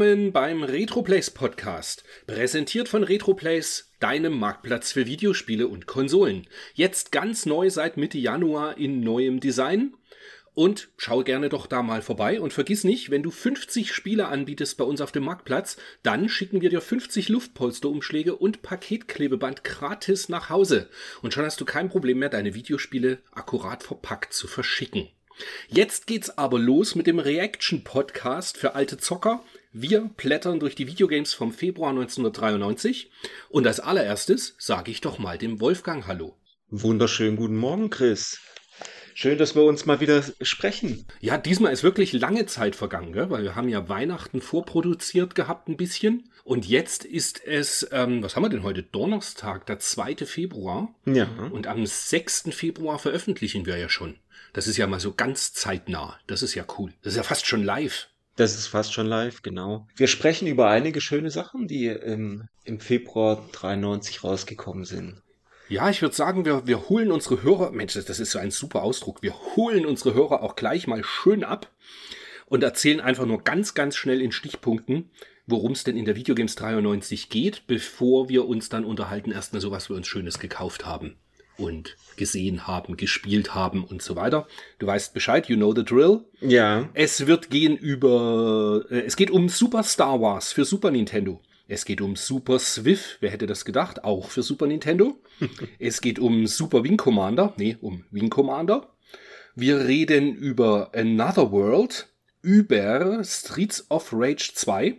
Willkommen beim RetroPlays Podcast, präsentiert von RetroPlays, deinem Marktplatz für Videospiele und Konsolen. Jetzt ganz neu seit Mitte Januar in neuem Design und schau gerne doch da mal vorbei und vergiss nicht, wenn du 50 Spiele anbietest bei uns auf dem Marktplatz, dann schicken wir dir 50 Luftpolsterumschläge und Paketklebeband gratis nach Hause. Und schon hast du kein Problem mehr, deine Videospiele akkurat verpackt zu verschicken. Jetzt geht's aber los mit dem Reaction Podcast für alte Zocker. Wir blättern durch die Videogames vom Februar 1993 und als allererstes sage ich doch mal dem Wolfgang Hallo. Wunderschönen guten Morgen, Chris. Schön, dass wir uns mal wieder sprechen. Ja, diesmal ist wirklich lange Zeit vergangen, gell? weil wir haben ja Weihnachten vorproduziert gehabt ein bisschen. Und jetzt ist es, ähm, was haben wir denn heute? Donnerstag, der 2. Februar. Ja. Und am 6. Februar veröffentlichen wir ja schon. Das ist ja mal so ganz zeitnah. Das ist ja cool. Das ist ja fast schon live. Das ist fast schon live, genau. Wir sprechen über einige schöne Sachen, die ähm, im Februar 93 rausgekommen sind. Ja, ich würde sagen, wir, wir holen unsere Hörer, Mensch, das ist so ein super Ausdruck, wir holen unsere Hörer auch gleich mal schön ab und erzählen einfach nur ganz, ganz schnell in Stichpunkten, worum es denn in der Videogames 93 geht, bevor wir uns dann unterhalten erstmal so, was wir uns Schönes gekauft haben und gesehen haben, gespielt haben und so weiter. Du weißt Bescheid, you know the drill. Ja. Es wird gehen über, äh, es geht um Super Star Wars für Super Nintendo. Es geht um Super Swift, wer hätte das gedacht, auch für Super Nintendo. es geht um Super Wing Commander, nee, um Wing Commander. Wir reden über Another World, über Streets of Rage 2.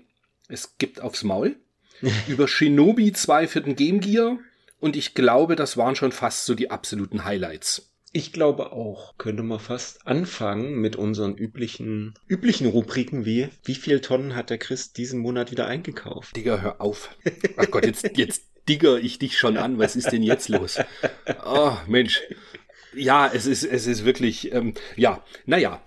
Es gibt aufs Maul. über Shinobi 2 für den Game Gear. Und ich glaube, das waren schon fast so die absoluten Highlights. Ich glaube auch, könnte man fast anfangen mit unseren üblichen, üblichen Rubriken wie, wie viel Tonnen hat der Chris diesen Monat wieder eingekauft? Digga, hör auf. Ach Gott, jetzt, jetzt digger ich dich schon an. Was ist denn jetzt los? Oh, Mensch. Ja, es ist, es ist wirklich, ähm, ja, naja.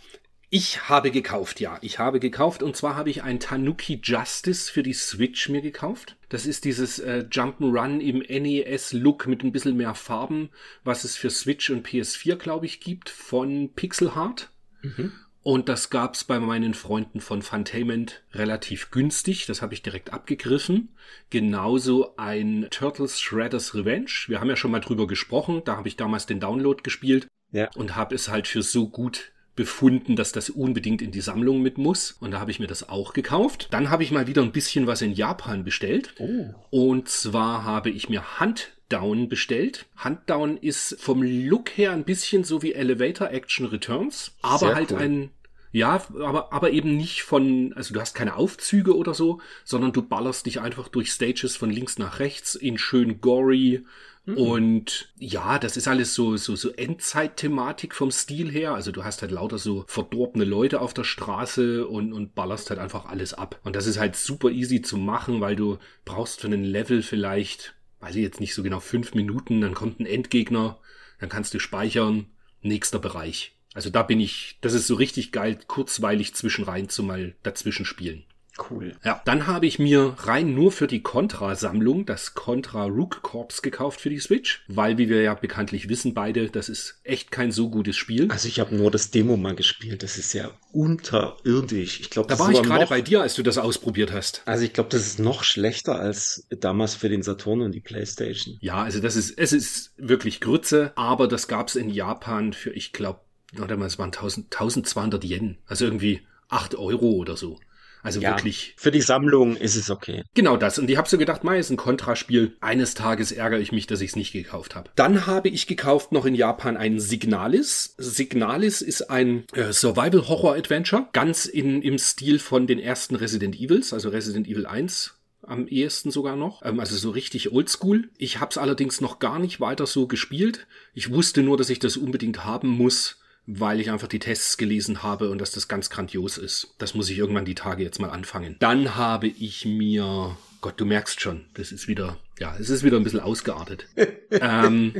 Ich habe gekauft, ja. Ich habe gekauft und zwar habe ich ein Tanuki Justice für die Switch mir gekauft. Das ist dieses äh, Jump'n'Run im NES-Look mit ein bisschen mehr Farben, was es für Switch und PS4, glaube ich, gibt, von Pixel Heart. Mhm. Und das gab's bei meinen Freunden von Funtainment relativ günstig. Das habe ich direkt abgegriffen. Genauso ein Turtles Shredder's Revenge. Wir haben ja schon mal drüber gesprochen. Da habe ich damals den Download gespielt. Ja. Und habe es halt für so gut befunden, dass das unbedingt in die Sammlung mit muss. Und da habe ich mir das auch gekauft. Dann habe ich mal wieder ein bisschen was in Japan bestellt. Oh. Und zwar habe ich mir Huntdown bestellt. Huntdown ist vom Look her ein bisschen so wie Elevator Action Returns, aber Sehr halt cool. ein ja, aber, aber eben nicht von, also du hast keine Aufzüge oder so, sondern du ballerst dich einfach durch Stages von links nach rechts in schön gory. Und ja, das ist alles so, so, so Endzeit-Thematik vom Stil her. Also du hast halt lauter so verdorbene Leute auf der Straße und, und ballerst halt einfach alles ab. Und das ist halt super easy zu machen, weil du brauchst für einen Level vielleicht, weiß ich jetzt nicht so genau, fünf Minuten, dann kommt ein Endgegner, dann kannst du speichern, nächster Bereich. Also da bin ich, das ist so richtig geil, kurzweilig zwischenrein zu mal dazwischen spielen. Cool. Ja, dann habe ich mir rein nur für die Contra-Sammlung das Contra Rook Corps gekauft für die Switch, weil, wie wir ja bekanntlich wissen, beide, das ist echt kein so gutes Spiel. Also ich habe nur das Demo mal gespielt. Das ist ja unterirdisch. Ich glaube, da war ich gerade bei dir, als du das ausprobiert hast. Also ich glaube, das ist noch schlechter als damals für den Saturn und die Playstation. Ja, also das ist, es ist wirklich Grütze, aber das gab's in Japan für, ich glaube, warte mal, es waren 1000, 1200 Yen. Also irgendwie 8 Euro oder so. Also Ja, wirklich Für die Sammlung ist es okay. Genau das. Und ich habe so gedacht, mei, ist ein Kontraspiel. Eines Tages ärgere ich mich, dass ich es nicht gekauft habe. Dann habe ich gekauft noch in Japan ein Signalis. Signalis ist ein äh, Survival-Horror-Adventure. Ganz in, im Stil von den ersten Resident Evils, also Resident Evil 1 am ehesten sogar noch. Ähm, also so richtig oldschool. Ich habe es allerdings noch gar nicht weiter so gespielt. Ich wusste nur, dass ich das unbedingt haben muss, weil ich einfach die Tests gelesen habe und dass das ganz grandios ist. Das muss ich irgendwann die Tage jetzt mal anfangen. Dann habe ich mir, Gott, du merkst schon, das ist wieder, ja, es ist wieder ein bisschen ausgeartet. ähm,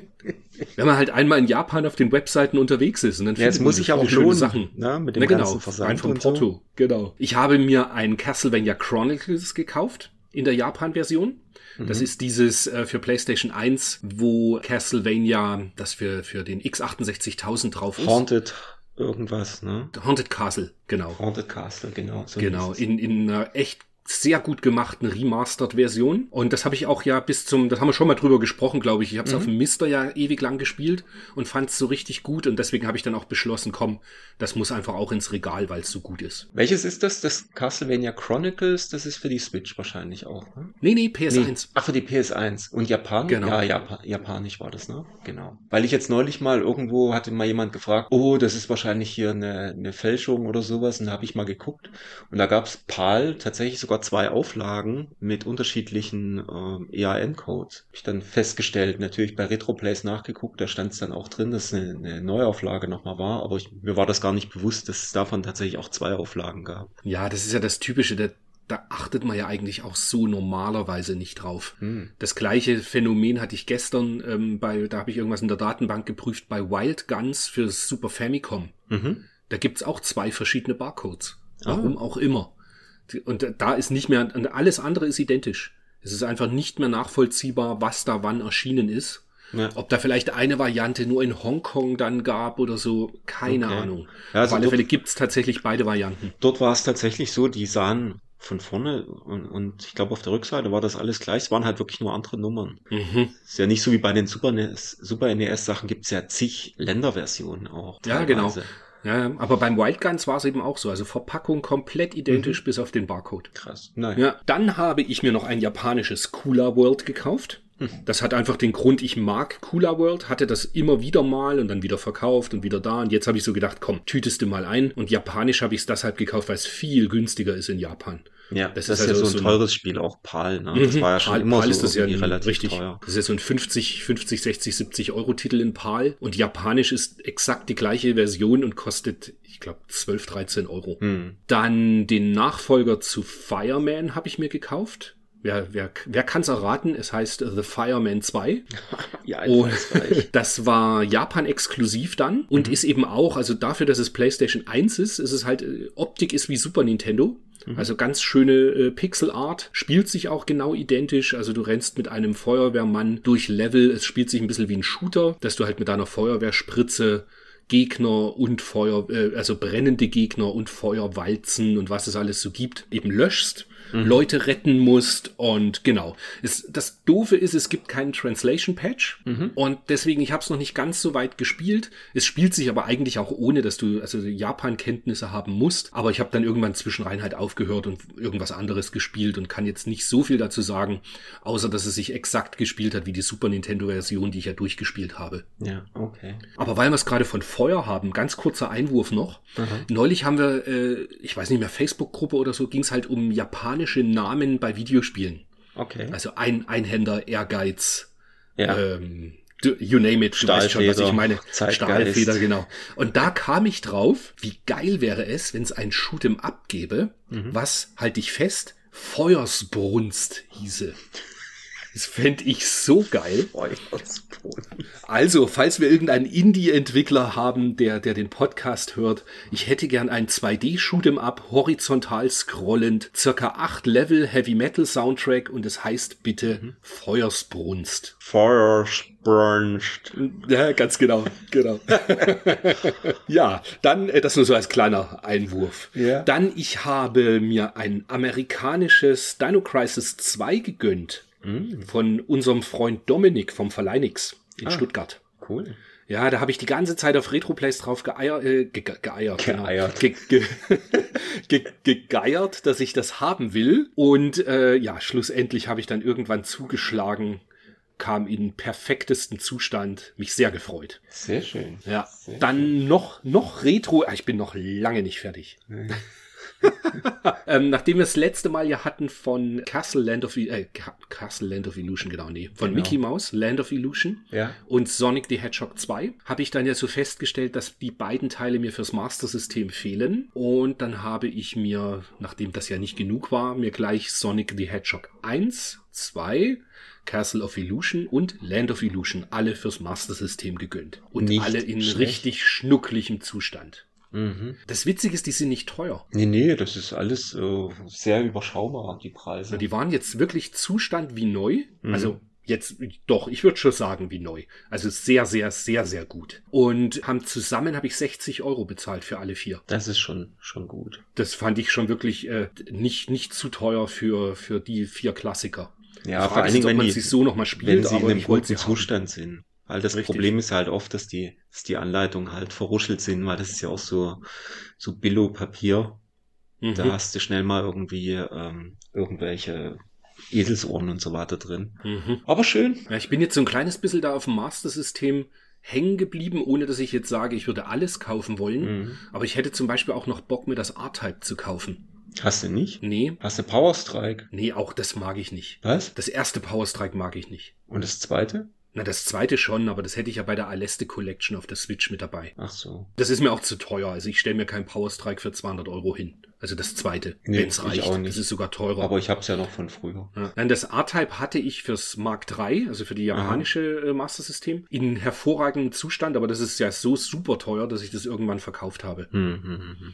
wenn man halt einmal in Japan auf den Webseiten unterwegs ist und dann Ja, findet muss viele auch schöne lohnen, Sachen. ne, mit dem Na genau, Versand rein vom und so. Porto. Genau. Ich habe mir ein Castlevania Chronicles gekauft. in der Japan-Version. Das ist dieses äh, für PlayStation 1, wo Castlevania, das für, für den X68000 drauf ist. Haunted irgendwas, ne? Haunted Castle, genau. Haunted Castle, genau. So Genau, in, in einer echt sehr gut gemachten Remastered-Version. Und das habe ich auch ja bis zum, das haben wir schon mal drüber gesprochen, glaube ich. Ich habe es auf dem Mister ja ewig lang gespielt und fand es so richtig gut. Und deswegen habe ich dann auch beschlossen, komm, das muss einfach auch ins Regal, weil es so gut ist. Welches ist das? Das Castlevania Chronicles, das ist für die Switch wahrscheinlich auch, ne? Nee, nee, PS1. Nee. Ach, für die PS1. Und Japan? Genau. Ja, Japan, Japanisch war das, ne? Genau. Weil ich jetzt neulich mal irgendwo hatte mal jemand gefragt, oh, das ist wahrscheinlich hier eine, eine Fälschung oder sowas. Und da habe ich mal geguckt. Und da gab's PAL tatsächlich sogar zwei Auflagen mit unterschiedlichen ähm, EAN-Codes. Hab ich dann festgestellt, natürlich bei Retroplays nachgeguckt, da stand es dann auch drin, dass eine, eine Neuauflage nochmal war. Aber ich, mir war das gar nicht bewusst, dass es davon tatsächlich auch zwei Auflagen gab. Ja, das ist ja das Typische, da, da achtet man ja eigentlich auch so normalerweise nicht drauf. Hm. Das gleiche Phänomen hatte ich gestern ähm, bei, da habe ich irgendwas in der Datenbank geprüft, bei Wild Guns für Super Famicom. Mhm. Da gibt's auch zwei verschiedene Barcodes. Warum auch immer. Und da ist nicht mehr, und alles andere ist identisch. Es ist einfach nicht mehr nachvollziehbar, was da wann erschienen ist. Ja. Ob da vielleicht eine Variante nur in Hongkong dann gab oder so, keine Okay. Ahnung. Ja, also Auf alle dort- Fälle gibt's tatsächlich beide Varianten. Dort war es tatsächlich so, die sahen von vorne und, und ich glaube auf der Rückseite war das alles gleich. Es waren halt wirklich nur andere Nummern. Mhm. Ist ja nicht so wie bei den Super NES, Super NES Sachen gibt's ja zig Länderversionen auch. Ja, genau. Ja, ja. aber beim Wild Guns war es eben auch so. Also Verpackung komplett identisch bis auf den Barcode. Krass. Nein. Ja, dann habe ich mir noch ein japanisches Cooler World gekauft. Das hat einfach den Grund, ich mag Cooler World, hatte das immer wieder mal und dann wieder verkauft und wieder da. Und jetzt habe ich so gedacht, komm, tütest du mal ein. Und japanisch habe ich es deshalb gekauft, weil es viel günstiger ist in Japan. Ja, Das das, ist ist ja also so ein so ein- teures Spiel, auch PAL, ne? Das Mhm. war ja schon PAL, immer PAL so ist das ja relativ richtig. teuer. Das ist ja so ein 50, 50, 60, 70 Euro Titel in PAL und japanisch ist exakt die gleiche Version und kostet, ich glaube, 12, 13 Euro. Hm. Dann den Nachfolger zu Fireman habe ich mir gekauft. Wer, wer, wer kann es erraten? Es heißt The Fireman 2. Ja, Und das war Japan exklusiv dann und ist eben auch, also dafür, dass es PlayStation 1 ist, ist es halt, äh, Optik ist wie Super Nintendo. Also ganz schöne äh, Pixel Art, spielt sich auch genau identisch. Also du rennst mit einem Feuerwehrmann durch Level. Es spielt sich ein bisschen wie ein Shooter, dass du halt mit deiner Feuerwehrspritze Gegner und Feuer, äh, also brennende Gegner und Feuerwalzen und was es alles so gibt, eben löschst. Leute retten musst und genau. Es, das Doofe ist, es gibt keinen Translation Patch und deswegen, ich habe es noch nicht ganz so weit gespielt. Es spielt sich aber eigentlich auch ohne, dass du also Japan-Kenntnisse haben musst. Aber ich habe dann irgendwann zwischenrein halt aufgehört und irgendwas anderes gespielt und kann jetzt nicht so viel dazu sagen, außer dass es sich exakt gespielt hat wie die Super Nintendo-Version, die ich ja durchgespielt habe. Ja, okay. Aber weil wir es gerade von Feuer haben, ganz kurzer Einwurf noch. Neulich haben wir, äh, ich weiß nicht mehr, Facebook-Gruppe oder so, ging es halt um japanische Namen bei Videospielen. Okay. Also ein Einhänder, Ehrgeiz, ja. ähm, you name it, du weißt schon, was ich meine. Zeitgeist. Stahlfeder, genau. Und da kam ich drauf, wie geil wäre es, wenn es ein Shoot'em Up gäbe, Mhm. was, halt dich fest, Feuersbrunst hieße. Das fände ich so geil. Also, falls wir irgendeinen Indie-Entwickler haben, der, der den Podcast hört, ich hätte gern ein 2D-Shoot'em Up, horizontal scrollend, circa 8 Level Heavy Metal Soundtrack und es heißt bitte Feuersbrunst. Feuersbrunst. Ja, ganz genau, genau. ja, dann, äh, das nur so als kleiner Einwurf. Ja. Dann, ich habe mir ein amerikanisches Dino Crisis 2 gegönnt. Von unserem Freund Dominik vom Verleinix in Stuttgart. Cool. Ja, da habe ich die ganze Zeit auf Retroplays drauf geeiert, äh, ge ge geeiert, Geeiert. Genau. Ge ge ge gegeiert, dass ich das haben will. Und äh, ja, schlussendlich habe ich dann irgendwann zugeschlagen, kam in perfektesten Zustand, mich sehr gefreut. Sehr schön. Ja, Sehr dann noch, noch Retro, ah, ich bin noch lange nicht fertig. ähm, nachdem wir das letzte Mal ja hatten von Castle Land of, äh, Ca- Castle Land of Illusion, genau, nee, von Genau. Mickey Mouse, Land of Illusion Ja. und Sonic the Hedgehog 2, habe ich dann ja so festgestellt, dass die beiden Teile mir fürs Master System fehlen. Und dann habe ich mir, nachdem das ja nicht genug war, mir gleich Sonic the Hedgehog 1, 2, Castle of Illusion und Land of Illusion alle fürs Master System gegönnt. Und Nicht alle in schlecht. richtig schnuckligem Zustand. Mhm. Das Witzige ist, die sind nicht teuer. Nee, nee, das ist alles äh, sehr überschaubar, die Preise. Die waren jetzt wirklich Zustand wie neu. Mhm. Also jetzt doch, ich würde schon sagen wie neu. Also sehr, sehr, sehr, sehr gut. Und haben zusammen habe ich 60 Euro bezahlt für alle vier. Das ist schon, schon gut. Das fand ich schon wirklich äh, nicht, nicht zu teuer für, für die vier Klassiker. Ja, vor allen Dingen, wenn man die, sie so nochmal wenn spielt, sie in aber einem ich wollte guten sie. Zustand sind. Weil das Richtig. Problem ist halt oft, dass die, dass die Anleitungen halt verruschelt sind, weil das ist ja auch so, so Billo-Papier. Mhm. Da hast du schnell mal irgendwie ähm, irgendwelche Eselsohren und so weiter drin. Mhm. Aber schön. Ja, ich bin jetzt so ein kleines bisschen da auf dem Master-System hängen geblieben, ohne dass ich jetzt sage, ich würde alles kaufen wollen. Mhm. Aber ich hätte zum Beispiel auch noch Bock, mir das R-Type zu kaufen. Hast du nicht? Nee, Hast du Power Strike? nee, auch das mag ich nicht. Was? Das erste Power Strike mag ich nicht. Und das zweite? Na, das zweite schon, aber das hätte ich ja bei der Aleste Collection auf der Switch mit dabei. Ach so. Das ist mir auch zu teuer. Also ich stelle mir keinen Power Strike für 200 Euro hin. Also das zweite, Nee, wenn's ich reicht. auch nicht. Das ist sogar teurer. Aber ich hab's ja noch von früher. Ja. Nein, das R-Type hatte ich fürs Mark III, also für die japanische äh, Master System, in hervorragendem Zustand, aber das ist ja so super teuer, dass ich das irgendwann verkauft habe. Hm, hm, hm.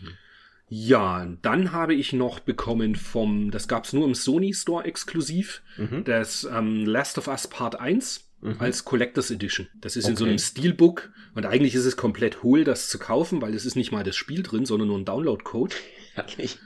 Ja, dann habe ich noch bekommen vom, das gab's nur im Sony Store exklusiv, Mhm. das ähm, Last of Us Part 1 Mhm. als Collectors Edition. Das ist in so Okay. einem Steelbook und eigentlich ist es komplett hohl, das zu kaufen, weil es ist nicht mal das Spiel drin, sondern nur ein Download-Code. Herrlich.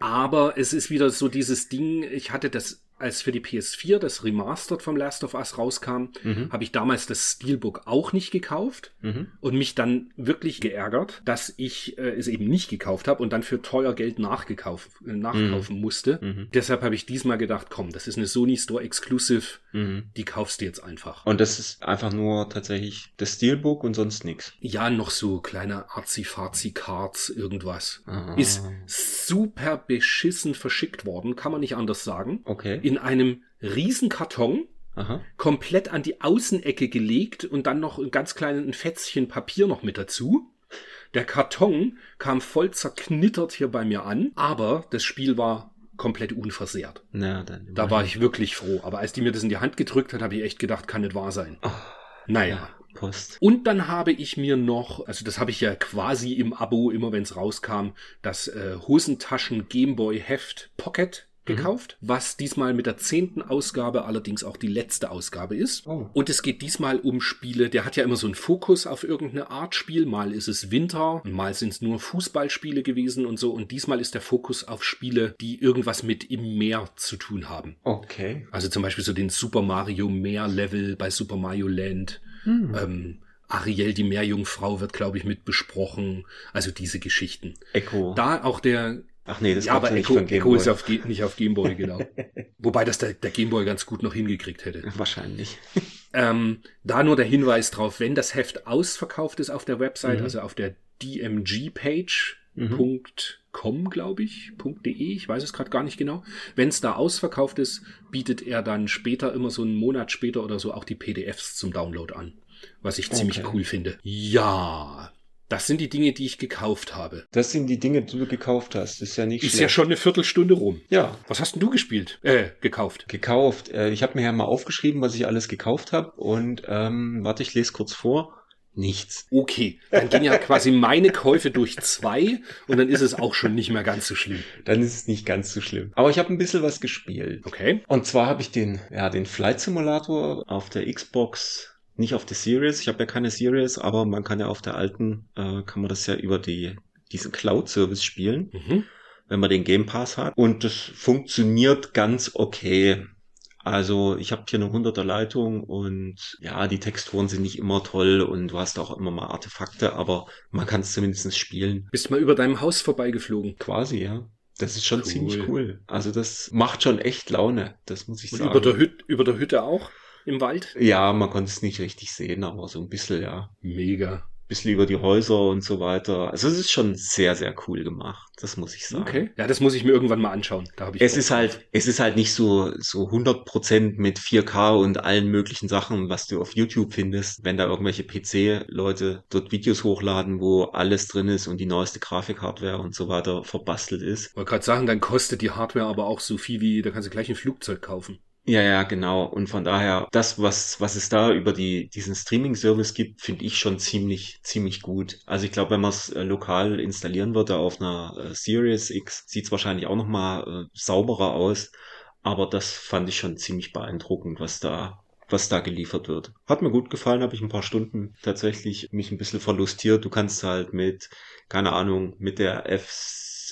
Aber es ist wieder so dieses Ding, ich hatte das, als für die PS4 das Remastered vom Last of Us rauskam, Mhm. habe ich damals das Steelbook auch nicht gekauft Mhm. und mich dann wirklich geärgert, dass ich äh, es eben nicht gekauft habe und dann für teuer Geld nachgekauft, äh, nachkaufen musste. Mhm. Deshalb habe ich diesmal gedacht, komm, das ist eine Sony Store Exclusive, Mhm. die kaufst du jetzt einfach. Und das ist einfach nur tatsächlich das Steelbook und sonst nichts. Ja, noch so kleine Arzi-Fazi-Cards, irgendwas. Ah. Ist super beschissen verschickt worden, kann man nicht anders sagen. Okay. In einem riesen Karton, Aha. komplett an die Außenecke gelegt und dann noch ein ganz kleines Fetzchen Papier noch mit dazu. Der Karton kam voll zerknittert hier bei mir an, aber das Spiel war komplett unversehrt. Na, dann. Da war ich wirklich froh. Aber als die mir das in die Hand gedrückt hat, habe ich echt gedacht, kann nicht wahr sein. Ah, Naja. ja, Post. Und dann habe ich mir noch, also das habe ich ja quasi im Abo, immer wenn es rauskam, das äh, Hosentaschen Gameboy Heft Pocket gekauft, was diesmal mit der zehnten Ausgabe allerdings auch die letzte Ausgabe ist. Oh. Und es geht diesmal um Spiele, der hat ja immer so einen Fokus auf irgendeine Art Spiel. Mal ist es Winter, mal sind es nur Fußballspiele gewesen und so. Und diesmal ist der Fokus auf Spiele, die irgendwas mit im Meer zu tun haben. Okay. Also zum Beispiel so den Super Mario Meer Level bei Super Mario Land. Hm. Ähm, Ariel, die Meerjungfrau, wird, glaube ich, mit besprochen. Also diese Geschichten. Echo. Da auch der. Ach nee, das ja, aber ja nicht Echo, Game Echo Boy. ist auf, nicht auf Gameboy, genau. Wobei das der, der Gameboy ganz gut noch hingekriegt hätte. Wahrscheinlich. Ähm, da nur der Hinweis drauf, wenn das Heft ausverkauft ist auf der Website, Mhm. also auf der DMG-Page, Mhm. glaube ich, .de, ich weiß es gerade gar nicht genau. Wenn es da ausverkauft ist, bietet er dann später, immer so einen Monat später oder so, auch die PDFs zum Download an. Was ich ziemlich Okay. cool finde. Ja, das sind die Dinge, die ich gekauft habe. Das sind die Dinge, die du gekauft hast. Ist ja nicht Ist ja schlecht. schon eine Viertelstunde rum. Ja, Was hast denn du gespielt? Äh, gekauft. gekauft. Äh, Ich habe mir ja mal aufgeschrieben, was ich alles gekauft habe. Und ähm, warte, ich lese kurz vor. Nichts. Okay, dann gehen ja quasi meine Käufe durch zwei und dann ist es auch schon nicht mehr ganz so schlimm. Dann ist es nicht ganz so schlimm. Aber ich habe ein bisschen was gespielt. Okay. Und zwar habe ich den, ja, den Flight Simulator auf der Xbox, nicht auf der Series. Ich habe ja keine Series, aber man kann ja auf der alten, äh, kann man das ja über die, diesen Cloud-Service spielen, Mhm. wenn man den Game Pass hat. Und das funktioniert ganz okay. Also ich habe hier eine 100er Leitung und ja, die Texturen sind nicht immer toll und du hast auch immer mal Artefakte, aber man kann es zumindest spielen. Bist mal über deinem Haus vorbeigeflogen. Quasi, ja. Das ist schon Cool. ziemlich cool. Also das macht schon echt Laune, das muss ich Und sagen. über der, Hüt über der Hütte auch im Wald. Ja, man konnte es nicht richtig sehen, aber so ein bisschen, ja. Mega. bisschen über die Häuser und so weiter. Also es ist schon sehr, sehr cool gemacht. Das muss ich sagen. Okay. Ja, das muss ich mir irgendwann mal anschauen. Da habe ich Es Bock ist halt, es ist halt nicht so, so 100% mit 4K und allen möglichen Sachen, was du auf YouTube findest, wenn da irgendwelche PC-Leute dort Videos hochladen, wo alles drin ist und die neueste Grafikhardware und so weiter verbastelt ist. Ich wollte gerade sagen, dann kostet die Hardware aber auch so viel wie, da kannst du gleich ein Flugzeug kaufen. Ja, ja, genau. Und von daher, das, was, was es da über die, diesen Streaming-Service gibt, finde ich schon ziemlich, ziemlich gut. Also ich glaube, wenn man es äh, lokal installieren würde auf einer äh, Series X, sieht es wahrscheinlich auch nochmal äh, sauberer aus. Aber das fand ich schon ziemlich beeindruckend, was da was da geliefert wird. Hat mir gut gefallen, habe ich ein paar Stunden tatsächlich mich ein bisschen verlustiert. Du kannst halt mit, keine Ahnung, mit der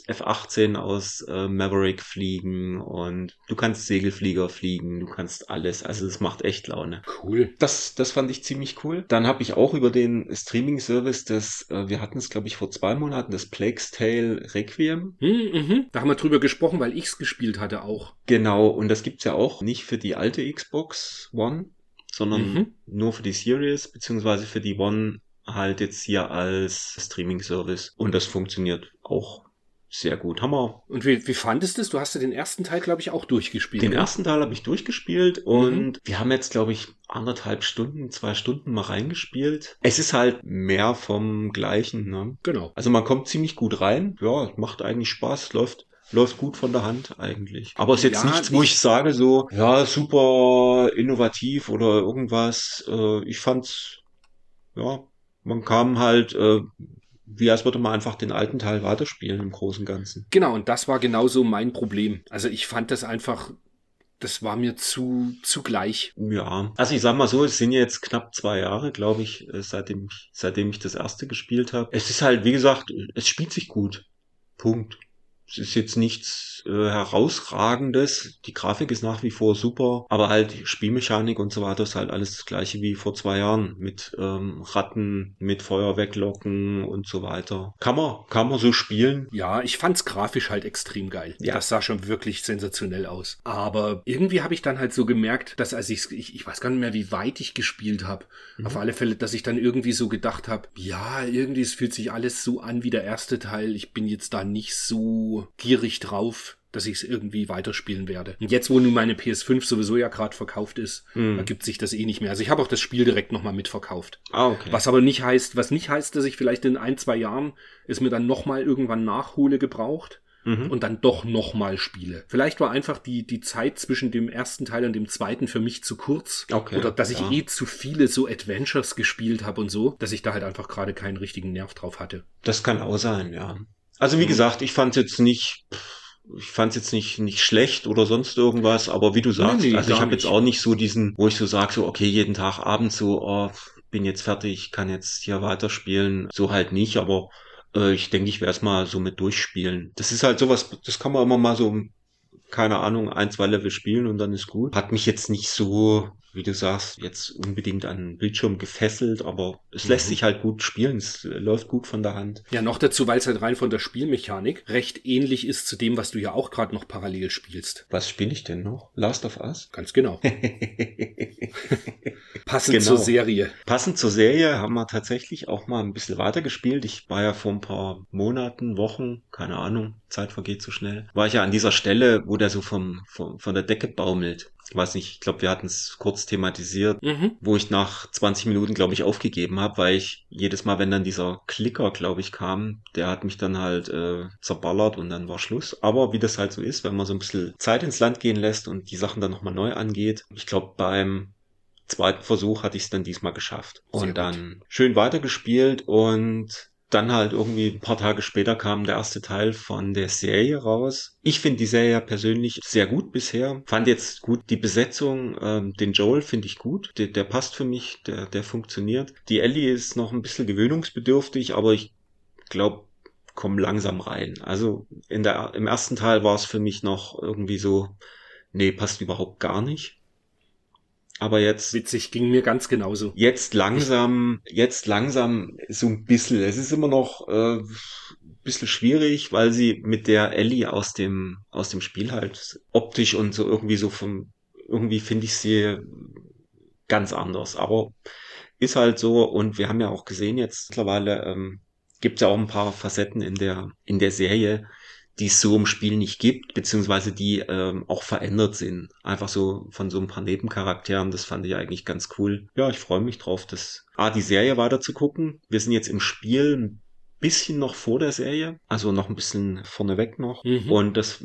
F F-18 aus äh, Maverick fliegen und du kannst Segelflieger fliegen, du kannst alles. Also das macht echt Laune. Cool. Das, das fand ich ziemlich cool. Dann habe ich auch über den Streaming-Service, das, äh, wir hatten es, glaube ich, vor zwei Monaten, das Plague's Tale Requiem. Hm, mhm. Da haben wir drüber gesprochen, weil ich es gespielt hatte auch. Genau, und das gibt's ja auch nicht für die alte Xbox One, sondern mhm. nur für die Series, beziehungsweise für die One halt jetzt hier als Streaming-Service. Und das funktioniert auch sehr gut. Hammer. Und wie, wie fandest du es? Du hast ja den ersten Teil, glaube ich, auch durchgespielt. Den ne? ersten Teil habe ich durchgespielt und mhm. wir haben jetzt, glaube ich, anderthalb Stunden, zwei Stunden mal reingespielt. Es ist halt mehr vom Gleichen. Ne? Genau. Also man kommt ziemlich gut rein. Ja, macht eigentlich Spaß, läuft läuft gut von der Hand eigentlich. Aber es ist jetzt ja, nichts, wo ich sage so, ja, super innovativ oder irgendwas. Äh, ich fand's, ja, man kam halt äh, wie als würde man einfach den alten Teil weiterspielen im Großen und Ganzen. Genau, und das war genauso mein Problem. Also ich fand das einfach, das war mir zu, zu gleich. Ja, also ich sag mal so, es sind jetzt knapp zwei Jahre, glaube ich, äh, seitdem, seitdem ich das erste gespielt habe. Es ist halt, wie gesagt, es spielt sich gut. Punkt. Es ist jetzt nichts äh, herausragendes. Die Grafik ist nach wie vor super, aber halt Spielmechanik und so weiter ist halt alles das gleiche wie vor zwei Jahren mit ähm, Ratten, mit Feuer weglocken und so weiter. Kann man, kann man so spielen. Ja, ich fand's grafisch halt extrem geil. Ja. Das sah schon wirklich sensationell aus. Aber irgendwie habe ich dann halt so gemerkt, dass als ich, ich, ich weiß gar nicht mehr, wie weit ich gespielt habe. Mhm. Auf alle Fälle, dass ich dann irgendwie so gedacht habe, ja, irgendwie es fühlt sich alles so an wie der erste Teil. Ich bin jetzt da nicht so gierig drauf, dass ich es irgendwie weiterspielen werde. Und jetzt, wo nun meine PS5 sowieso ja gerade verkauft ist, mm. ergibt sich das eh nicht mehr. Also ich habe auch das Spiel direkt nochmal mitverkauft. Ah, okay. Was aber nicht heißt, was nicht heißt, dass ich vielleicht in ein, zwei Jahren es mir dann nochmal irgendwann nachhole gebraucht. Mhm. Und dann doch nochmal spiele. Vielleicht war einfach die, die Zeit zwischen dem ersten Teil und dem zweiten für mich zu kurz. Okay, Oder dass ich ja. eh zu viele so Adventures gespielt habe und so, dass ich da halt einfach gerade keinen richtigen Nerv drauf hatte. Das kann auch sein, ja. Also wie mhm. gesagt, ich fand jetzt nicht, ich fand jetzt nicht nicht schlecht oder sonst irgendwas, aber wie du sagst, nee, nee, also ich habe jetzt auch nicht so diesen, wo ich so sage, so okay, jeden Tag abends so, oh, bin jetzt fertig, kann jetzt hier weiterspielen, so halt nicht, aber äh, ich denke, ich werde es mal so mit durchspielen. Das ist halt sowas, das kann man immer mal so keine Ahnung, ein, zwei Level spielen und dann ist gut. Hat mich jetzt nicht so, wie du sagst, jetzt unbedingt an den Bildschirm gefesselt, aber es mhm. lässt sich halt gut spielen. Es läuft gut von der Hand. Ja, noch dazu, weil es halt rein von der Spielmechanik recht ähnlich ist zu dem, was du ja auch gerade noch parallel spielst. Was spiele ich denn noch? Last of Us? Ganz genau. Passend genau. zur Serie. Passend zur Serie haben wir tatsächlich auch mal ein bisschen weiter gespielt. Ich war ja vor ein paar Monaten, Wochen, keine Ahnung, Zeit vergeht so schnell, war ich ja an dieser Stelle, wo der so vom, vom von der Decke baumelt. Ich weiß nicht, ich glaube, wir hatten es kurz thematisiert, mhm. wo ich nach 20 Minuten, glaube ich, aufgegeben habe, weil ich jedes Mal, wenn dann dieser Klicker, glaube ich, kam, der hat mich dann halt äh, zerballert und dann war Schluss. Aber wie das halt so ist, wenn man so ein bisschen Zeit ins Land gehen lässt und die Sachen dann nochmal neu angeht, ich glaube, beim zweiten Versuch hatte ich es dann diesmal geschafft. Sehr und gut. dann schön weitergespielt und dann halt irgendwie ein paar Tage später kam der erste Teil von der Serie raus. Ich finde die Serie persönlich sehr gut bisher. Fand jetzt gut die Besetzung, ähm, den Joel finde ich gut. Der, der passt für mich, der, der funktioniert. Die Ellie ist noch ein bisschen gewöhnungsbedürftig, aber ich glaube, komm langsam rein. Also in der, im ersten Teil war es für mich noch irgendwie so, nee, passt überhaupt gar nicht. Aber jetzt. Witzig, ging mir ganz genauso. Jetzt langsam, jetzt langsam so ein bisschen. Es ist immer noch äh, bisschen schwierig, weil sie mit der Ellie aus dem, aus dem Spiel halt optisch und so irgendwie so vom, irgendwie finde ich sie ganz anders. Aber ist halt so und wir haben ja auch gesehen jetzt mittlerweile, ähm, gibt ja auch ein paar Facetten in der, in der Serie, die es so im Spiel nicht gibt, beziehungsweise die ähm, auch verändert sind. Einfach so von so ein paar Nebencharakteren, das fand ich eigentlich ganz cool. Ja, ich freue mich drauf, das A, die Serie weiter zu gucken. Wir sind jetzt im Spiel ein bisschen noch vor der Serie, also noch ein bisschen vorneweg noch. Mhm. Und das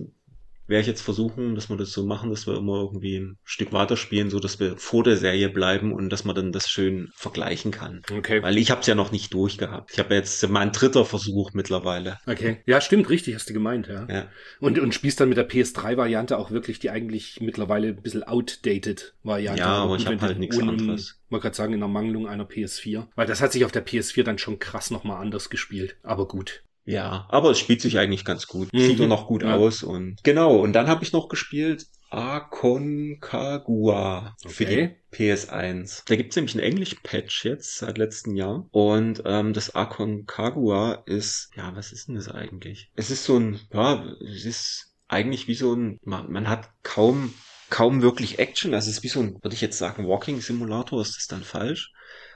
werde ich jetzt versuchen, dass wir das so machen, dass wir immer irgendwie ein Stück weiterspielen, so dass wir vor der Serie bleiben und dass man dann das schön vergleichen kann. Okay. Weil ich habe es ja noch nicht durchgehabt. Ich habe jetzt mein dritter Versuch mittlerweile. Okay. Ja, stimmt, richtig, hast du gemeint, ja. Ja. Und, und spielst dann mit der PS3-Variante auch wirklich die eigentlich mittlerweile ein bisschen outdated Variante. Ja, aber ich Gut, hab wenn halt nichts anderes. Wollte gerade sagen, in der Mangelung einer PS4. Weil das hat sich auf der PS4 dann schon krass nochmal anders gespielt. Aber gut. Ja, aber es spielt sich eigentlich ganz gut. Mhm. Sieht auch noch gut Ja. aus und genau. Und dann habe ich noch gespielt Aconcagua für Okay. die PS1. Da gibt's nämlich einen Englisch-Patch jetzt seit letztem Jahr. Und ähm, das Aconcagua ist, ja, was ist denn das eigentlich? Es ist so ein, ja, es ist eigentlich wie so ein, man, man hat kaum kaum wirklich Action. Also es ist wie so ein, würde ich jetzt sagen, Walking Simulator, ist das dann falsch?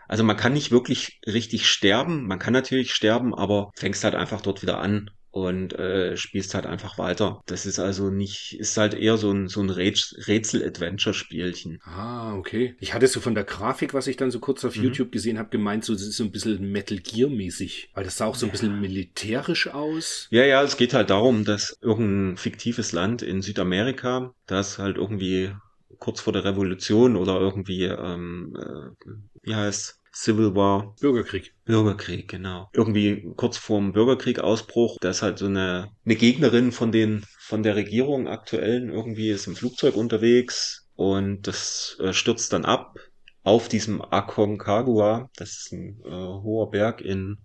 Also man kann nicht wirklich richtig sterben. Man kann natürlich sterben, aber fängst halt einfach dort wieder an und äh, spielst halt einfach weiter. Das ist also nicht, ist halt eher so ein, so ein Räts- Rätsel-Adventure-Spielchen. Ah, okay. Ich hatte so von der Grafik, was ich dann so kurz auf Mhm. YouTube gesehen habe, gemeint, so, das ist so ein bisschen Metal Gear-mäßig. Weil das sah auch so ein bisschen militärisch aus. Ja, ja, es geht halt darum, dass irgendein fiktives Land in Südamerika, das halt irgendwie kurz vor der Revolution oder irgendwie, ähm, äh, wie heißt Civil War, Bürgerkrieg. Bürgerkrieg, genau. Irgendwie kurz vorm Bürgerkrieg-Ausbruch, da ist halt so eine, eine Gegnerin von den, von der Regierung aktuellen irgendwie ist im Flugzeug unterwegs und das äh, stürzt dann ab auf diesem Aconcagua. Das ist ein äh, hoher Berg in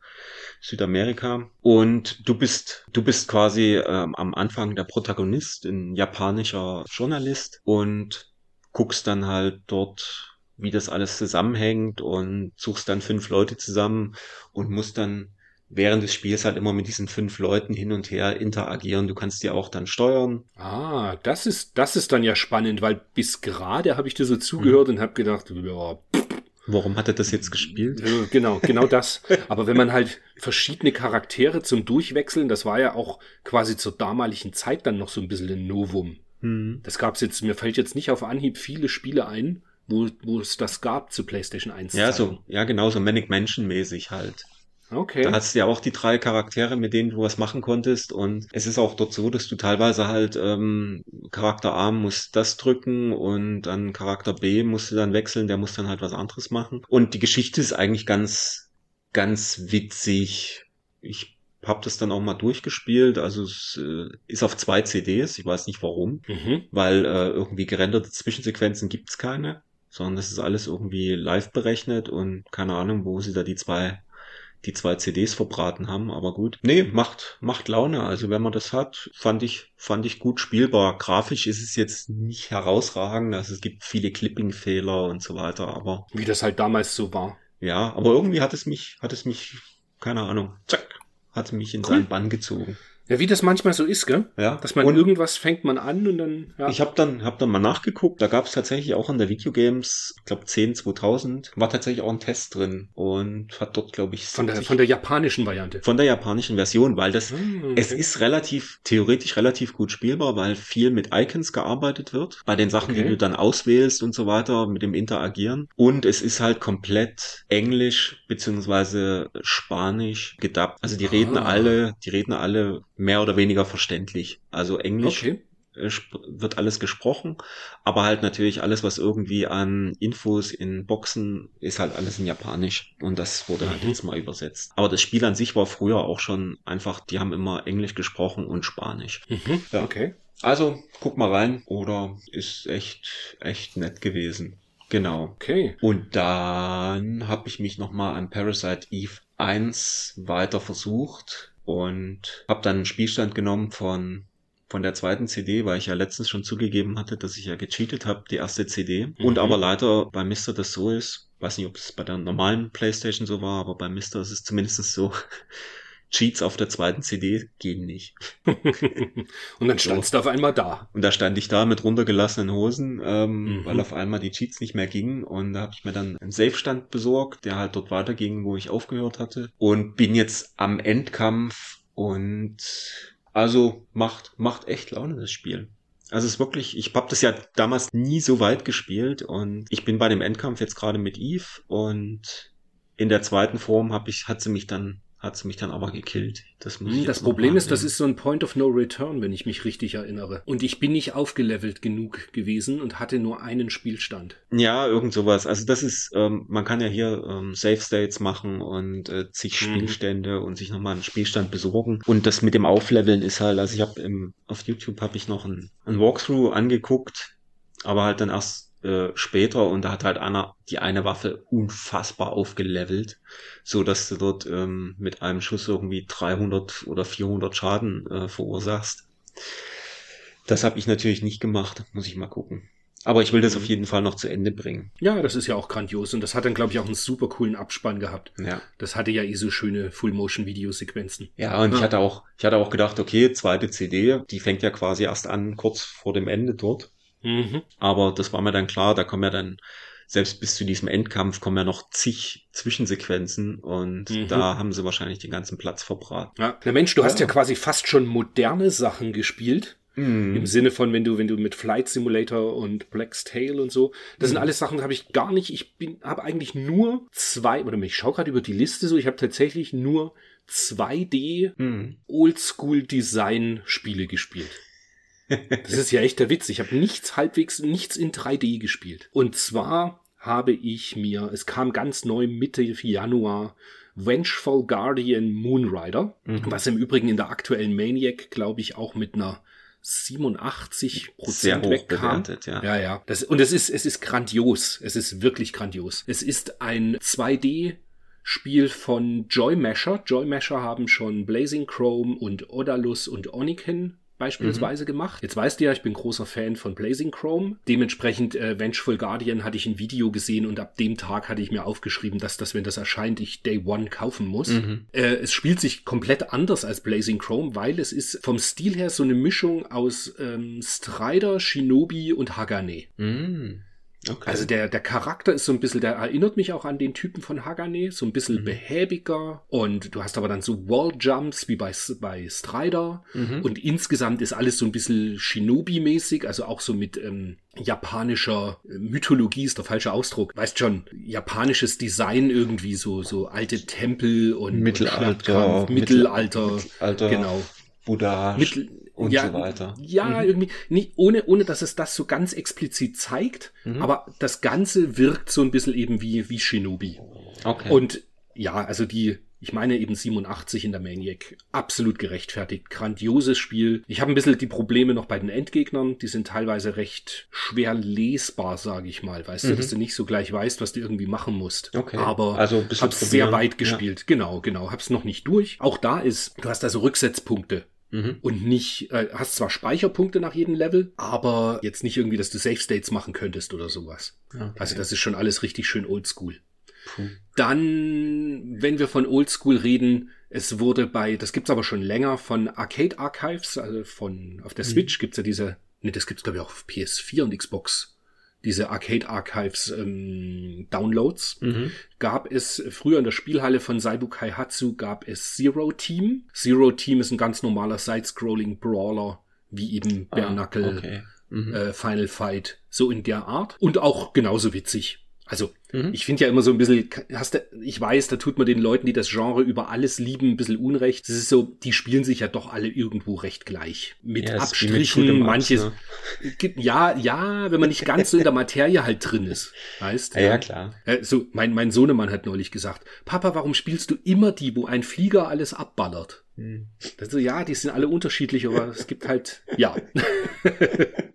Südamerika. Und du bist, du bist quasi ähm, am Anfang der Protagonist, ein japanischer Journalist und guckst dann halt dort wie das alles zusammenhängt und suchst dann fünf Leute zusammen und musst dann während des Spiels halt immer mit diesen fünf Leuten hin und her interagieren. Du kannst die auch dann steuern. Ah, das ist, das ist dann ja spannend, weil bis gerade habe ich dir so zugehört Mhm. und habe gedacht, ja, Warum hat er das jetzt gespielt? genau, genau das. Aber wenn man halt verschiedene Charaktere zum Durchwechseln, das war ja auch quasi zur damaligen Zeit dann noch so ein bisschen ein Novum. Hm. Das gab's jetzt, mir fällt jetzt nicht auf Anhieb viele Spiele ein, wo, wo es das gab zu PlayStation 1. Ja, Zeiten. so, ja, genau, so Manic Mansion mäßig halt. Okay. Da hast du ja auch die drei Charaktere, mit denen du was machen konntest. Und es ist auch dort so, dass du teilweise halt ähm, Charakter A muss das drücken und dann Charakter B musst du dann wechseln, der muss dann halt was anderes machen. Und die Geschichte ist eigentlich ganz, ganz witzig. Ich habe das dann auch mal durchgespielt. Also es äh, ist auf zwei CDs, ich weiß nicht warum, mhm. weil äh, irgendwie gerenderte Zwischensequenzen gibt's keine, sondern das ist alles irgendwie live berechnet und keine Ahnung, wo sie da die zwei die zwei CDs verbraten haben, aber gut. Nee, macht, macht Laune. Also wenn man das hat, fand ich, fand ich gut spielbar. Grafisch ist es jetzt nicht herausragend. Also es gibt viele Clipping-Fehler und so weiter, aber Wie das halt damals so war. ja, aber irgendwie hat es mich, hat es mich, keine Ahnung, zack, hat es mich in Cool. seinen Bann gezogen. Ja, wie das manchmal so ist, gell? Ja. Dass man und irgendwas fängt man an und dann, ja. Ich habe dann, hab dann mal nachgeguckt, da gab es tatsächlich auch an der Videogames, ich glaube 10 2000, war tatsächlich auch ein Test drin und hat dort, glaube ich, von der, 70 von der japanischen Variante. von der japanischen Version, weil das Es okay. ist relativ, theoretisch relativ gut spielbar, weil viel mit Icons gearbeitet wird. Bei den Sachen, Okay. die du dann auswählst und so weiter, mit dem Interagieren. Und es ist halt komplett Englisch beziehungsweise Spanisch gedubbt. Also die reden Ah. alle, die reden alle mehr oder weniger verständlich. Also Englisch Okay. äh, wird alles gesprochen, aber halt natürlich alles, was irgendwie an Infos in Boxen ist halt alles in Japanisch und das wurde halt Mhm. jetzt mal übersetzt. Aber das Spiel an sich war früher auch schon einfach, die haben immer Englisch gesprochen und Spanisch. Mhm. Ja. Okay. Also guck mal rein oder ist echt echt nett gewesen. Genau. Okay. Und dann habe ich mich nochmal an Parasite Eve 1 weiter versucht und habe dann einen Spielstand genommen von von der zweiten CD, weil ich ja letztens schon zugegeben hatte, dass ich ja gecheatet habe, die erste CD. Mhm. Und aber leider bei Mr. das so ist, weiß nicht, ob es bei der normalen Playstation so war, aber bei Mr. ist es zumindest so, Cheats auf der zweiten CD gehen nicht. und dann standst du auf einmal da. Und da stand ich da mit runtergelassenen Hosen, ähm, Mhm. weil auf einmal die Cheats nicht mehr gingen. Und da habe ich mir dann einen Safe-Stand besorgt, der halt dort weiterging, wo ich aufgehört hatte. Und bin jetzt am Endkampf und also macht, macht echt Laune, das Spiel. Also es ist wirklich, ich habe das ja damals nie so weit gespielt und ich bin bei dem Endkampf jetzt gerade mit Eve und in der zweiten Form habe ich, hat sie mich dann hat's mich dann aber gekillt. Das, muss hm, das Problem ist, das ist so ein Point of No Return, wenn ich mich richtig erinnere. Und ich bin nicht aufgelevelt genug gewesen und hatte nur einen Spielstand. Ja, irgend sowas. Also das ist, ähm, man kann ja hier ähm, Save States machen und äh, zig mhm. Spielstände und sich nochmal einen Spielstand besorgen. Und das mit dem Aufleveln ist halt, also ich habe auf YouTube habe ich noch ein, ein Walkthrough angeguckt, aber halt dann erst äh, später und da hat halt einer die eine Waffe unfassbar aufgelevelt, so dass du dort ähm, mit einem Schuss irgendwie 300 oder 400 Schaden äh, verursachst. Das habe ich natürlich nicht gemacht, muss ich mal gucken. Aber ich will das auf mhm. jeden Fall noch zu Ende bringen. Ja, das ist ja auch grandios. Und das hat dann, glaube ich, auch einen super coolen Abspann gehabt. Ja. Das hatte ja eh so schöne Full-Motion-Videosequenzen. Ja, und ja. ich hatte auch, ich hatte auch gedacht, okay, zweite CD, die fängt ja quasi erst an, kurz vor dem Ende dort. Mhm. Aber das war mir dann klar, da kommen ja dann, selbst bis zu diesem Endkampf kommen ja noch zig Zwischensequenzen und mhm. da haben sie wahrscheinlich den ganzen Platz verbraten. Ja. Na Mensch, du ja. hast ja quasi fast schon moderne Sachen gespielt. Mm. Im Sinne von, wenn du, wenn du mit Flight Simulator und Black's Tale und so, das mm. sind alles Sachen, habe ich gar nicht. Ich bin, habe eigentlich nur zwei, oder ich schaue gerade über die Liste so, ich habe tatsächlich nur 2D mm. Oldschool Design Spiele gespielt. Das ist ja echt der Witz. Ich habe nichts halbwegs, nichts in 3D gespielt. Und zwar habe ich mir, es kam ganz neu Mitte Januar, Vengeful Guardian Moonrider, mhm. was im Übrigen in der aktuellen Maniac, glaube ich, auch mit einer 87 Prozent wegkam. Bewertet, ja. ja, ja. Das, und es ist, es ist grandios. Es ist wirklich grandios. Es ist ein 2D Spiel von Joy Masher. Joy Masher haben schon Blazing Chrome und Odalus und Oniken beispielsweise mhm. gemacht. Jetzt weißt du ja, ich bin großer Fan von Blazing Chrome. Dementsprechend äh, Vengeful Guardian hatte ich ein Video gesehen und ab dem Tag hatte ich mir aufgeschrieben, dass das, wenn das erscheint, ich Day One kaufen muss. Mhm. Äh, es spielt sich komplett anders als Blazing Chrome, weil es ist vom Stil her so eine Mischung aus ähm, Strider, Shinobi und Hagane. Mhm. Okay. Also der, der Charakter ist so ein bisschen, der erinnert mich auch an den Typen von Hagane, so ein bisschen mhm. behäbiger und du hast aber dann so Walljumps wie bei, bei Strider mhm. und insgesamt ist alles so ein bisschen Shinobi-mäßig, also auch so mit ähm, japanischer Mythologie ist der falsche Ausdruck. Weißt schon, japanisches Design irgendwie, so, so alte Tempel und Mittelalter, und Mittelalter, Mittelalter, genau. Buddha. Mittel, und ja, so weiter. Ja, mhm. irgendwie, nicht, ohne, ohne dass es das so ganz explizit zeigt, mhm. aber das Ganze wirkt so ein bisschen eben wie, wie Shinobi. Okay. Und ja, also die, ich meine eben 87 in der Maniac. Absolut gerechtfertigt. Grandioses Spiel. Ich habe ein bisschen die Probleme noch bei den Endgegnern. Die sind teilweise recht schwer lesbar, sage ich mal. Weißt mhm. du, dass du nicht so gleich weißt, was du irgendwie machen musst. Okay. Aber also hab's sehr weit gespielt. Ja. Genau, genau. Hab's noch nicht durch. Auch da ist, du hast also Rücksetzpunkte. Mhm. Und nicht, äh, hast zwar Speicherpunkte nach jedem Level, aber jetzt nicht irgendwie, dass du Safe States machen könntest oder sowas. Okay. Also das ist schon alles richtig schön oldschool. Dann, wenn wir von Oldschool reden, es wurde bei, das gibt's aber schon länger, von Arcade Archives, also von, auf der mhm. Switch gibt's ja diese, ne, das gibt's glaube ich auch auf PS4 und Xbox diese Arcade Archives ähm, Downloads, mhm. gab es früher in der Spielhalle von Saibu Kaihatsu gab es Zero Team. Zero Team ist ein ganz normaler Side-Scrolling Brawler, wie eben Bare Knuckle, ah, okay. mhm. äh, Final Fight, so in der Art. Und auch genauso witzig. Also, mhm. ich finde ja immer so ein bisschen, hast du, ich weiß, da tut man den Leuten, die das Genre über alles lieben, ein bisschen Unrecht. Es ist so, die spielen sich ja doch alle irgendwo recht gleich. Mit ja, Abstrichen, manches. Ne? Ja, ja, wenn man nicht ganz so in der Materie halt drin ist. Heißt? Ja, ja, klar. So, mein, mein Sohnemann hat neulich gesagt, Papa, warum spielst du immer die, wo ein Flieger alles abballert? Also, ja, die sind alle unterschiedlich, aber es gibt halt, ja.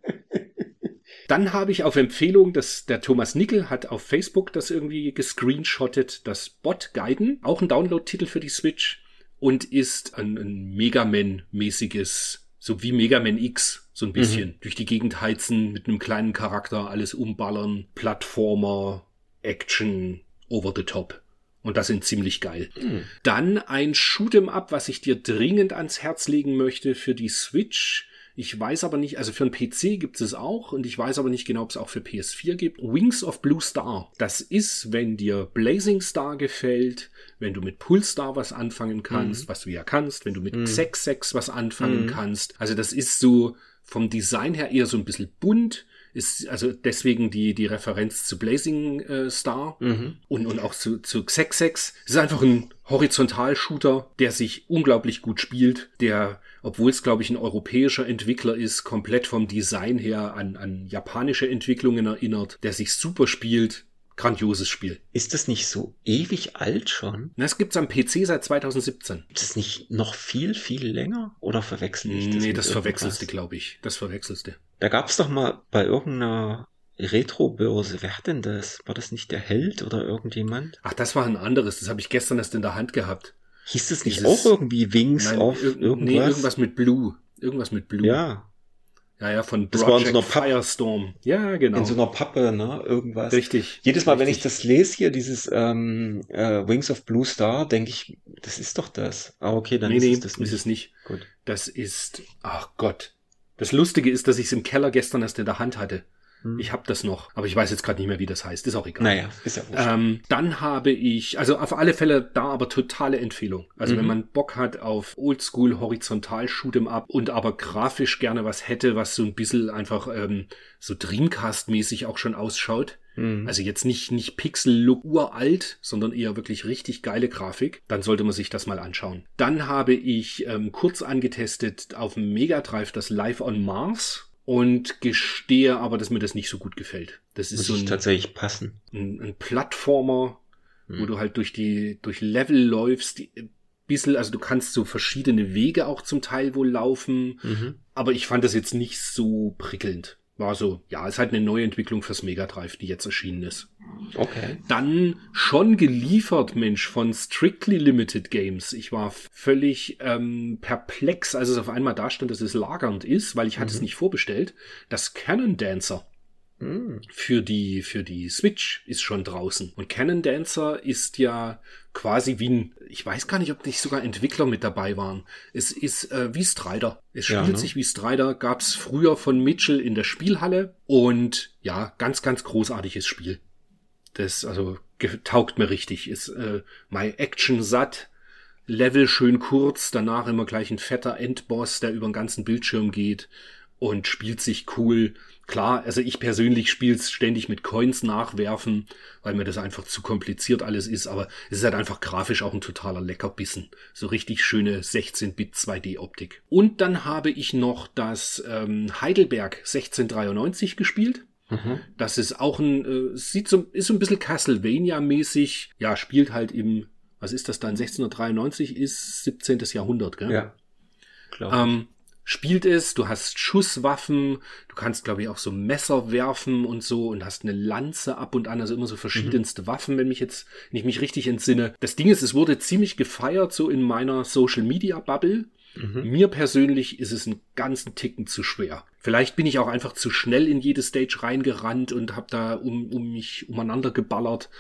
Dann habe ich auf Empfehlung, dass der Thomas Nickel hat auf Facebook das irgendwie gescreenshottet, das Bot Guiden, auch ein Download-Titel für die Switch und ist ein, ein Megaman-mäßiges, so wie Megaman X, so ein bisschen. Mhm. Durch die Gegend heizen, mit einem kleinen Charakter, alles umballern, Plattformer, Action, over the top. Und das sind ziemlich geil. Mhm. Dann ein Shoot'em Up, was ich dir dringend ans Herz legen möchte für die Switch ich weiß aber nicht, also für einen PC gibt es auch und ich weiß aber nicht genau, ob es auch für PS4 gibt. Wings of Blue Star. Das ist, wenn dir Blazing Star gefällt, wenn du mit Pulstar was anfangen kannst, mhm. was du ja kannst, wenn du mit mhm. Xex was anfangen mhm. kannst. Also das ist so vom Design her eher so ein bisschen bunt. Ist also deswegen die, die Referenz zu Blazing äh, Star Mhm. und, und auch zu, zu Xex. Es ist einfach ein Horizontal-Shooter, der sich unglaublich gut spielt, der, obwohl es, glaube ich, ein europäischer Entwickler ist, komplett vom Design her an, an japanische Entwicklungen erinnert, der sich super spielt. Grandioses Spiel. Ist das nicht so ewig alt schon? Das gibt's am PC seit 2017. Ist das nicht noch viel, viel länger? Oder verwechsel ich das? nee, das verwechselst du, irgendwas? glaube ich. Das verwechselst du. Da gab's doch mal bei irgendeiner Retro-Börse, wer hat denn das? War das nicht der Held oder irgendjemand? Ach, das war ein anderes. Das habe ich gestern erst in der Hand gehabt. Hieß das nicht Dieses- auch irgendwie Wings Nein, auf irg- irgendwas? Nee, irgendwas mit Blue. Irgendwas mit Blue. Ja, ja, ja von Das war in so einer Firestorm. Ja, genau. in so einer Pappe, ne? Irgendwas. Richtig. Jedes Mal, wenn ich Richtig. das lese hier, dieses ähm, äh, Wings of Blue Star, denke ich, das ist doch das. Ah, okay, dann nee, ist nee, es das nicht. ist es nicht. Gut. Das ist, ach Gott. Das Lustige ist, dass ich es im Keller gestern erst in der Hand hatte. Hm. Ich habe das noch, aber ich weiß jetzt gerade nicht mehr, wie das heißt. Ist auch egal. Naja, ist ja wurscht. Ähm, dann habe ich, also auf alle Fälle da aber totale Empfehlung. Also Mhm. wenn man Bock hat auf Oldschool Horizontal Shoot'em Up und aber grafisch gerne was hätte, was so ein bisschen einfach ähm, so Dreamcast-mäßig auch schon ausschaut. Hm. Also jetzt nicht, nicht Pixel-Look uralt, sondern eher wirklich richtig geile Grafik. Dann sollte man sich das mal anschauen. Dann habe ich ähm, kurz angetestet auf dem Mega Drive das Live on Mars und gestehe aber, dass mir das nicht so gut gefällt. Das ist Muss so ein, tatsächlich passen. ein, ein Plattformer, wo Hm. du halt durch die, durch Level läufst, die, ein bisschen, also du kannst so verschiedene Wege auch zum Teil wohl laufen, Mhm. aber ich fand das jetzt nicht so prickelnd. War so, ja, ist halt eine Neuentwicklung fürs Mega Drive, die jetzt erschienen ist. Okay. Dann schon geliefert, Mensch, von Strictly Limited Games. Ich war völlig ähm, perplex, als es auf einmal da stand, dass es lagernd ist, weil ich hatte es Mhm. nicht vorbestellt. Das Cannon Dancer. Für die, für die Switch ist schon draußen. Und Cannon Dancer ist ja quasi wie ein, ich weiß gar nicht, ob nicht sogar Entwickler mit dabei waren. Es ist äh, wie Strider. Es Ja, spielt ne? sich wie Strider, gab's früher von Mitchell in der Spielhalle und ja, ganz, ganz großartiges Spiel. Das, also, taugt mir richtig. Ist äh, my Action satt. Level schön kurz, danach immer gleich ein fetter Endboss, der über den ganzen Bildschirm geht und spielt sich cool. Klar, also ich persönlich spiele es ständig mit Coins nachwerfen, weil mir das einfach zu kompliziert alles ist, aber es ist halt einfach grafisch auch ein totaler Leckerbissen. So richtig schöne 16-Bit 2D-Optik. Und dann habe ich noch das ähm, Heidelberg 1693 gespielt. Mhm. Das ist auch ein, äh, sieht so, ist so ein bisschen Castlevania-mäßig. Ja, spielt halt im, was ist das dann? 1693 ist 17. Jahrhundert, gell? Ja. Klar. Ähm, spielt es, du hast Schusswaffen, du kannst, glaube ich, auch so Messer werfen und so und hast eine Lanze ab und an, also immer so verschiedenste Waffen, wenn mich jetzt, wenn ich mich richtig entsinne. Das Ding ist, es wurde ziemlich gefeiert, so in meiner Social Media Bubble. Mhm. Mir persönlich ist es einen ganzen Ticken zu schwer. Vielleicht bin ich auch einfach zu schnell in jede Stage reingerannt und habe da um, um mich umeinander geballert.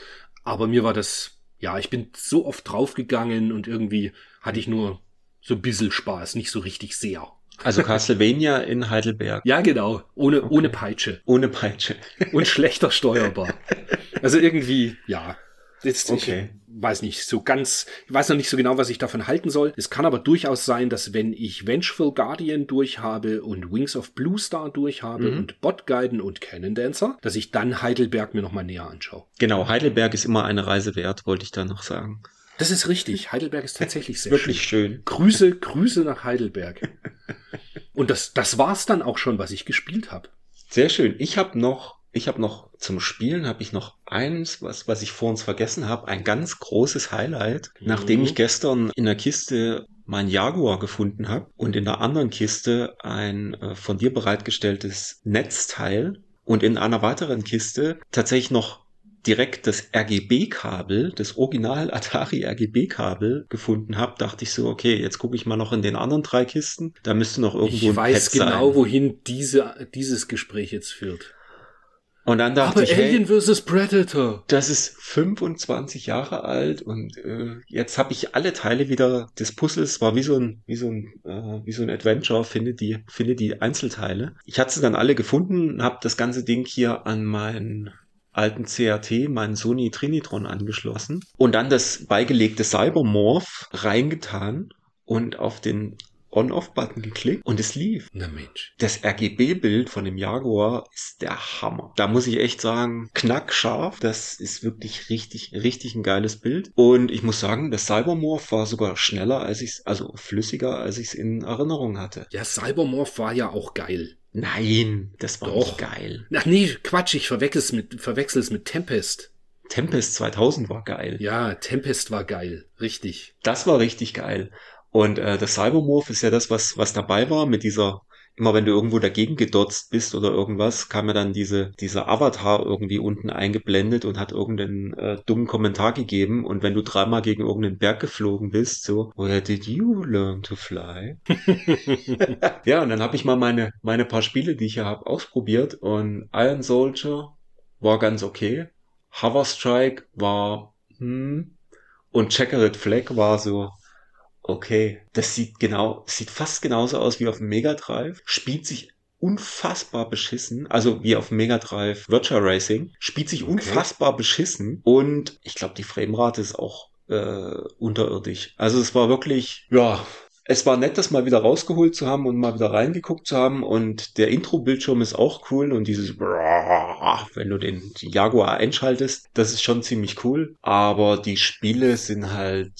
Aber mir war das, ja, ich bin so oft draufgegangen und irgendwie hatte ich nur so ein bisschen Spaß, nicht so richtig sehr. Also Castlevania in Heidelberg. Ja, genau. Ohne, Okay. ohne Peitsche. Ohne Peitsche. Und schlechter steuerbar. Also irgendwie, ja. Jetzt, Okay. Ich weiß nicht so ganz, ich weiß noch nicht so genau, was ich davon halten soll. Es kann aber durchaus sein, dass wenn ich Vengeful Guardian durchhabe und Wings of Blue Star durchhabe Mhm. und Bot Guiden und Cannon Dancer, dass ich dann Heidelberg mir nochmal näher anschaue. Genau, Heidelberg ist immer eine Reise wert, wollte ich da noch sagen. Das ist richtig. Heidelberg ist tatsächlich sehr Wirklich schön. schön. Grüße, Grüße nach Heidelberg. Und das, das war's dann auch schon, was ich gespielt habe. Sehr schön. Ich habe noch, ich habe noch zum Spielen habe ich noch eins, was was ich vor uns vergessen habe, ein ganz großes Highlight, Mhm. nachdem ich gestern in der Kiste mein Jaguar gefunden habe und in der anderen Kiste ein äh, von dir bereitgestelltes Netzteil und in einer weiteren Kiste tatsächlich noch direkt das RGB-Kabel, das Original Atari RGB-Kabel gefunden habe, dachte ich so, okay, jetzt gucke ich mal noch in den anderen drei Kisten. Da müsste noch irgendwo Ich ein weiß Pad genau, sein. wohin diese, dieses Gespräch jetzt führt. Und dann dachte Aber ich, hey, Alien vs. Predator. Das ist 25 Jahre alt und äh, jetzt habe ich alle Teile wieder des Puzzles. War wie so ein wie so ein äh, wie so ein Adventure. Finde die finde die Einzelteile. Ich hatte sie dann alle gefunden, habe das ganze Ding hier an meinen alten CAT, meinen Sony Trinitron angeschlossen und dann das beigelegte Cybermorph reingetan und auf den On-Off-Button geklickt und es lief. Na Mensch. Das RGB-Bild von dem Jaguar ist der Hammer. Da muss ich echt sagen, knackscharf. Das ist wirklich richtig, richtig ein geiles Bild. Und ich muss sagen, das Cybermorph war sogar schneller, als ich es, also flüssiger, als ich es in Erinnerung hatte. Ja, Cybermorph war ja auch geil. Nein, das war Doch. nicht geil. Ach nee, Quatsch, ich verwechsel es mit, verwechsel es mit Tempest. Tempest 2000 war geil. Ja, Tempest war geil. Richtig. Das war richtig geil. Und äh, das Cybermorph ist ja das, was, was dabei war mit dieser, immer wenn du irgendwo dagegen gedotzt bist oder irgendwas, kam ja dann diese, dieser Avatar irgendwie unten eingeblendet und hat irgendeinen äh, dummen Kommentar gegeben. Und wenn du dreimal gegen irgendeinen Berg geflogen bist, so, where did you learn to fly? ja, und dann habe ich mal meine, meine paar Spiele, die ich ja habe, ausprobiert und Iron Soldier war ganz okay. Hover Strike war, hm, und Checkered Flag war so, okay. Das sieht genau, sieht fast genauso aus wie auf dem Mega Drive, spielt sich unfassbar beschissen, also wie auf Mega Drive Virtual Racing, spielt sich Okay. unfassbar beschissen und ich glaube, die Framerate ist auch äh, unterirdisch. Also es war wirklich, ja, es war nett, das mal wieder rausgeholt zu haben und mal wieder reingeguckt zu haben. Und der Intro-Bildschirm ist auch cool und dieses, wenn du den Jaguar einschaltest, das ist schon ziemlich cool. Aber die Spiele sind halt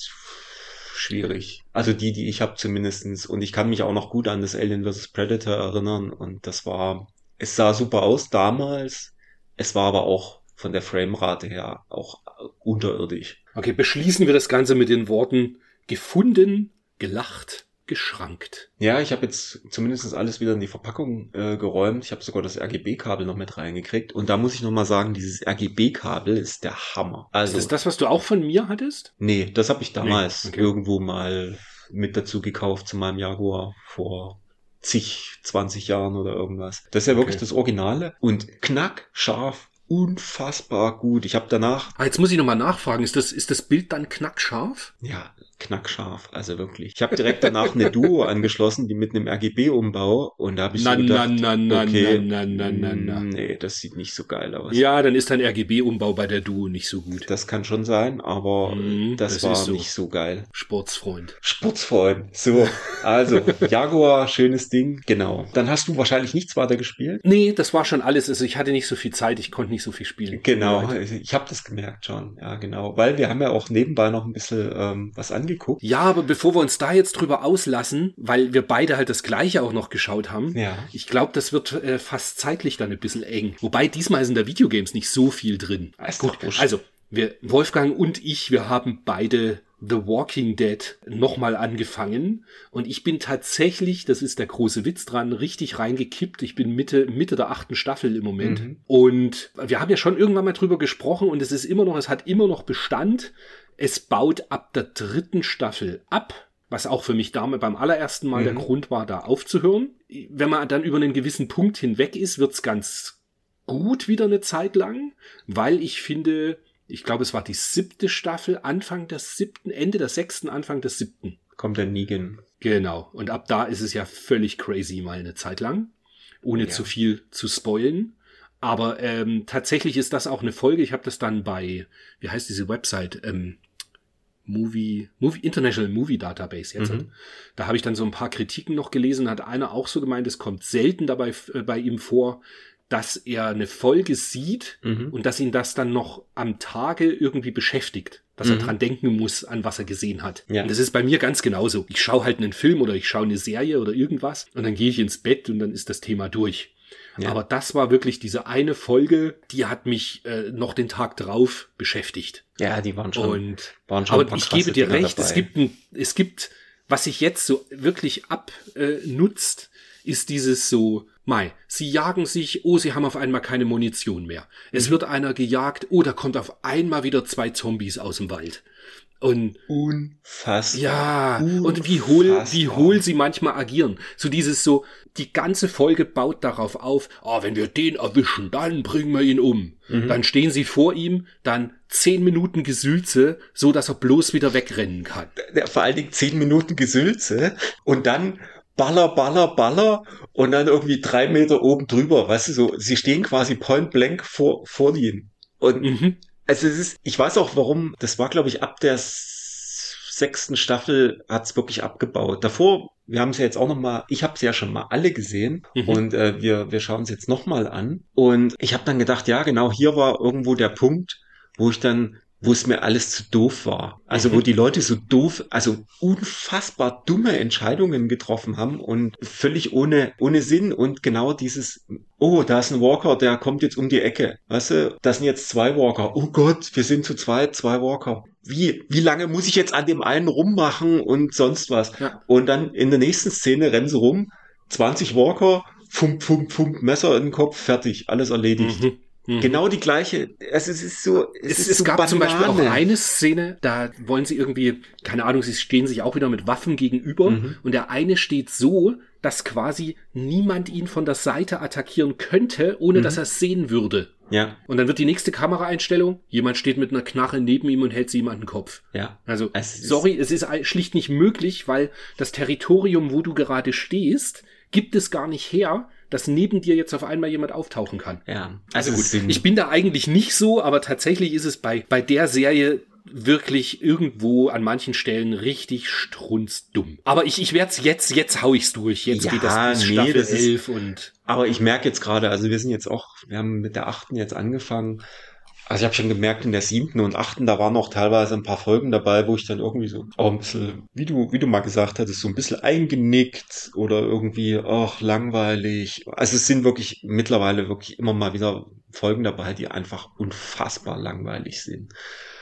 schwierig. Also die, die ich habe zumindestens. Und ich kann mich auch noch gut an das Alien vs. Predator erinnern. Und das war, es sah super aus damals. Es war aber auch von der Framerate her auch unterirdisch. Okay, beschließen wir das Ganze mit den Worten gefunden, gelacht, geschrankt. Ja, ich habe jetzt zumindest alles wieder in die Verpackung äh, geräumt. Ich habe sogar das RGB-Kabel noch mit reingekriegt. Und da muss ich nochmal sagen, dieses RGB-Kabel ist der Hammer. Also, ist das das, was du auch von mir hattest? nee, das habe ich damals Nee, okay. irgendwo mal mit dazu gekauft zu meinem Jaguar vor zig, 20 Jahren oder irgendwas. Das ist ja wirklich Okay. das Originale und knackscharf, unfassbar gut. Ich habe danach, Ah, jetzt muss ich nochmal nachfragen, ist das, ist das Bild dann knackscharf? ja, knackscharf, also wirklich. Ich habe direkt danach eine Duo angeschlossen, die mit einem RGB-Umbau und da habe ich Na, so gedacht, na, na, okay, na, na, na, na. nee, das sieht nicht so geil aus. Ja, dann ist dein RGB-Umbau bei der Duo nicht so gut. Das kann schon sein, aber Mhm, das, das war so. nicht so geil. Sportsfreund. Sportsfreund. So, also, Jaguar, schönes Ding. Genau. Dann hast du wahrscheinlich nichts weiter gespielt. Nee, das war schon alles. Also ich hatte nicht so viel Zeit, ich konnte nicht so viel spielen. Genau, ich habe das gemerkt schon. Ja, genau. Weil wir haben ja auch nebenbei noch ein bisschen ähm, was angeguckt. Ja, aber bevor wir uns da jetzt drüber auslassen, weil wir beide halt das gleiche auch noch geschaut haben, Ja. ich glaube, das wird äh, fast zeitlich dann ein bisschen eng. Wobei diesmal sind da Videogames nicht so viel drin. Ist Gut, also wir, Wolfgang und ich, wir haben beide The Walking Dead nochmal angefangen und ich bin tatsächlich, das ist der große Witz dran, richtig reingekippt. Ich bin Mitte, Mitte der achten Staffel im Moment Mhm. und wir haben ja schon irgendwann mal drüber gesprochen und es ist immer noch, es hat immer noch Bestand. Es baut ab der dritten Staffel ab, was auch für mich damals beim allerersten Mal der Mhm. Grund war, da aufzuhören. Wenn man dann über einen gewissen Punkt hinweg ist, wird's ganz gut wieder eine Zeit lang, weil ich finde, ich glaube, es war die siebte Staffel, Anfang der siebten, Ende der sechsten, Anfang der siebten. Kommt der Negan. Genau. Und ab da ist es ja völlig crazy mal eine Zeit lang, ohne Ja. zu viel zu spoilen. Aber ähm, tatsächlich ist das auch eine Folge. Ich habe das dann bei, wie heißt diese Website? Ähm, Movie, Movie, International Movie Database jetzt. Mhm. Da habe ich dann so ein paar Kritiken noch gelesen, hat einer auch so gemeint, es kommt selten dabei äh, bei ihm vor, dass er eine Folge sieht Mhm. und dass ihn das dann noch am Tage irgendwie beschäftigt, dass er Mhm. dran denken muss, an was er gesehen hat. Ja. Und das ist bei mir ganz genauso. Ich schaue halt einen Film oder ich schaue eine Serie oder irgendwas und dann gehe ich ins Bett und dann ist das Thema durch. Ja. Aber das war wirklich diese eine Folge, die hat mich äh, noch den Tag drauf beschäftigt. Ja, die waren schon, Und waren schon aber ich gebe dir Dinger recht, es gibt, ein, es gibt, was sich jetzt so wirklich abnutzt, ist dieses so, Mai, sie jagen sich, oh, sie haben auf einmal keine Munition mehr. Es Mhm. wird einer gejagt, oh, da kommt auf einmal wieder zwei Zombies aus dem Wald. Und Unfassbar. ja, und wie hohl, wie Unfassbar. hohl sie manchmal agieren. So dieses so, die ganze Folge baut darauf auf, ah, wenn wir den erwischen, dann bringen wir ihn um. Mhm. Dann stehen sie vor ihm, dann zehn Minuten Gesülze, so dass er bloß wieder wegrennen kann. Vor allen Dingen zehn Minuten Gesülze und dann Baller, Baller, Baller und dann irgendwie drei Meter oben drüber, weißt du, so, sie stehen quasi point blank vor, vor ihnen. Und Mhm. Also es ist, ich weiß auch warum, das war glaube ich ab der sechsten Staffel hat's wirklich abgebaut. Davor wir haben es ja jetzt auch noch mal, ich habe es ja schon mal alle gesehen Mhm. und äh, wir, wir schauen es jetzt noch mal an. Und ich habe dann gedacht, ja genau, hier war irgendwo der Punkt, wo ich dann wo es mir alles zu doof war. Also Mhm. wo die Leute so doof, also unfassbar dumme Entscheidungen getroffen haben und völlig ohne, ohne Sinn und genau dieses, oh, da ist ein Walker, der kommt jetzt um die Ecke. Weißt du, das sind jetzt zwei Walker. Oh Gott, wir sind zu zweit, zwei Walker. Wie, wie lange muss ich jetzt an dem einen rummachen und sonst was? Ja. Und dann in der nächsten Szene rennen sie rum, 20 Walker, fump, fump, fump, Messer in den Kopf, fertig, alles erledigt. Mhm. Mhm. Genau die gleiche. Es ist, es ist so. Es, ist es so gab zum Beispiel auch Banane. eine Szene, da wollen sie irgendwie, keine Ahnung, sie stehen sich auch wieder mit Waffen gegenüber Mhm. und der eine steht so, dass quasi niemand ihn von der Seite attackieren könnte, ohne Mhm. dass er es sehen würde. Ja, Und dann wird die nächste Kameraeinstellung, jemand steht mit einer Knarre neben ihm und hält sie ihm an den Kopf. ja. Also, Es sorry, es ist schlicht nicht möglich, weil das Territorium, wo du gerade stehst, gibt es gar nicht her, dass neben dir jetzt auf einmal jemand auftauchen kann. Ja. Also es gut, ich bin da eigentlich nicht so, aber tatsächlich ist es bei, bei der Serie wirklich irgendwo an manchen Stellen richtig strunzdumm. Aber ich, ich werde es jetzt, jetzt hau ich's durch. Jetzt Ja, geht das bis nee, Staffel das ist- 11 und Aber ich merke jetzt gerade, also wir sind jetzt auch, wir haben mit der achten jetzt angefangen. Also ich habe schon gemerkt, in der siebten und achten, da waren noch teilweise ein paar Folgen dabei, wo ich dann irgendwie so auch ein bisschen, wie du, wie du mal gesagt hattest, so ein bisschen eingenickt oder irgendwie, ach, langweilig. Also es sind wirklich mittlerweile wirklich immer mal wieder Folgen dabei, die einfach unfassbar langweilig sind.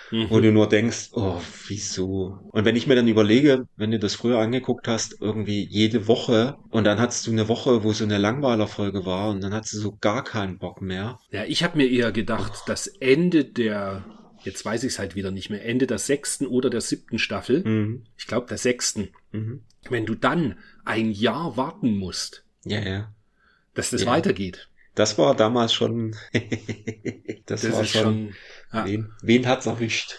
Mhm. wo du nur denkst, oh, wieso? Und wenn ich mir dann überlege, wenn du das früher angeguckt hast, irgendwie jede Woche und dann hattest du eine Woche, wo so eine Langweilerfolge war und dann hattest du so gar keinen Bock mehr. Ja, ich habe mir eher gedacht, das Ende der, jetzt weiß ich es halt wieder nicht mehr, Ende der sechsten oder der siebten Staffel, Mhm. ich glaube der sechsten, Mhm. wenn du dann ein Jahr warten musst, Ja, ja. dass das Ja. weitergeht. Das war damals schon, das, Das war schon, schon, ja. wen, wen hat's erwischt?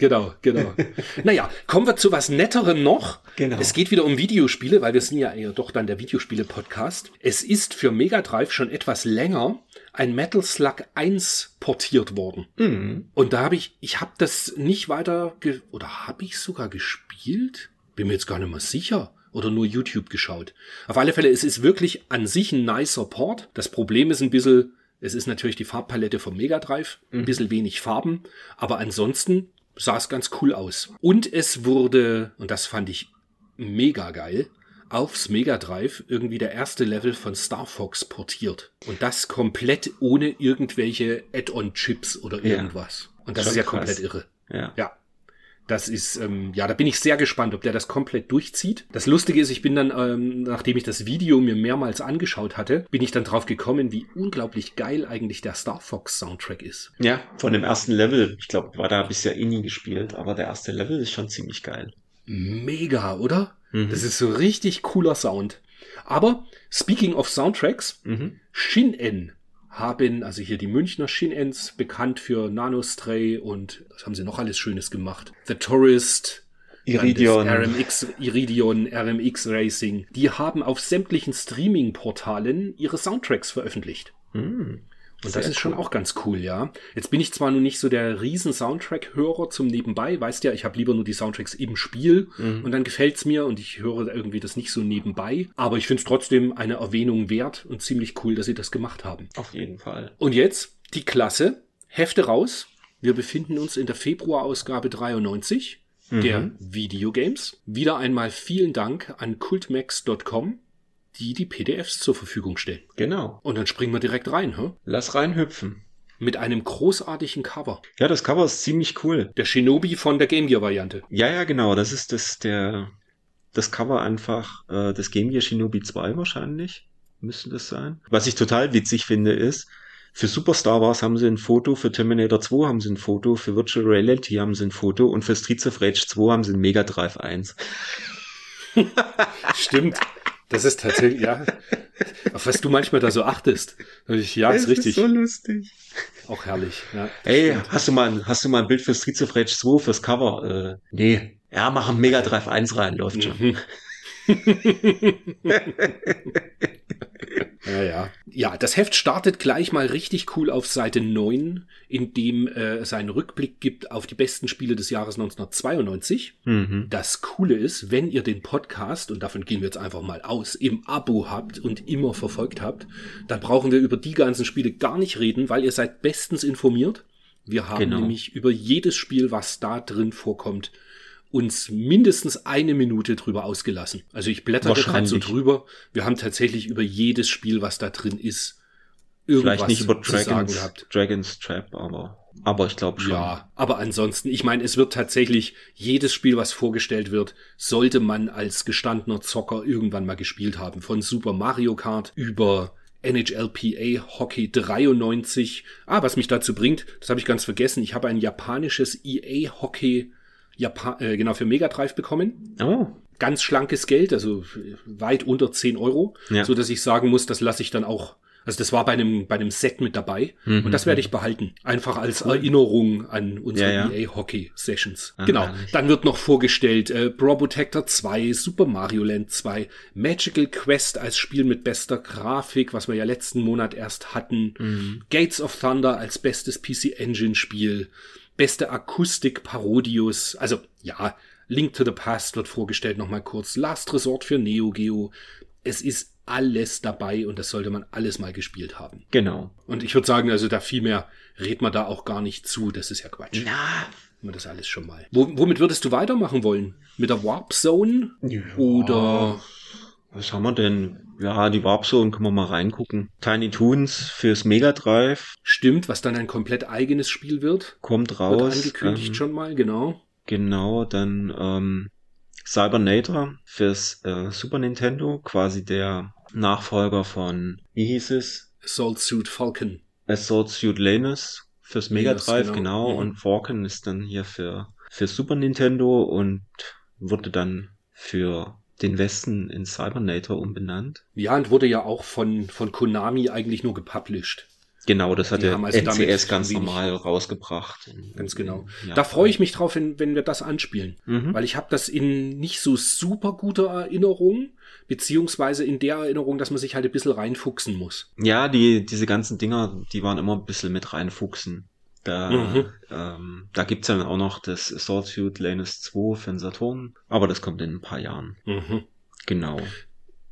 Genau, genau. naja, kommen wir zu was Netterem noch. Genau. Es geht wieder um Videospiele, weil wir sind ja eher doch dann der Videospiele-Podcast. Es ist für Mega Drive schon etwas länger ein Metal Slug 1 portiert worden. Mhm. Und da habe ich, ich habe das nicht weiter, ge oder habe ich sogar gespielt? Bin mir jetzt gar nicht mehr sicher. Oder nur YouTube geschaut. Auf alle Fälle, es ist wirklich an sich ein nicer Port. Das Problem ist ein bisschen, es ist natürlich die Farbpalette vom Mega Drive, ein bisschen wenig Farben, aber ansonsten sah es ganz cool aus. Und es wurde, und das fand ich mega geil, aufs Mega Drive irgendwie der erste Level von Star Fox portiert. Und das komplett ohne irgendwelche Add-on-Chips oder Ja. irgendwas. Und das Schon ist ja krass. komplett irre. Ja. Ja. Das ist, ähm, ja, da bin ich sehr gespannt, ob der das komplett durchzieht. Das Lustige ist, ich bin dann, ähm, nachdem ich das Video mir mehrmals angeschaut hatte, bin ich dann drauf gekommen, wie unglaublich geil eigentlich der Star Fox Soundtrack ist. Ja, von dem ersten Level, ich glaube, war da bisher eh nie gespielt, aber der erste Level ist schon ziemlich geil. Mega, oder? Mhm. Das ist so richtig cooler Sound. Aber, speaking of Soundtracks, Mhm. Shin-En haben, also hier die Münchner Shin-Ens, bekannt für Nanostray und was haben sie noch alles Schönes gemacht? The Tourist, Iridion. RMX, Iridion, RMX Racing. Die haben auf sämtlichen Streaming-Portalen ihre Soundtracks veröffentlicht. Mhm. Und Sehr das ist schon cool. auch ganz cool, ja. Jetzt bin ich zwar nun nicht so der riesen Soundtrack-Hörer zum Nebenbei, weißt ja, ich habe lieber nur die Soundtracks im Spiel Mhm. und dann gefällt's mir und ich höre irgendwie das nicht so nebenbei. Aber ich finde es trotzdem eine Erwähnung wert und ziemlich cool, dass sie das gemacht haben. Auf jeden Fall. Und jetzt die Klasse. Hefte raus. Wir befinden uns in der Februarausgabe 93 der Mhm. Videogames. Wieder einmal vielen Dank an cultmax.com, die die PDFs zur Verfügung stellen. Genau. Und dann springen wir direkt rein, hä? Lass reinhüpfen. mit einem großartigen Cover. Ja, das Cover ist ziemlich cool. Der Shinobi von der Game Gear Variante. Ja, ja, genau. Das ist das, der, das Cover einfach, äh, das Game Gear Shinobi 2 wahrscheinlich. Müsste das sein. Was ich total witzig finde, ist, für Super Star Wars haben sie ein Foto, für Terminator 2 haben sie ein Foto, für Virtual Reality haben sie ein Foto und für Streets of Rage 2 haben sie ein Mega Drive 1. Stimmt. Das ist tatsächlich, ja. Auf was du manchmal da so achtest. Ja, ist Es richtig. so lustig. Auch herrlich. Ja. Ey, hast du mal, hast du mal ein Bild für Streets of Rage 2 fürs Cover? Äh, nee. Ja, mach ein Mega Drive 1 rein, läuft schon. Mhm. ja, ja. Ja, das Heft startet gleich mal richtig cool auf Seite 9, in dem äh, es einen Rückblick gibt auf die besten Spiele des Jahres 1992. Mhm. Das Coole ist, wenn ihr den Podcast, und davon gehen wir jetzt einfach mal aus, im Abo habt und immer verfolgt habt, dann brauchen wir über die ganzen Spiele gar nicht reden, weil ihr seid bestens informiert. Wir haben Genau. nämlich über jedes Spiel, was da drin vorkommt, uns mindestens eine Minute drüber ausgelassen. Also ich blätter gerade so drüber. Wir haben tatsächlich über jedes Spiel, was da drin ist, irgendwas Vielleicht nicht über zu sagen Dragons, gehabt. Dragons Trap, aber, aber ich glaube schon. Ja, aber ansonsten, ich meine, es wird tatsächlich jedes Spiel, was vorgestellt wird, sollte man als gestandener Zocker irgendwann mal gespielt haben. Von Super Mario Kart über NHLPA Hockey 93. Ah, was mich dazu bringt, das habe ich ganz vergessen. Ich habe ein japanisches EA Hockey Japan äh, genau für Mega Drive bekommen. Oh, Ganz schlankes Geld, also weit unter 10 Euro, Ja. so dass ich sagen muss, das lasse ich dann auch. Also das war bei einem, bei einem Set mit dabei Mhm, und das werde ich behalten. Einfach als Erinnerung an unsere Ja, ja. EA Hockey Sessions. Ah, genau. herrlich. Dann wird noch vorgestellt äh, Pro Protector 2, Super Mario Land 2, Magical Quest als Spiel mit bester Grafik, was wir ja letzten Monat erst hatten. Mhm. Gates of Thunder als bestes PC Engine Spiel, beste Akustik Parodius, also ja, Link to the Past wird vorgestellt nochmal kurz, Last Resort für Neo Geo. Es ist alles dabei und das sollte man alles mal gespielt haben. genau. Und ich würde sagen, also da viel mehr redet man da auch gar nicht zu, das ist ja Quatsch. Na, Man das alles schon mal. Wo, womit würdest du weitermachen wollen? Mit der Warp Zone? Oder Was haben wir denn? Ja, die Warp Zone können wir mal reingucken. Tiny Toons fürs Mega Drive stimmt, was dann ein komplett eigenes Spiel wird? kommt Wird raus. angekündigt ähm, schon mal, genau. Genau, dann ähm, Cybernator fürs äh, Super Nintendo, quasi der Nachfolger von, wie hieß es? Assault Suit Falcon. Assault Suit Lanus fürs Mega Drive, genau. genau, Mhm. und Falcon ist dann hier für, für Super Nintendo und wurde dann für den Westen in Cybernator umbenannt. Ja, und wurde ja auch von, von Konami eigentlich nur gepublished. Genau, das hat Die der also NCS ganz normal rausgebracht. Ganz genau. Ja. Da freue ich mich drauf, wenn, wenn wir das anspielen. Mhm. Weil ich habe das in nicht so super guter Erinnerung, beziehungsweise in der Erinnerung, dass man sich halt ein bisschen reinfuchsen muss. Ja, die, diese ganzen Dinger, die waren immer ein bisschen mit reinfuchsen. Da, Mhm. ähm, da gibt's dann auch noch das Assault Suit Lanus 2 für den Saturn, aber das kommt in ein paar Jahren. Mhm. Genau.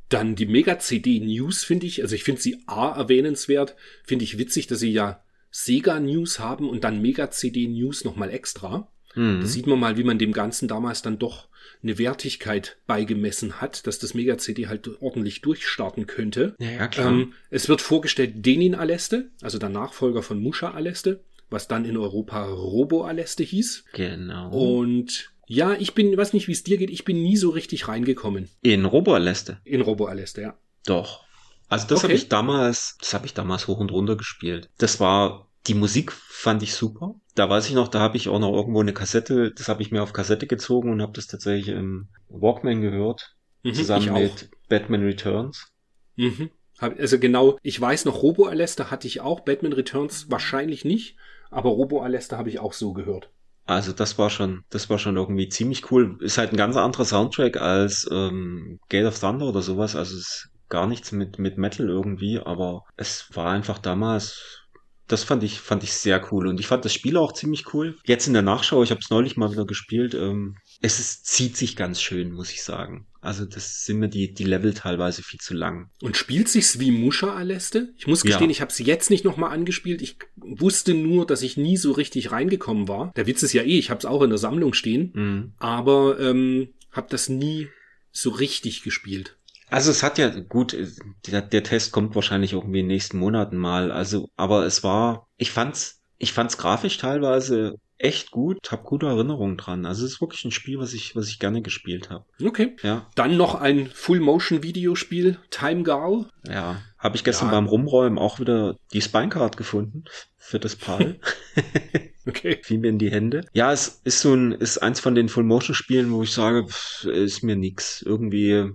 Dann die Mega-CD News finde ich, also ich finde sie A erwähnenswert, finde ich witzig, dass sie ja Sega News haben und dann Mega-CD News nochmal extra. Mhm. Da sieht man mal, wie man dem Ganzen damals dann doch eine Wertigkeit beigemessen hat, dass das Mega-CD halt ordentlich durchstarten könnte. Ja, ja, klar. Ähm, es wird vorgestellt Denin Aleste, also der Nachfolger von Musha Aleste, was dann in Europa Robo Aleste hieß. genau. Und ja, ich bin, weiß nicht, wie es dir geht, ich bin nie so richtig reingekommen in Robo-Aleste. in Robo Aleste, ja. Doch. Also das Okay. habe ich damals, das habe ich damals hoch und runter gespielt. Das war, die Musik fand ich super. Da weiß ich noch, da habe ich auch noch irgendwo eine Kassette, das habe ich mir auf Kassette gezogen und habe das tatsächlich im Walkman gehört, Mhm, zusammen mit Batman Returns. Mhm. Also genau, ich weiß noch, Robo Aleste hatte ich auch, Batman Returns wahrscheinlich nicht, aber Robo Aleste habe ich auch so gehört. Also das war schon, das war schon irgendwie ziemlich cool. Ist halt ein ganz anderer Soundtrack als ähm, Gate of Thunder oder sowas. Also es ist gar nichts mit mit Metal irgendwie, aber es war einfach damals. Das fand ich fand ich sehr cool und ich fand das Spiel auch ziemlich cool. Jetzt in der Nachschau, ich habe es neulich mal wieder gespielt. Ähm, es ist, zieht sich ganz schön, muss ich sagen. Also das sind mir die die Level teilweise viel zu lang. Und spielt sich's wie Musha Aleste? Ich muss Ja. gestehen, ich habe es jetzt nicht nochmal angespielt. Ich wusste nur, dass ich nie so richtig reingekommen war. Der Witz ist ja eh, ich habe es auch in der Sammlung stehen, Mhm. aber ähm, habe das nie so richtig gespielt. Also es hat ja gut, äh, der, der Test kommt wahrscheinlich irgendwie in den nächsten Monaten mal. Also, aber es war, ich fand's, ich fand's grafisch teilweise echt gut, hab gute Erinnerungen dran. Also es ist wirklich ein Spiel, was ich, was ich gerne gespielt habe. Okay. Ja, Dann noch ein Full-Motion-Videospiel, Time Girl. ja. Habe ich gestern Ja. beim Rumräumen auch wieder die Spinecard gefunden für das PAL. Okay. Fiel mir in die Hände. Ja, es ist so ein, ist eins von den Full-Motion-Spielen, wo ich sage, pff, ist mir nix. Irgendwie,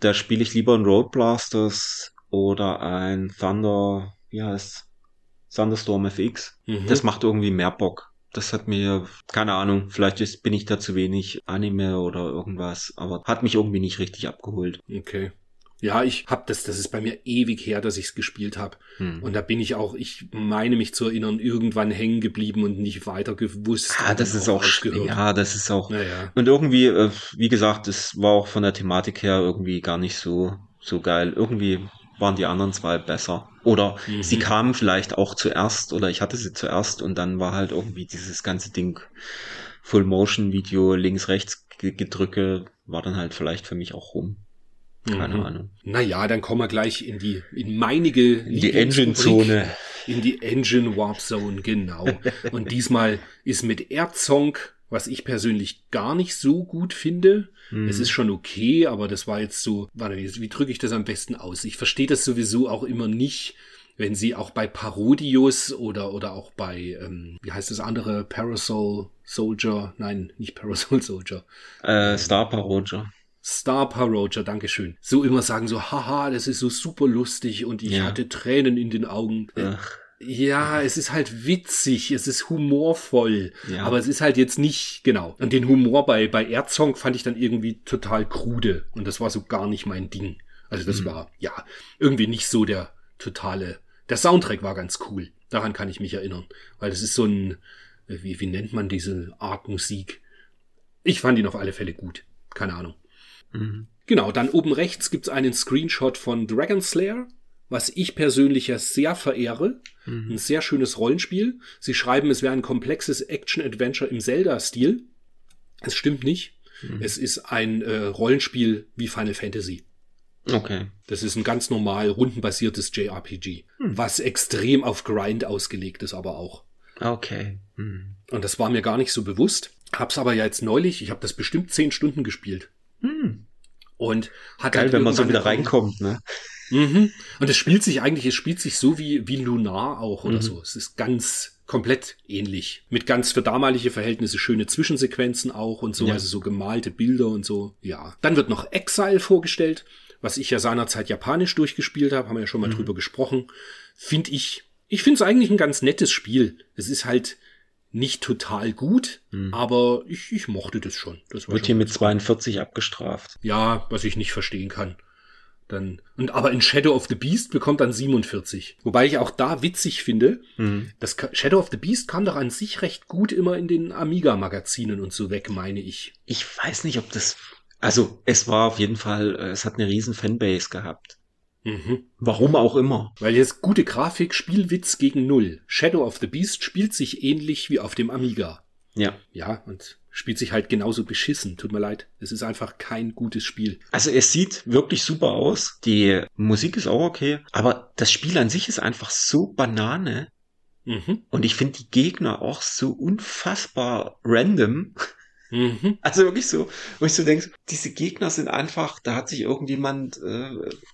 da spiele ich lieber ein Road Blasters oder ein Thunder, wie heißt Thunderstorm FX. Mhm. Das macht irgendwie mehr Bock. Das hat mir, keine Ahnung, vielleicht ist, bin ich da zu wenig Anime oder irgendwas, aber hat mich irgendwie nicht richtig abgeholt. Okay. Ja, ich hab das, das ist bei mir ewig her, dass ich es gespielt habe. Hm. Und da bin ich auch, ich meine mich zu erinnern, irgendwann hängen geblieben und nicht weiter gewusst. Ah, das ist auch, aufgehört. ja, das ist auch. Naja. Und irgendwie, äh, wie gesagt, es war auch von der Thematik her irgendwie gar nicht so, so geil. Irgendwie waren die anderen zwei besser. Oder Mhm. sie kamen vielleicht auch zuerst oder ich hatte sie zuerst und dann war halt irgendwie dieses ganze Ding Full Motion Video links, rechts ge- gedrücke, war dann halt vielleicht für mich auch rum. Keine Mhm. Ahnung. Naja, dann kommen wir gleich in die, in meinige In die. Engine-Zone. In die Engine Warp Zone, genau. Und diesmal ist mit Erzong, was ich persönlich gar nicht so gut finde. Mhm. Es ist schon okay, aber das war jetzt so, warte, wie, wie drücke ich das am besten aus? Ich verstehe das sowieso auch immer nicht, wenn sie auch bei Parodius oder, oder auch bei, ähm, wie heißt das andere, Parasol Soldier, nein, nicht Parasol Soldier, Äh, Star Roger. Star Roger, Dankeschön. So immer sagen so, haha, das ist so super lustig und ich Ja. hatte Tränen in den Augen. Ach, Ja, es ist halt witzig, es ist humorvoll, Ja. aber es ist halt jetzt nicht, genau. Und den Humor bei, bei Erzong fand ich dann irgendwie total krude und das war so gar nicht mein Ding. Also das Mhm. war, ja, irgendwie nicht so der totale, der Soundtrack war ganz cool. Daran kann ich mich erinnern, weil es ist so ein, wie, wie nennt man diese Art Musik? Ich fand ihn auf alle Fälle gut. Keine Ahnung. mhm. Genau, dann oben rechts gibt's einen Screenshot von Dragon Slayer, was ich persönlich ja sehr verehre. Mhm. Ein sehr schönes Rollenspiel. Sie schreiben, es wäre ein komplexes Action-Adventure im Zelda-Stil. Es stimmt nicht. Mhm. Es ist ein äh, Rollenspiel wie Final Fantasy. Okay. Das ist ein ganz normal rundenbasiertes JRPG, Hm. was extrem auf Grind ausgelegt ist, aber auch. Okay. Mhm. Und das war mir gar nicht so bewusst. Hab's aber ja jetzt neulich, ich habe das bestimmt zehn Stunden gespielt. Hm. Und hat Geil, halt wenn man so wieder reinkommt, ne? Mhm. Und es spielt sich eigentlich, es spielt sich so wie, wie Lunar auch oder Mhm. so. Es ist ganz komplett ähnlich. Mit ganz für damalige Verhältnisse schöne Zwischensequenzen auch und so, Ja. also so gemalte Bilder und so. Ja. Dann wird noch Exile vorgestellt, was ich ja seinerzeit japanisch durchgespielt habe, haben wir ja schon mal Mhm. drüber gesprochen. Finde ich, ich finde es eigentlich ein ganz nettes Spiel. Es ist halt nicht total gut, Mhm. aber ich, ich mochte das schon. Das Wird schon hier mit ganz 42 abgestraft. ja, was ich nicht verstehen kann. Dann, und aber in Shadow of the Beast bekommt dann 47. Wobei ich auch da witzig finde, Mhm. das Shadow of the Beast kam doch an sich recht gut immer in den Amiga-Magazinen und so weg, meine ich. Ich weiß nicht, ob das. Also, es war auf jeden Fall, äh, es hat eine riesen Fanbase gehabt. Mhm. Warum auch immer. Weil jetzt gute Grafik, Spielwitz gegen Null. Shadow of the Beast spielt sich ähnlich wie auf dem Amiga. Ja. Ja, und spielt sich halt genauso beschissen. Tut mir leid. Es ist einfach kein gutes Spiel. Also es sieht wirklich super aus. Die Musik ist auch okay. Aber das Spiel an sich ist einfach so Banane. Mhm. Und ich finde die Gegner auch so unfassbar random. Mhm. Also wirklich so, wo ich so denke, diese Gegner sind einfach, da hat sich irgendjemand, äh,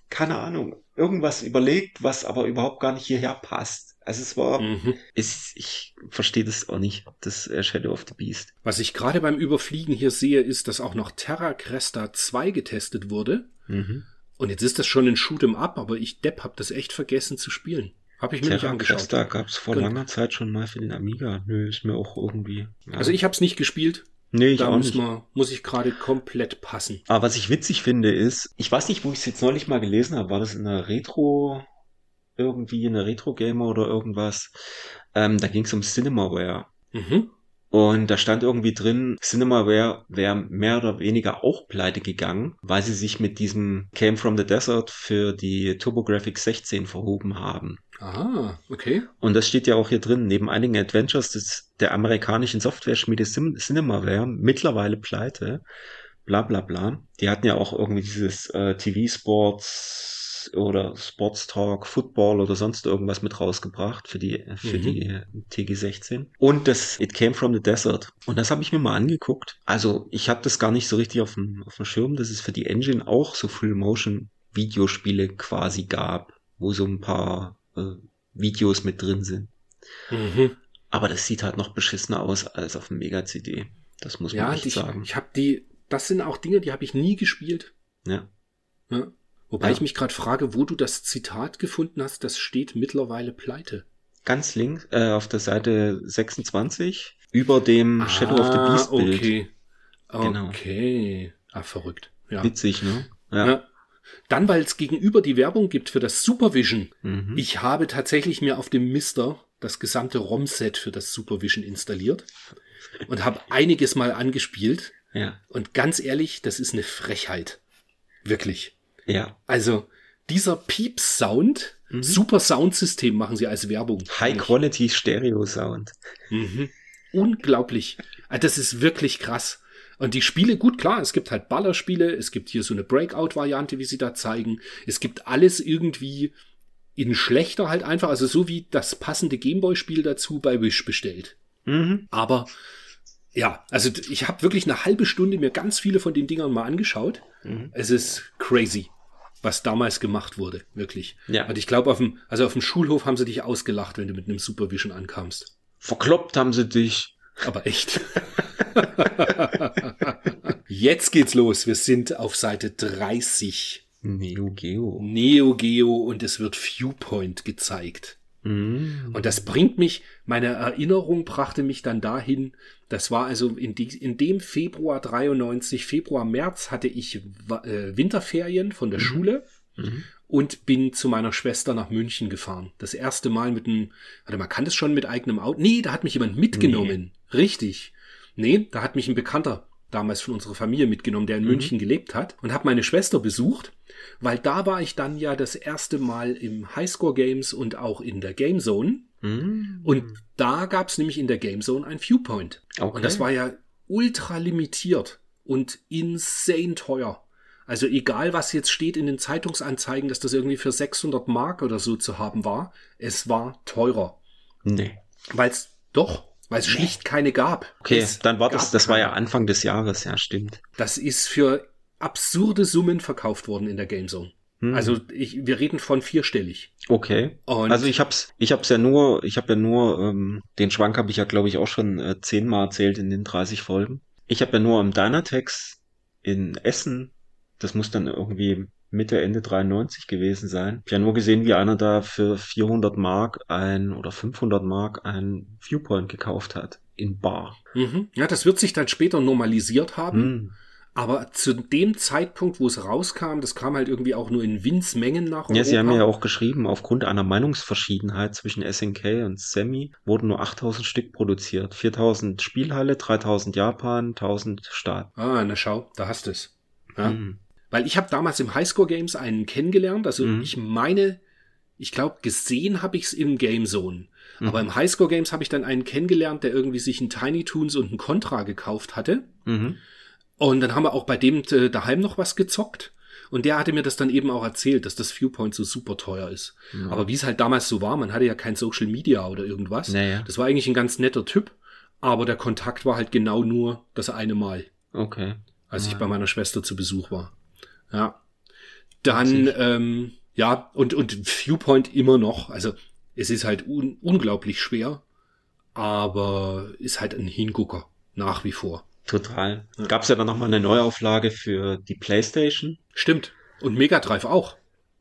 keine Ahnung, irgendwas überlegt, was aber überhaupt gar nicht hierher passt. Also es war, Mhm. es, ich verstehe das auch nicht, das äh, Shadow of the Beast. Was ich gerade beim Überfliegen hier sehe, ist, dass auch noch Terra Cresta 2 getestet wurde. Mhm. Und jetzt ist das schon ein Shoot'em Up, aber ich Depp hab das echt vergessen zu spielen. Hab ich mir nicht Terra angeschaut. Cresta gab es vor Genau. langer Zeit schon mal für den Amiga. Nö, ist mir auch irgendwie. Ja. Also ich hab's nicht gespielt. nee, ich da auch muss, nicht. man, muss ich gerade komplett passen. Aber was ich witzig finde ist, ich weiß nicht, wo ich es jetzt neulich mal gelesen habe, war das in einer Retro, irgendwie in einer Retro-Gamer oder irgendwas. Ähm, da ging es um Cinemaware. Mhm. Und da stand irgendwie drin, Cinemaware wäre mehr oder weniger auch pleite gegangen, weil sie sich mit diesem Came from the Desert für die TurboGrafx 16 verhoben haben. Ah, okay. Und das steht ja auch hier drin, neben einigen Adventures des, der amerikanischen Software-Schmiede Cinemaware, mittlerweile pleite, bla bla bla. Die hatten ja auch irgendwie dieses äh, TV-Sports oder Sports Talk, Football oder sonst irgendwas mit rausgebracht für die, für Mhm. die äh, TG16. Und das It Came from the Desert. Und das habe ich mir mal angeguckt. Also ich habe das gar nicht so richtig auf dem, auf dem Schirm, dass es für die Engine auch so Full-Motion-Videospiele quasi gab, wo so ein paar äh, Videos mit drin sind. Mhm. Aber das sieht halt noch beschissener aus als auf dem Mega-CD. Das muss man Ja, echt ich, sagen. ich habe die, das sind auch Dinge, die habe ich nie gespielt. Ja. Ja. Wobei Ja. ich mich gerade frage, wo du das Zitat gefunden hast, das steht mittlerweile pleite. Ganz links, äh, auf der Seite 26, über dem Shadow of the Beast Bild. Ah, Okay. Genau. Okay. Ah, verrückt. Ja. Witzig, ne? ja. Dann, weil es gegenüber die Werbung gibt für das Supervision. Mhm. Ich habe tatsächlich mir auf dem Mister das gesamte ROM-Set für das Supervision installiert und habe einiges mal angespielt. Ja. Und ganz ehrlich, das ist eine Frechheit. Wirklich. Ja. Also dieser Pieps-Sound, Mhm. super Soundsystem machen sie als Werbung. High Quality Stereo Sound. Mhm. Unglaublich. Also Das ist wirklich krass. Und die Spiele, gut, klar, es gibt halt Ballerspiele, es gibt hier so eine Breakout-Variante, wie sie da zeigen. Es gibt alles irgendwie in schlechter halt einfach, also so wie das passende Gameboy-Spiel dazu bei Wish bestellt. Mhm. Aber ja, also ich habe wirklich eine halbe Stunde mir ganz viele von den Dingern mal angeschaut. Mhm. Es ist crazy, was damals gemacht wurde, wirklich. Ja. Und ich glaube, auf dem, also auf dem Schulhof haben sie dich ausgelacht, wenn du mit einem Supervision ankamst. Verkloppt haben sie dich. Aber echt. Jetzt geht's los. Wir sind auf Seite 30. Neo Geo. Neo Geo und es wird Viewpoint gezeigt. Mhm. Und das bringt mich, meine Erinnerung brachte mich dann dahin, das war also in, die, in dem Februar 93, Februar, März hatte ich äh, Winterferien von der Schule Mhm. und bin zu meiner Schwester nach München gefahren. Das erste Mal mit einem, warte mal, kann das schon mit eigenem Auto? Nee, da hat mich jemand mitgenommen. Richtig. Nee, da hat mich ein Bekannter damals von unserer Familie mitgenommen, der in München gelebt hat und habe meine Schwester besucht, weil da war ich dann ja das erste Mal im Highscore Games und auch in der Game Zone. Mhm. Und da gab's nämlich in der Game Zone ein Viewpoint. Okay. Und das war ja ultra limitiert und insane teuer. Also egal, was jetzt steht in den Zeitungsanzeigen, dass das irgendwie für 600 Mark oder so zu haben war, es war teurer. Nee. Weil es doch, weil es schlicht keine gab. Okay, Es dann war das, das war ja. Anfang des Jahres, ja, stimmt. Das ist für absurde Summen verkauft worden in der Game Zone. Hm. Also ich, wir reden von vierstellig. Okay. Und Also ich hab's, ich hab's ja nur, ich habe ja nur, ähm, den Schwank habe ich ja glaube ich auch schon äh, zehnmal erzählt in den 30 Folgen. Ich habe ja nur am Dynatex in Essen, das muss dann irgendwie Mitte, Ende 93 gewesen sein. Ich habe nur gesehen, wie einer da für 400 Mark ein oder 500 Mark ein Viewpoint gekauft hat. In Bar. mhm. ja, das wird sich dann später normalisiert haben. Hm. Aber zu dem Zeitpunkt, wo es rauskam, das kam halt irgendwie auch nur in Winzmengen nach Europa. Ja, sie haben ja auch geschrieben, aufgrund einer Meinungsverschiedenheit zwischen SNK und Semi wurden nur 8000 Stück produziert. 4000 Spielhalle, 3000 Japan, 1000 Staat. Ah, na schau, da hast du es. Ja? Hm. Weil ich habe damals im Highscore Games einen kennengelernt. Also Mhm. ich meine, ich glaube, gesehen habe ich es im Game Zone. Mhm. Aber im Highscore Games habe ich dann einen kennengelernt, der irgendwie sich einen Tiny Toons und einen Contra gekauft hatte. Mhm. Und dann haben wir auch bei dem äh, daheim noch was gezockt. Und der hatte mir das dann eben auch erzählt, dass das Viewpoint so super teuer ist. Ja. Aber wie es halt damals so war, man hatte ja kein Social Media oder irgendwas. Naja. Das war eigentlich ein ganz netter Typ. Aber der Kontakt war halt genau nur das eine Mal, Okay. als ich Ja. bei meiner Schwester zu Besuch war. Ja. Dann, ähm, ja, und, und Viewpoint immer noch. Also es ist halt un unglaublich schwer, aber ist halt ein Hingucker. Nach wie vor. Total. Ja. Gab's ja dann nochmal eine Neuauflage für die Playstation. Stimmt. Und Mega Drive auch.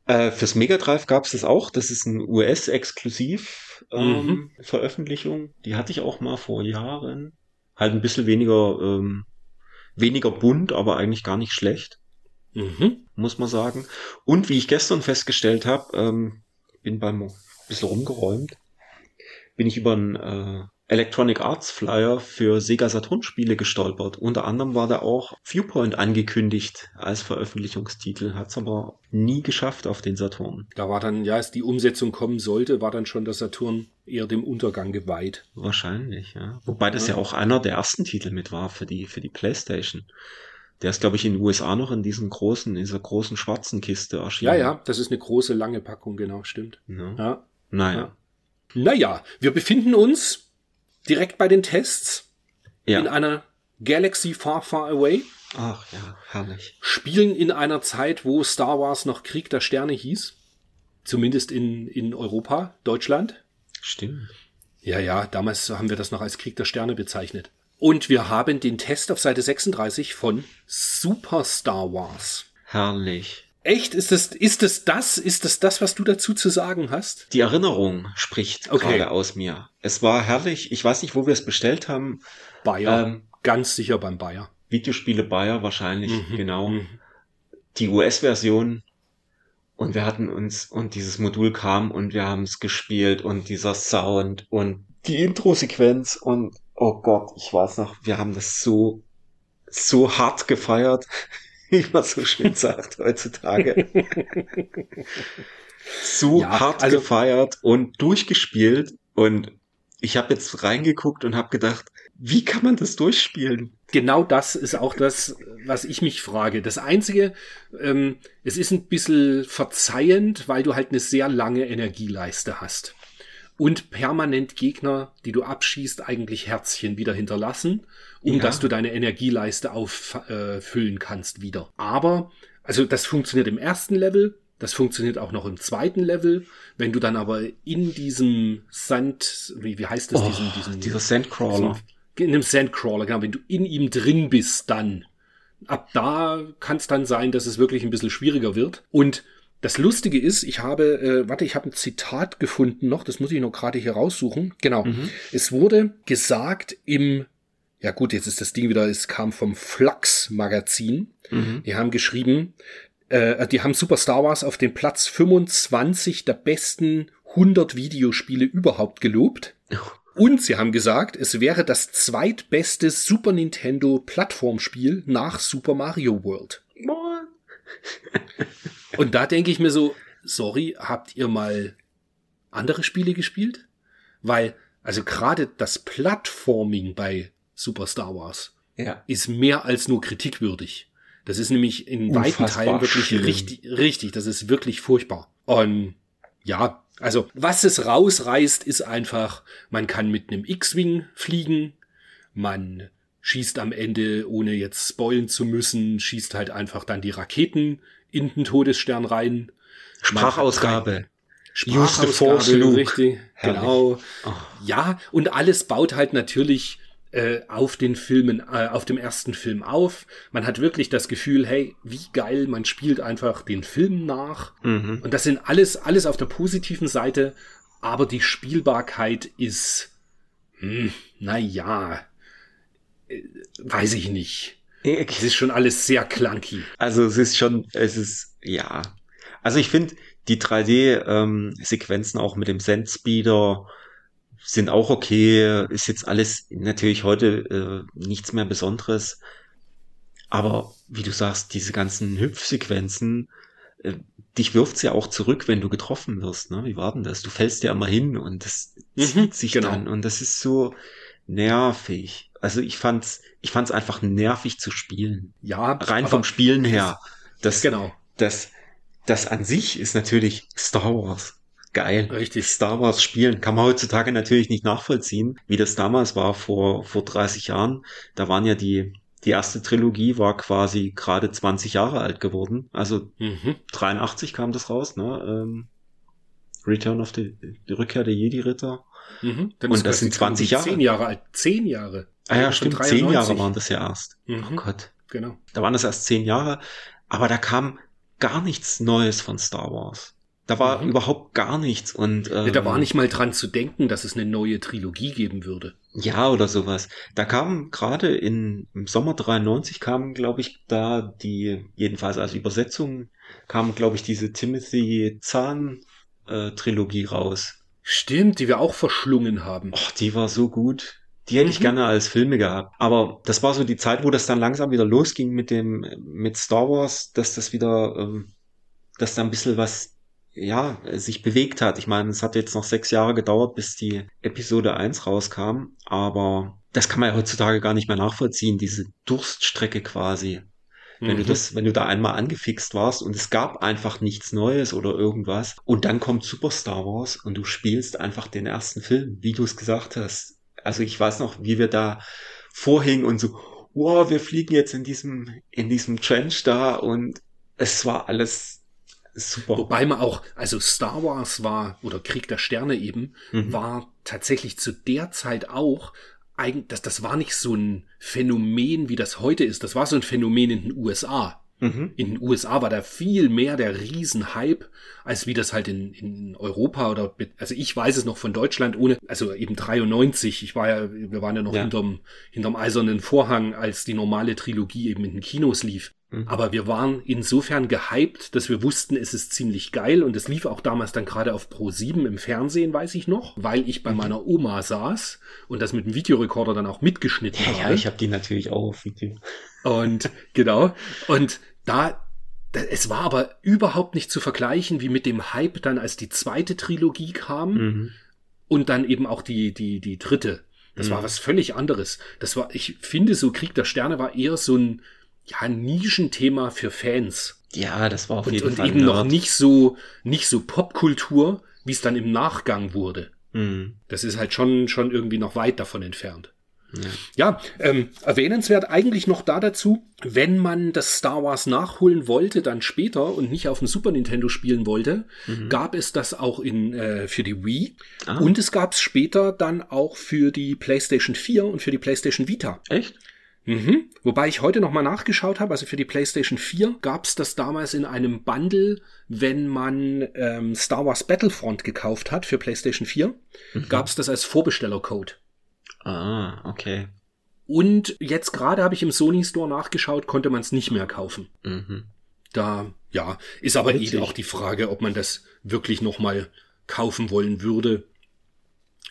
Äh, fürs Mega Drive gab's das auch. Das ist ein US-Exklusiv ähm, Mhm. Die hatte ich auch mal vor Jahren. Halt ein bisschen weniger, ähm, weniger bunt, aber eigentlich gar nicht schlecht. Mhm. muss man sagen. Und wie ich gestern festgestellt habe, ähm, bin beim bisschen rumgeräumt, bin ich über einen äh, Electronic Arts Flyer für Sega Saturn Spiele gestolpert. Unter anderem war da auch Viewpoint angekündigt als Veröffentlichungstitel, hat's aber nie geschafft auf den Saturn. Da war dann, ja, als die Umsetzung kommen sollte, war dann schon der Saturn eher dem Untergang geweiht. Wahrscheinlich, ja. Wobei das ja. Ja. auch einer der ersten Titel mit war für die für die PlayStation. Der ist, glaube ich, in den USA noch in diesem großen, in dieser großen schwarzen Kiste erschienen. Ja, ja, das ist eine große, lange Packung, genau, stimmt. ja. Ja. Naja. Naja, wir befinden uns direkt bei den Tests Ja. in einer Galaxy Far Far Away, Ach ja, herrlich. spielen in einer Zeit, wo Star Wars noch Krieg der Sterne hieß. Zumindest in, in Europa, Deutschland. Stimmt. Ja, ja, damals haben wir das noch als Krieg der Sterne bezeichnet. Und wir haben den Test auf Seite 36 von Super Star Wars. Herrlich. Echt? Ist das, ist das das? Ist das das, was du dazu zu sagen hast? Die Erinnerung spricht Okay. gerade aus mir. Es war herrlich. Ich weiß nicht, wo wir es bestellt haben. Bayer. Ähm, Ganz sicher beim Bayer. Videospiele Bayer wahrscheinlich, Mhm, genau. mhm. Die US-Version Und wir hatten uns, und dieses Modul kam und wir haben es gespielt und dieser Sound und die Intro-Sequenz und oh Gott, ich weiß noch, wir haben das so, so hart gefeiert, wie man so schön sagt heutzutage. so ja, hart also, gefeiert und durchgespielt und ich habe jetzt reingeguckt und habe gedacht, wie kann man das durchspielen? Genau das ist auch das, was ich mich frage. Das Einzige, ähm, es ist ein bisschen verzeihend, weil du halt eine sehr lange Energieleiste hast. Und permanent Gegner, die du abschießt, eigentlich Herzchen wieder hinterlassen, um ja. dass du deine Energieleiste auffüllen äh, kannst wieder. Aber, also das funktioniert im ersten Level, das funktioniert auch noch im zweiten Level. Wenn du dann aber in diesem Sand, wie, wie heißt das, oh, diesen, diesen, dieser Sandcrawler. Diesen, in einem Sandcrawler, genau, wenn du in ihm drin bist, dann ab da kann es dann sein, dass es wirklich ein bisschen schwieriger wird. Und das Lustige ist, ich habe, äh, warte, ich habe ein Zitat gefunden noch, das muss ich noch gerade hier raussuchen. Genau. Mhm. Es wurde gesagt im, ja gut, jetzt ist das Ding wieder, es kam vom Flux Magazin. Mhm. Die haben geschrieben, äh, die haben Super Star Wars auf den Platz 25 der besten 100 Videospiele überhaupt gelobt. Und sie haben gesagt, es wäre das zweitbeste Super Nintendo Plattformspiel nach Super Mario World. Und da denke ich mir so, sorry, habt ihr mal andere Spiele gespielt? Weil, also gerade das Plattforming bei Super Star Wars ja. ist mehr als nur kritikwürdig. Das ist nämlich in Unfassbar weiten Teilen wirklich schlimm. richtig, richtig, das ist wirklich furchtbar. Und ja, also, was es rausreißt, ist einfach, man kann mit einem X-Wing fliegen, man schießt am Ende, ohne jetzt spoilen zu müssen, schießt halt einfach dann die Raketen in den Todesstern rein. Sprachausgabe. Sprachausgabe, richtig. Herrlich. Genau. Oh. Ja, und alles baut halt natürlich äh, auf den Filmen, äh, auf dem ersten Film auf. Man hat wirklich das Gefühl, hey, wie geil, man spielt einfach den Film nach. Mhm. Und das sind alles, alles auf der positiven Seite, aber die Spielbarkeit ist, hm, na ja, äh, weiß ich nicht. Es ist schon alles sehr clunky. Also es ist schon, es ist, ja. Also ich finde die 3D-Sequenzen ähm, auch mit dem Sendspeeder, sind auch okay, ist jetzt alles natürlich heute äh, nichts mehr Besonderes. Aber wie du sagst, diese ganzen Hüpfsequenzen, äh, dich wirft's ja auch zurück, wenn du getroffen wirst. Ne? Wie war denn das? Du fällst ja immer hin und das mhm, zieht sich genau. dann und das ist so nervig. Also ich fand's, ich fand's einfach nervig zu spielen. Ja, rein vom Spielen her. Das, genau. Das, das an sich ist natürlich Star Wars geil. Richtig. Star Wars spielen kann man heutzutage natürlich nicht nachvollziehen, wie das damals war vor, vor 30 Jahren. Da waren ja die, die erste Trilogie war quasi gerade 20 Jahre alt geworden. Also mhm. 83 kam das raus, ne? Ähm, Return of the, die Rückkehr der Jedi-Ritter. Mhm. Und das sind 20 Jahre. Zehn Jahre alt. Zehn Jahre. Ah ja, stimmt. Zehn Jahre waren das ja erst. Mhm. Oh Gott. Genau. Da waren das erst zehn Jahre. Aber da kam gar nichts Neues von Star Wars. Da war mhm. überhaupt gar nichts und ähm, ja, da war nicht mal dran zu denken, dass es eine neue Trilogie geben würde. Ja, oder sowas. Da kam gerade im Sommer 93 kam, glaube ich, da die jedenfalls als Übersetzung kam, glaube ich, diese Timothy Zahn äh, Trilogie raus. Stimmt, die wir auch verschlungen haben. Och, die war so gut. Die hätte mhm. ich gerne als Filme gehabt. Aber das war so die Zeit, wo das dann langsam wieder losging mit dem, mit Star Wars, dass das wieder, ähm, dass da ein bisschen was ja, sich bewegt hat. Ich meine, es hat jetzt noch sechs Jahre gedauert, bis die Episode 1 rauskam, aber das kann man ja heutzutage gar nicht mehr nachvollziehen, diese Durststrecke quasi. Wenn mhm. du das, wenn du da einmal angefixt warst und es gab einfach nichts Neues oder irgendwas und dann kommt Super Star Wars und du spielst einfach den ersten Film, wie du es gesagt hast. Also ich weiß noch, wie wir da vorhingen und so, wow, wir fliegen jetzt in diesem, in diesem Trench da und es war alles Super. Wobei man auch, also Star Wars war, oder Krieg der Sterne eben, mhm. war tatsächlich zu der Zeit auch, eigentlich, das, das war nicht so ein Phänomen, wie das heute ist. Das war so ein Phänomen in den USA. Mhm. In den USA war da viel mehr der Riesenhype, als wie das halt in, in Europa oder, also ich weiß es noch von Deutschland ohne, also eben 93, ich war ja, wir waren ja noch ja. hinterm, hinterm eisernen Vorhang, als die normale Trilogie eben in den Kinos lief. Mhm. Aber wir waren insofern gehypt, dass wir wussten, es ist ziemlich geil und es lief auch damals dann gerade auf Pro 7 im Fernsehen, weiß ich noch, weil ich bei mhm. meiner Oma saß und das mit dem Videorekorder dann auch mitgeschnitten ja, habe. Ja, ich habe die natürlich auch auf Video. Und genau, und da es war aber überhaupt nicht zu vergleichen wie mit dem Hype dann, als die zweite Trilogie kam mhm. und dann eben auch die, die, die dritte. Das mhm. war was völlig anderes. Das war, ich finde, so Krieg der Sterne war eher so ein, ja, Nischenthema für Fans. Ja, das war auf und, jeden und Fall. Und eben noch nicht so, nicht so Popkultur, wie es dann im Nachgang wurde. Mhm. Das ist halt schon, schon irgendwie noch weit davon entfernt. Ja, ja ähm, erwähnenswert eigentlich noch da dazu, wenn man das Star Wars nachholen wollte, dann später und nicht auf dem Super Nintendo spielen wollte, mhm. gab es das auch in, äh, für die Wii. Ah. Und es gab es später dann auch für die PlayStation 4 und für die PlayStation Vita. Echt? Mhm. Wobei ich heute nochmal nachgeschaut habe, also für die PlayStation 4 gab es das damals in einem Bundle, wenn man ähm, Star Wars Battlefront gekauft hat für PlayStation 4, mhm. gab es das als Vorbestellercode. Ah, okay. Und jetzt gerade habe ich im Sony Store nachgeschaut, konnte man es nicht mehr kaufen. Mhm. Da, ja, ist aber Witzig. eh auch die Frage, ob man das wirklich nochmal kaufen wollen würde.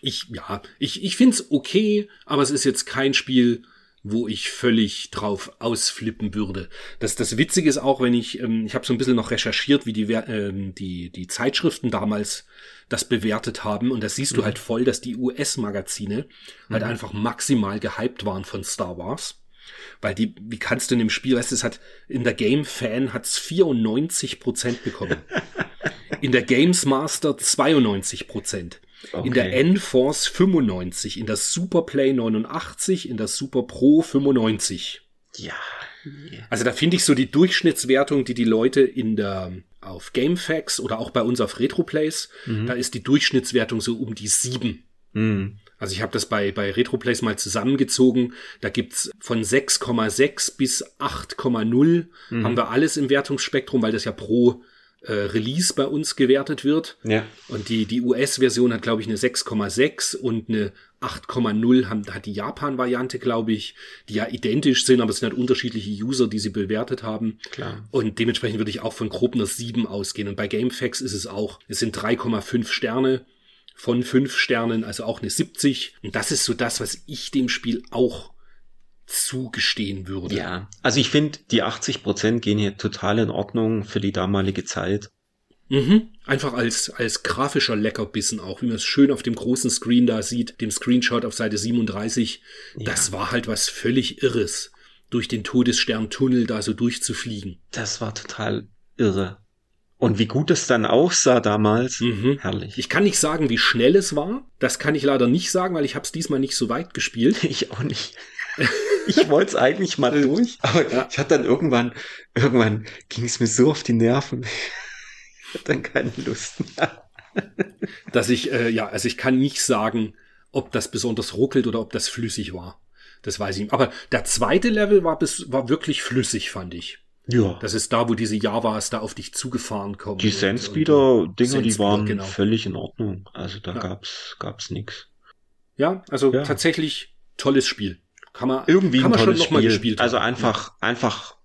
Ich, ja, ich, ich finde es okay, aber es ist jetzt kein Spiel, wo ich völlig drauf ausflippen würde. Das, das Witzige ist auch, wenn ich, ähm, ich habe so ein bisschen noch recherchiert, wie die, ähm, die, die Zeitschriften damals das bewertet haben. Und da siehst mhm. du halt voll, dass die US-Magazine halt mhm. halt einfach maximal gehypt waren von Star Wars. Weil die, wie kannst du in dem Spiel, weißt du, es hat, in der Game Fan hat's 94 Prozent bekommen. in der Games Master 92 Prozent. Okay. In der N-Force 95, in der Superplay 89, in der Super Pro 95. Ja. Also da finde ich so die Durchschnittswertung, die die Leute in der auf GameFAQs oder auch bei uns auf RetroPlays, mhm. da ist die Durchschnittswertung so um die sieben. Mhm. Also ich habe das bei, bei RetroPlays mal zusammengezogen. Da gibt's von 6,6 bis 8,0 mhm. haben wir alles im Wertungsspektrum, weil das ja pro äh, Release bei uns gewertet wird. Ja. Und die, die US-Version hat, glaube ich, eine 6,6 und eine 8,0 hat die Japan-Variante, glaube ich, die ja identisch sind, aber es sind halt unterschiedliche User, die sie bewertet haben. Klar. Und dementsprechend würde ich auch von grob einer 7 ausgehen. Und bei GameFAQs ist es auch, es sind 3,5 Sterne von 5 Sternen, also auch eine 70. Und das ist so das, was ich dem Spiel auch zugestehen würde. Ja, also ich finde, die 80 Prozent gehen hier total in Ordnung für die damalige Zeit. Mhm. Einfach als, als grafischer Leckerbissen auch, wie man es schön auf dem großen Screen da sieht, dem Screenshot auf Seite 37. Ja. Das war halt was völlig Irres, durch den Todessterntunnel da so durchzufliegen. Das war total irre. Und wie gut es dann aussah damals. Mhm. Herrlich. Ich kann nicht sagen, wie schnell es war. Das kann ich leider nicht sagen, weil ich habe es diesmal nicht so weit gespielt. Ich auch nicht. ich wollte es eigentlich mal äh, durch, aber ja. ich hatte dann irgendwann, irgendwann ging es mir so auf die Nerven. Ich hatte dann keine Lust mehr. Dass ich, äh, ja, also ich kann nicht sagen, ob das besonders ruckelt oder ob das flüssig war. Das weiß ich nicht. Aber der zweite Level war bis, war wirklich flüssig, fand ich. Ja. Das ist da, wo diese Javas da auf dich zugefahren kommen. Die Sandspeeder-Dinger, die waren genau. völlig in Ordnung. Also da ja. gab's, gab's nix. Ja, also ja. tatsächlich tolles Spiel. Kann man, irgendwie kann man schon noch mal gespielt Also einfach, ja. einfach,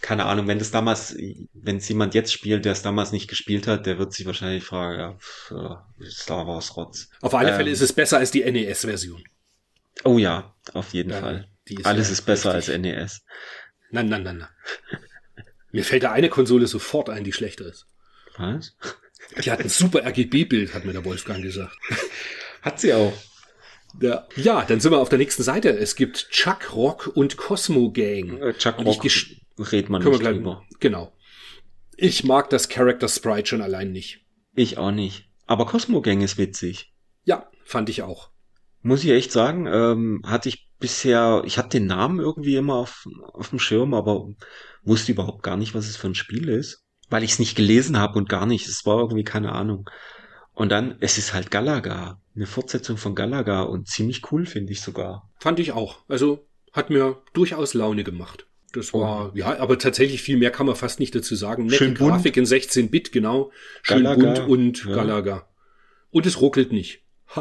keine Ahnung, wenn das damals, wenn es jemand jetzt spielt, der es damals nicht gespielt hat, der wird sich wahrscheinlich fragen, ja, Star Wars Rotz. Auf alle ähm, Fälle ist es besser als die NES-Version. Oh ja, auf jeden ja, Fall. Ist Alles ist besser richtig. als NES. Nein, nein, nein, nein. Mir fällt da eine Konsole sofort ein, die schlechter ist. Was? Die hat ein super RGB-Bild, hat mir der Wolfgang gesagt. Hat sie auch. Ja. ja, dann sind wir auf der nächsten Seite. Es gibt Chuck Rock und Cosmo Gang. Äh, Chuck und Rock redet man nicht gleich, drüber. Genau. Ich mag das Character Sprite schon allein nicht. Ich auch nicht. Aber Cosmo Gang ist witzig. Ja, fand ich auch. Muss ich echt sagen, ähm, hatte ich bisher, ich hatte den Namen irgendwie immer auf, auf dem Schirm, aber wusste überhaupt gar nicht, was es für ein Spiel ist. Weil ich es nicht gelesen habe und gar nicht. Es war irgendwie keine Ahnung. Und dann, es ist halt Galaga. Eine Fortsetzung von Galaga und ziemlich cool, finde ich sogar. Fand ich auch. Also hat mir durchaus Laune gemacht. Das war, oh. ja, aber tatsächlich viel mehr kann man fast nicht dazu sagen. Nette Schön Grafik in 16-Bit, genau. Schön Galaga, bunt und ja. Galaga. Und es ruckelt nicht.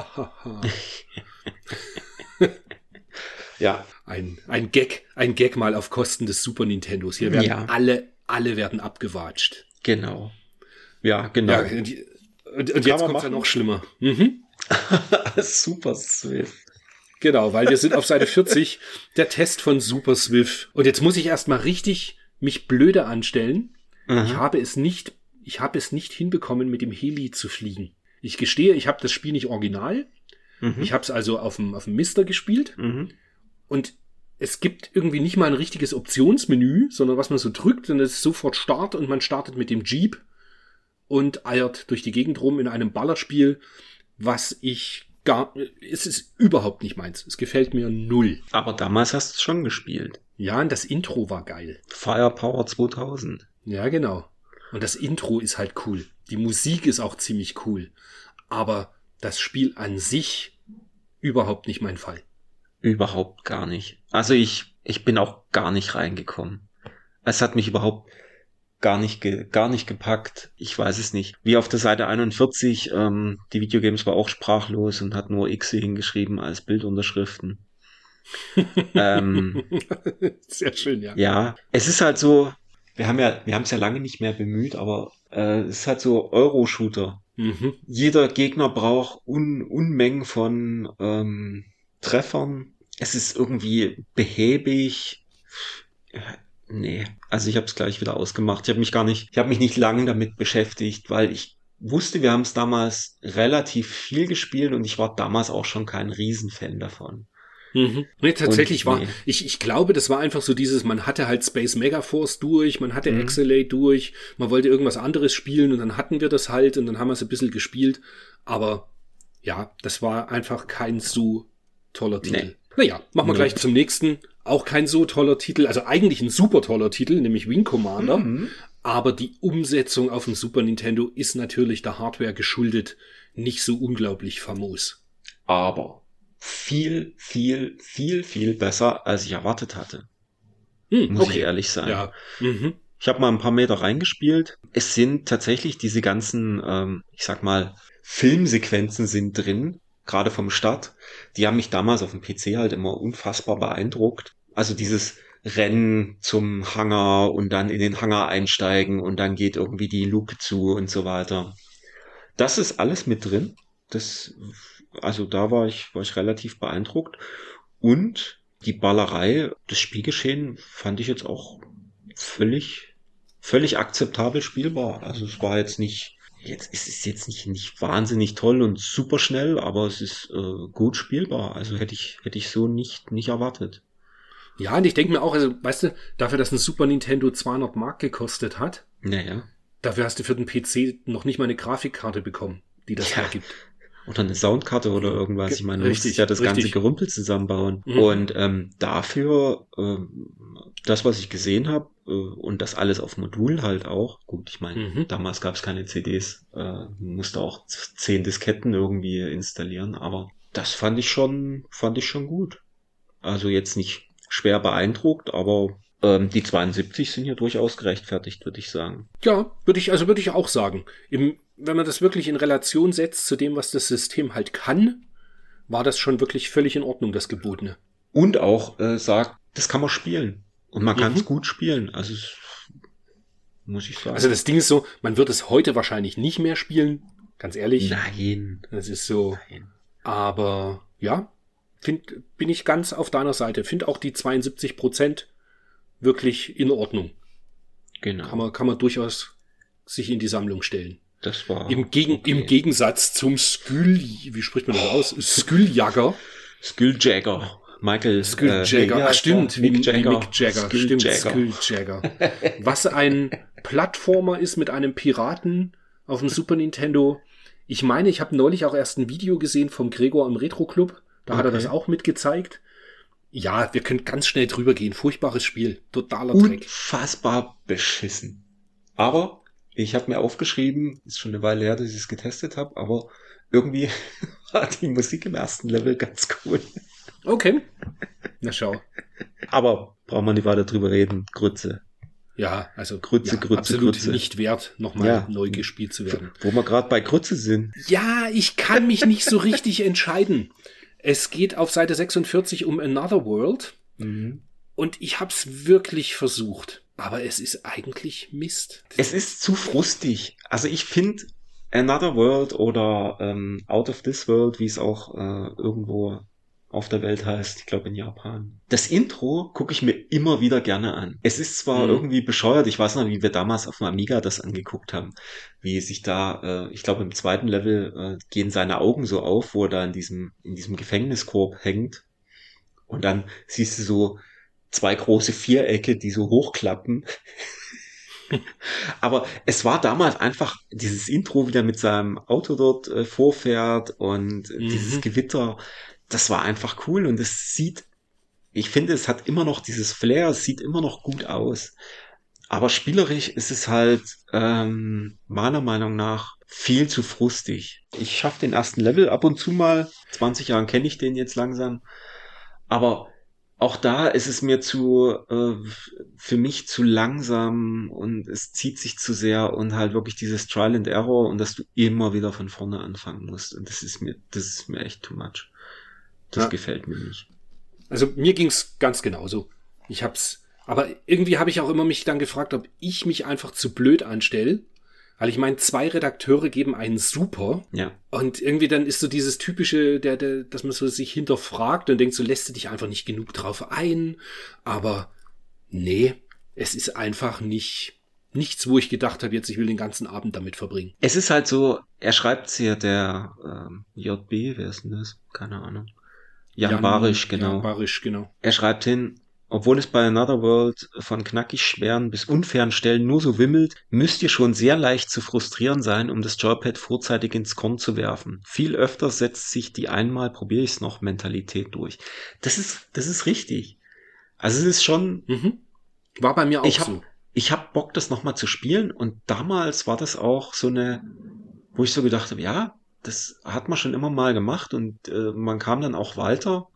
Ja. Ein, ein Gag, ein Gag mal auf Kosten des Super Nintendos. Hier werden Ja. alle, alle werden abgewatscht. Genau. Ja, genau. Ja, und, und, jetzt man kommt's ja noch schlimmer. Mhm. Super Swift. Genau, weil wir sind auf Seite 40, der Test von Super Swift. Und jetzt muss ich erstmal richtig mich blöde anstellen. Ich Mhm. habe es nicht, ich habe es nicht hinbekommen, mit dem Heli zu fliegen. Ich gestehe, ich habe das Spiel nicht original. Mhm. Ich habe es also auf dem, auf dem Mister gespielt. Mhm. Und es gibt irgendwie nicht mal ein richtiges Optionsmenü, sondern was man so drückt, dann ist sofort Start und man startet mit dem Jeep und eiert durch die Gegend rum in einem Ballerspiel, was ich gar, es ist überhaupt nicht meins. Es gefällt mir null. Aber damals hast du es schon gespielt. Ja, und das Intro war geil. Firepower 2000. Ja, genau. Und das Intro ist halt cool. Die Musik ist auch ziemlich cool. Aber das Spiel an sich überhaupt nicht mein Fall. Überhaupt gar nicht. Also ich, ich bin auch gar nicht reingekommen. Es hat mich überhaupt gar nicht, ge, gar nicht gepackt. Ich weiß es nicht. Wie auf der Seite 41, ähm, die Videogames war auch sprachlos und hat nur X hingeschrieben als Bildunterschriften. ähm, Sehr schön, ja. ja, es ist halt so, wir haben ja, wir haben es ja lange nicht mehr bemüht, aber äh, es ist halt so Euro-Shooter. Mhm. Jeder Gegner braucht Un Unmengen von ähm, Treffern. Es ist irgendwie behäbig. Nee, also ich habe es gleich wieder ausgemacht. Ich habe mich gar nicht, ich habe mich nicht lange damit beschäftigt, weil ich wusste, wir haben es damals relativ viel gespielt und ich war damals auch schon kein Riesenfan davon. Mhm. Nee, tatsächlich Und- war, nee. ich, ich glaube, das war einfach so dieses, man hatte halt Space Megaforce durch, man hatte Mhm. Excelate durch, man wollte irgendwas anderes spielen und dann hatten wir das halt und dann haben wir es ein bisschen gespielt. Aber ja, das war einfach kein so toller Titel. Nee. Naja, machen wir Nee. gleich zum nächsten. Auch kein so toller Titel, also eigentlich ein super toller Titel, nämlich Wing Commander. Mhm. Aber die Umsetzung auf dem Super Nintendo ist natürlich der Hardware geschuldet nicht so unglaublich famos. Aber viel, viel, viel, viel besser, als ich erwartet hatte. Hm, Muss ich ehrlich sein. Ja. Mhm. Ich habe mal ein paar Meter reingespielt. Es sind tatsächlich diese ganzen, ähm, ich sag mal, Filmsequenzen sind drin, gerade vom Start. Die haben mich damals auf dem PC halt immer unfassbar beeindruckt. Also dieses Rennen zum Hangar und dann in den Hangar einsteigen und dann geht irgendwie die Luke zu und so weiter. Das ist alles mit drin. Das, also da war ich, war ich relativ beeindruckt. Und die Ballerei, das Spielgeschehen fand ich jetzt auch völlig, völlig akzeptabel spielbar. Also es war jetzt nicht, jetzt es ist jetzt nicht, nicht wahnsinnig toll und super schnell, aber es ist äh, gut spielbar. Also hätte ich, hätte ich so nicht, nicht erwartet. Ja, und ich denke mir auch, also, weißt du, dafür, dass ein Super Nintendo 200 Mark gekostet hat, Naja. dafür hast du für den PC noch nicht mal eine Grafikkarte bekommen, die das Ja. hergibt. Oder eine Soundkarte oder irgendwas. Ge- Ich meine, du musst richtig, ja das ganze richtig. Gerümpel zusammenbauen. Mhm. Und ähm, dafür, ähm, das, was ich gesehen habe, äh, und das alles auf Modul halt auch. Gut, ich meine, Mhm. damals gab es keine CDs, äh, musste auch zehn Disketten irgendwie installieren, aber das fand ich schon, fand ich schon gut. Also jetzt nicht schwer beeindruckt, aber ähm, die 72 sind ja durchaus gerechtfertigt, würde ich sagen. Ja, würde ich, also würde ich auch sagen. Im, wenn man das wirklich in Relation setzt zu dem, was das System halt kann, war das schon wirklich völlig in Ordnung, das Gebotene. Und auch äh, sagt, das kann man spielen. Und man kann es Mhm. gut spielen. Also es, muss ich sagen. Also das Ding ist so, man wird es heute wahrscheinlich nicht mehr spielen, ganz ehrlich. Nein. Das ist so, Nein. aber ja, find, bin ich ganz auf deiner Seite. Find auch die 72 Prozent wirklich in Ordnung. Genau. Kann man, kann man durchaus sich in die Sammlung stellen. Das war. Im, Gegen, okay. Im Gegensatz zum Skull, wie spricht man das aus? Skulljagger. Skilljagger. Michael. Skulljagger. äh, heißt stimmt, wie, Mick Jagger. Mick Jagger. Stimmt, Skulljagger. Was ein Plattformer ist mit einem Piraten auf dem Super Nintendo. Ich meine, ich habe neulich auch erst ein Video gesehen vom Gregor im Retro Club. Da hat er Okay. das auch mitgezeigt. Ja, wir können ganz schnell drüber gehen. Furchtbares Spiel. Totaler Dreck. Unfassbar beschissen. Aber ich habe mir aufgeschrieben, ist schon eine Weile her, dass ich es getestet habe, aber irgendwie war die Musik im ersten Level ganz cool. Okay. Na schau. Aber braucht man nicht weiter drüber reden. Grütze. Ja, also Grütze, ja, Grütze, absolut Grütze. nicht wert, nochmal Ja. neu gespielt zu werden. Wo wir gerade bei Grütze sind. Ja, ich kann mich nicht so richtig entscheiden. Es geht auf Seite 46 um Another World. Mhm. Und ich hab's wirklich versucht. Aber es ist eigentlich Mist. Es ist zu frustig. Also ich finde Another World oder ähm, Out of This World, wie es auch äh, irgendwo auf der Welt heißt, ich glaube in Japan. Das Intro gucke ich mir immer wieder gerne an. Es ist zwar Mhm. irgendwie bescheuert, ich weiß noch, wie wir damals auf dem Amiga das angeguckt haben, wie sich da, äh, ich glaube im zweiten Level äh, gehen seine Augen so auf, wo er da in diesem, in diesem Gefängniskorb hängt. Und dann siehst du so zwei große Vierecke, die so hochklappen. Aber es war damals einfach dieses Intro wieder mit seinem Auto dort äh, vorfährt und Mhm. dieses Gewitter, das war einfach cool und es sieht, ich finde, es hat immer noch dieses Flair, es sieht immer noch gut aus. Aber spielerisch ist es halt ähm, meiner Meinung nach viel zu frustig. Ich schaffe den ersten Level ab und zu mal. 20 Jahren kenne ich den jetzt langsam. Aber auch da ist es mir zu, äh, für mich zu langsam und es zieht sich zu sehr und halt wirklich dieses Trial and Error und dass du immer wieder von vorne anfangen musst. Und das ist mir, das ist mir echt too much. Das Ja. gefällt mir nicht. Also mir ging's ganz genauso. Ich hab's, aber irgendwie habe ich auch immer mich dann gefragt, ob ich mich einfach zu blöd anstelle. Weil ich meine, zwei Redakteure geben einen super Ja. und irgendwie dann ist so dieses typische, der, der, dass man so sich hinterfragt und denkt, so lässt du dich einfach nicht genug drauf ein. Aber nee, es ist einfach nicht nichts, wo ich gedacht habe, jetzt ich will den ganzen Abend damit verbringen. Es ist halt so, er schreibt hier der ähm, JB, wer ist denn das? Keine Ahnung. Jan, Barisch, genau. Jan Barisch, genau. Er schreibt hin, obwohl es bei Another World von knackig schweren bis unfairen Stellen nur so wimmelt, müsst ihr schon sehr leicht zu frustrieren sein, um das Joypad vorzeitig ins Korn zu werfen. Viel öfter setzt sich die einmal probiere ich's noch Mentalität durch. Das ist, das ist richtig. Also es ist schon, Mhm. War bei mir auch ich hab, so. ich hab Bock, das nochmal zu spielen und damals war das auch so eine, wo ich so gedacht habe, ja, das hat man schon immer mal gemacht und äh, man kam dann auch weiter.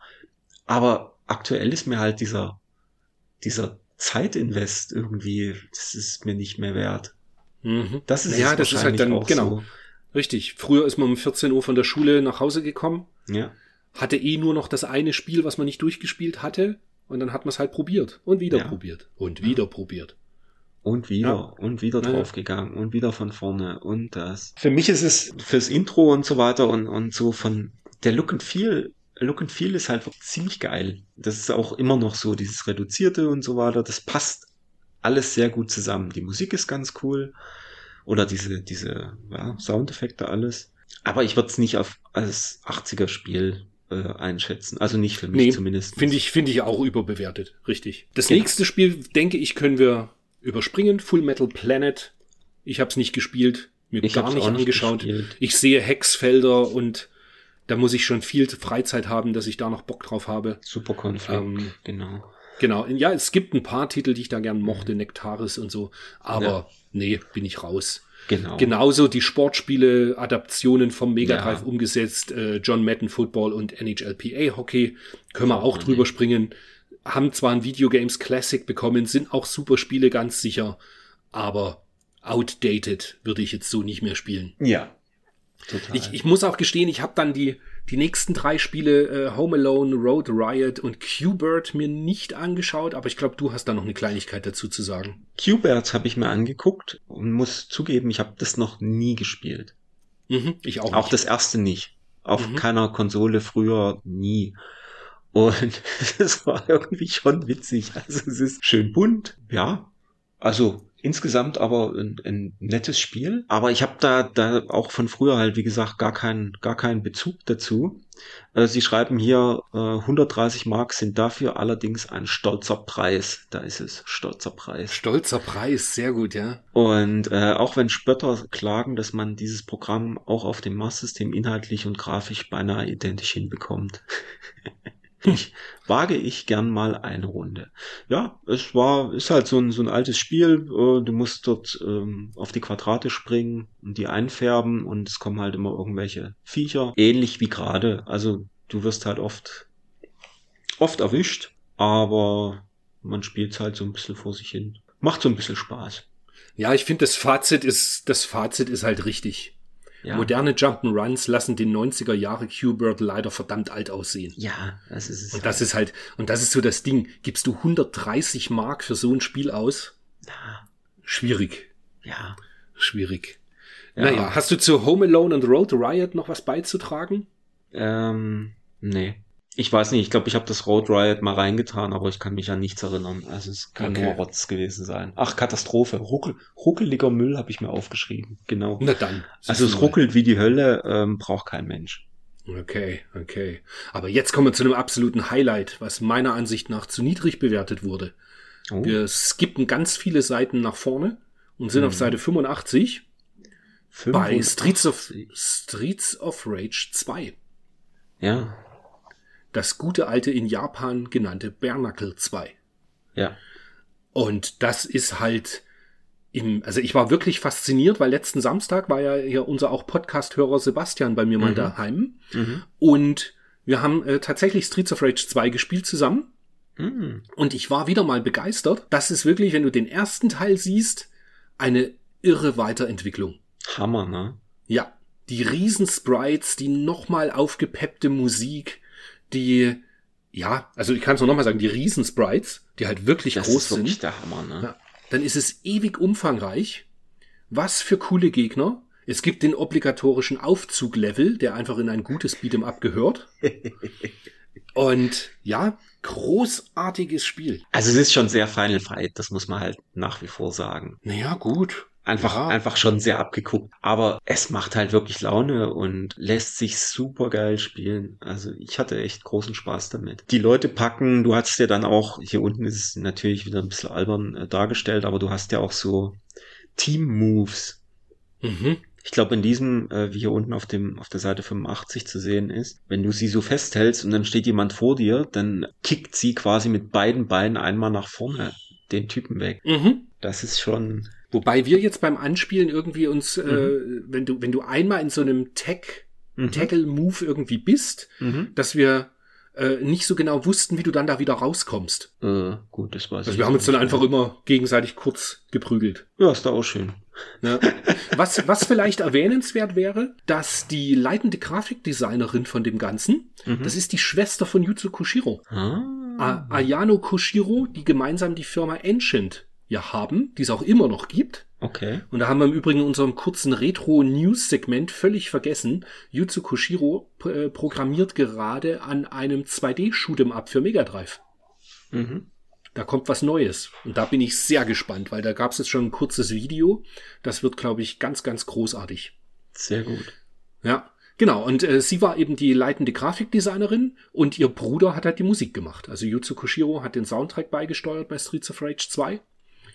Aber aktuell ist mir halt dieser, dieser Zeitinvest irgendwie, das ist mir nicht mehr wert. Mhm. Das ist Ja, das ist halt wahrscheinlich dann- auch genau. Richtig. Früher ist man um 14 Uhr von der Schule nach Hause gekommen, so. Ja. hatte eh nur noch das eine Spiel, was man nicht durchgespielt hatte. Und dann hat man es halt probiert und wieder Ja. probiert und wieder probiert. Und wieder Ja. und wieder Ja, ja. draufgegangen und wieder von vorne und das. Für mich ist es fürs Intro und so weiter und, und so von der Look and Feel, Look and Feel ist halt ziemlich geil. Das ist auch immer noch so, dieses Reduzierte und so weiter. Das passt alles sehr gut zusammen. Die Musik ist ganz cool. Oder diese, diese ja, Soundeffekte, alles. Aber ich würde es nicht auf, als 80er-Spiel äh, einschätzen. Also nicht für mich Nee, zumindest. Finde ich, finde ich auch überbewertet. Richtig. Das Genau. nächste Spiel, denke ich, können wir überspringen. Full Metal Planet. Ich habe es nicht gespielt, mir Ich gar nicht angeschaut. gespielt. Ich sehe Hexfelder und da muss ich schon viel Freizeit haben, dass ich da noch Bock drauf habe. Super Konflikt, Ähm, genau. Genau, ja, es gibt ein paar Titel, die ich da gern mochte, Nektaris und so, aber Ja. nee, bin ich raus. Genau. Genauso die Sportspiele, Adaptionen vom Mega Drive Ja. umgesetzt, äh, John Madden Football und NHLPA Hockey, können wir auch nee. drüber springen. Haben zwar ein Videogames Classic bekommen, sind auch super Spiele, ganz sicher, aber outdated würde ich jetzt so nicht mehr spielen. Ja. Total. Ich, ich muss auch gestehen, ich habe dann die, die nächsten drei Spiele äh, Home Alone, Road Riot und Q-Bird mir nicht angeschaut, aber ich glaube, du hast da noch eine Kleinigkeit dazu zu sagen. Qbert habe ich mir angeguckt und muss zugeben, ich habe das noch nie gespielt. Mhm, ich auch. Auch nicht. das erste nicht. Auf Mhm. keiner Konsole früher nie. Und es war irgendwie schon witzig. Also es ist schön bunt, ja. Also insgesamt aber ein, ein nettes Spiel. Aber ich habe da, da auch von früher halt, wie gesagt, gar keinen, gar keinen Bezug dazu. Äh, Sie schreiben hier, äh, 130 Mark sind dafür allerdings ein stolzer Preis. Da ist es, stolzer Preis. Stolzer Preis, sehr gut, ja. Und äh, auch wenn Spötter klagen, dass man dieses Programm auch auf dem Mars-System inhaltlich und grafisch beinahe identisch hinbekommt. ich wage ich gern mal eine Runde. Ja, es war, ist halt so ein, so ein altes Spiel. Äh, du musst dort ähm, auf die Quadrate springen und die einfärben und es kommen halt immer irgendwelche Viecher. Ähnlich wie gerade. Also du wirst halt oft, oft erwischt, aber man spielt halt so ein bisschen vor sich hin. Macht so ein bisschen Spaß. Ja, ich finde, das Fazit ist, das Fazit ist halt richtig. Ja. Moderne Jump'n'Runs lassen den 90er Jahre Q-Bird leider verdammt alt aussehen. Ja, das ist es. Und das ist halt, und das ist so das Ding. Gibst du 130 Mark für so ein Spiel aus? Ja. Schwierig. Ja. Schwierig. Ja. Naja, hast du zu Home Alone und Road Riot noch was beizutragen? Ähm, nee. Ich weiß nicht, ich glaube, ich habe das Road Riot mal reingetan, aber ich kann mich an nichts erinnern. Also es kann Okay. nur Rotz gewesen sein. Ach, Katastrophe. Ruckel, ruckeliger Müll habe ich mir aufgeschrieben. Genau. Na dann. Also es mal. ruckelt wie die Hölle, ähm, braucht kein Mensch. Okay, okay. Aber jetzt kommen wir zu einem absoluten Highlight, was meiner Ansicht nach zu niedrig bewertet wurde. Oh. Wir skippen ganz viele Seiten nach vorne und sind Mhm. auf Seite 85 bei 85. Streets of, Streets of Rage 2. Ja, Das gute alte in Japan genannte Bernacle 2. ja. Und das ist halt im, also ich war wirklich fasziniert, weil letzten Samstag war ja hier unser auch Podcast-Hörer Sebastian bei mir mal Mhm. daheim. Mhm. Und wir haben äh, tatsächlich Streets of Rage 2 gespielt zusammen. Mhm. Und ich war wieder mal begeistert. Das ist wirklich, wenn du den ersten Teil siehst, eine irre Weiterentwicklung. Hammer, ne? Ja, die Riesensprites, die nochmal aufgepeppte Musik, die, ja, also ich kann es nur nochmal sagen, die Riesensprites, die halt wirklich Das groß ist wirklich sind. der Hammer, ne? Ja. Dann ist es ewig umfangreich. Was für coole Gegner. Es gibt den obligatorischen Aufzuglevel, der einfach in ein gutes Beat'em Up gehört. Und ja, großartiges Spiel. Also es ist schon sehr Final Fight, das muss man halt nach wie vor sagen. Naja, gut. Einfach, Ja. einfach schon sehr abgeguckt. Aber es macht halt wirklich Laune und lässt sich super geil spielen. Also ich hatte echt großen Spaß damit. Die Leute packen, du hast ja dann auch, hier unten ist es natürlich wieder ein bisschen albern äh, dargestellt, aber du hast ja auch so Team-Moves. Mhm. Ich glaube, in diesem, äh, wie hier unten auf dem, auf der Seite 85 zu sehen ist, wenn du sie so festhältst und dann steht jemand vor dir, dann kickt sie quasi mit beiden Beinen einmal nach vorne den Typen weg. Mhm. Das ist schon, Wobei wir jetzt beim Anspielen irgendwie uns, äh, Mhm. wenn du, wenn du einmal in so einem Tag, Mhm. Tackle-Move irgendwie bist, Mhm. dass wir äh, nicht so genau wussten, wie du dann da wieder rauskommst. Äh, gut, das weiß Also ich wir haben uns dann mehr. einfach immer gegenseitig kurz geprügelt. Ja, ist da auch schön. Ne? Was, was vielleicht erwähnenswert wäre, dass die leitende Grafikdesignerin von dem Ganzen, Mhm. das ist die Schwester von Yuzo Koshiro. Ah. Ayano Koshiro, die gemeinsam die Firma Ancient ja haben, die es auch immer noch gibt. Okay. Und da haben wir im Übrigen in unserem kurzen Retro-News-Segment völlig vergessen. Yuzo Koshiro äh, programmiert gerade an einem 2D-Shoot'em-up für Mega Drive. Mhm. Da kommt was Neues. Und da bin ich sehr gespannt, weil da gab es jetzt schon ein kurzes Video. Das wird, glaube ich, ganz, ganz großartig. Sehr gut. Ja, genau. Und äh, sie war eben die leitende Grafikdesignerin und ihr Bruder hat halt die Musik gemacht. Also Yuzo Koshiro hat den Soundtrack beigesteuert bei Streets of Rage 2.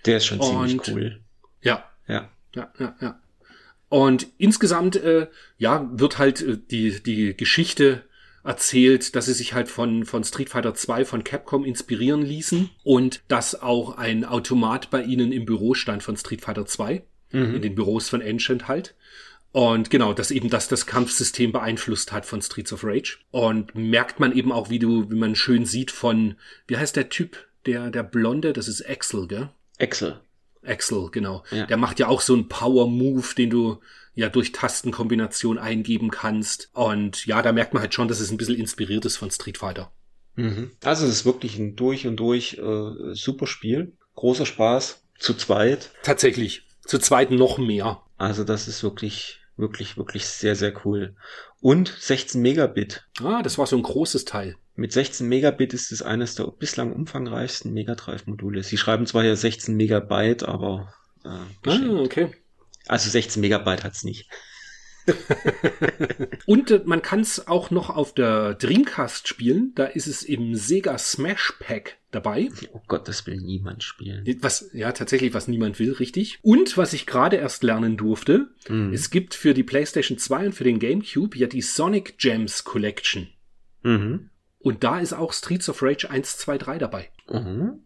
Der ist schon ziemlich Und- cool. Ja, Ja. ja, ja, ja. Und insgesamt, äh, ja, wird halt äh, die, die Geschichte erzählt, dass sie sich halt von, von Street Fighter 2 von Capcom inspirieren ließen und dass auch ein Automat bei ihnen im Büro stand von Street Fighter 2, in Mhm. den Büros von Ancient halt. Und genau, dass eben das das Kampfsystem beeinflusst hat von Streets of Rage. Und merkt man eben auch, wie du, wie man schön sieht von, wie heißt der Typ, der, der Blonde, das ist Axel, gell? Excel. Axel, genau. Ja. Der macht ja auch so einen Power-Move, den du ja durch Tastenkombination eingeben kannst. Und ja, da merkt man halt schon, dass es ein bisschen inspiriert ist von Street Fighter. Mhm. Also es ist wirklich ein durch und durch äh, super Spiel. Großer Spaß. Zu zweit. Tatsächlich. Zu zweit noch mehr. Also das ist wirklich, wirklich, wirklich sehr, sehr cool. Und 16 Megabit. Ah, das war so ein großes Teil. Mit 16 Megabit ist es eines der bislang umfangreichsten Mega Drive Module. Sie schreiben zwar hier 16 Megabyte, aber äh, Ah, okay. also 16 Megabyte hat's nicht. Und äh, man kann es auch noch auf der Dreamcast spielen. Da ist es im Sega Smash Pack dabei. Oh Gott, das will niemand spielen. Was, ja, tatsächlich, was niemand will, richtig. Und was ich gerade erst lernen durfte, Mhm. es gibt für die PlayStation 2 und für den GameCube ja die Sonic Gems Collection. Mhm. Und da ist auch Streets of Rage 1, 2, 3 dabei. Mhm.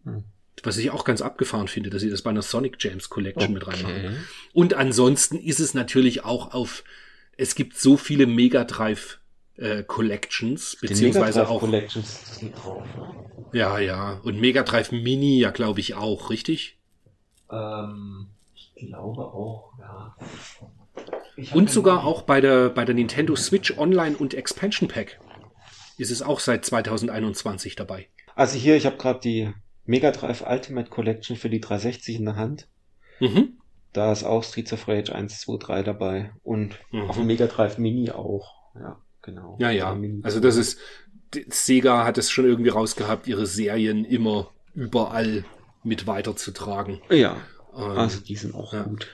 Was ich auch ganz abgefahren finde, dass sie das bei einer Sonic Gems Collection mit reinmachen. Okay. Und ansonsten ist es natürlich auch auf, es gibt so viele Mega Drive äh, Collections, beziehungsweise Mega Drive auch, Collections sind drauf. ja, ja, und Mega Drive Mini ja, glaube ich, auch, richtig? Ähm, ich glaube auch, ja. Und sogar auch bei der, bei der Nintendo Switch Online und Expansion Pack ist es auch seit 2021 dabei. Also hier, ich habe gerade die Mega Drive Ultimate Collection für die 360 in der Hand. Mhm. Da ist auch Streets of Rage 1, 2, 3 dabei. Und Mhm. auf dem Mega Drive Mini auch. Ja, genau. Ja, ja. Mini- Also das ist, Sega hat es schon irgendwie rausgehabt, ihre Serien immer überall mit weiterzutragen. Ja, Ähm, also die sind auch ja. gut,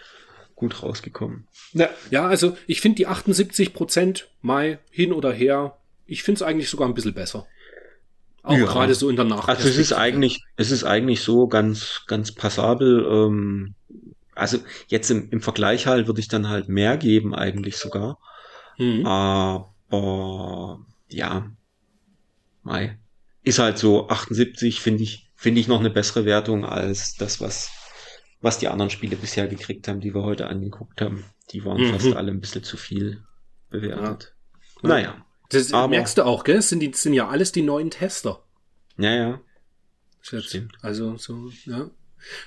gut rausgekommen. Ja. Ja, also ich finde die 78 Prozent Mai hin oder her, ich finde es eigentlich sogar ein bisschen besser. Auch Ja. gerade so in der Nacht. Also es ist eigentlich, es ist eigentlich so ganz, ganz passabel. Ähm, also jetzt im, im Vergleich halt würde ich dann halt mehr geben eigentlich sogar. Mhm. Aber ja, Mai. Ist halt so 78 finde ich, finde ich noch eine bessere Wertung als das, was, was die anderen Spiele bisher gekriegt haben, die wir heute angeguckt haben. Die waren Mhm. fast alle ein bisschen zu viel bewertet. Ja. Naja, Das aber- merkst du auch, gell? Das sind, die, sind ja alles die neuen Tester. ja, ja. Stimmt. Also so, ja.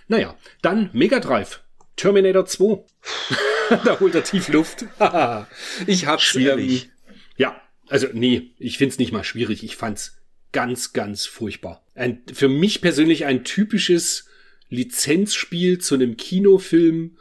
Naja, dann Mega Drive. Terminator 2. da holt er tief Luft. ich hab's. Schwierig. Ähm, ja, also nee, ich find's nicht mal schwierig. Ich fand's ganz, ganz furchtbar. Ein, für mich persönlich ein typisches Lizenzspiel zu einem Kinofilm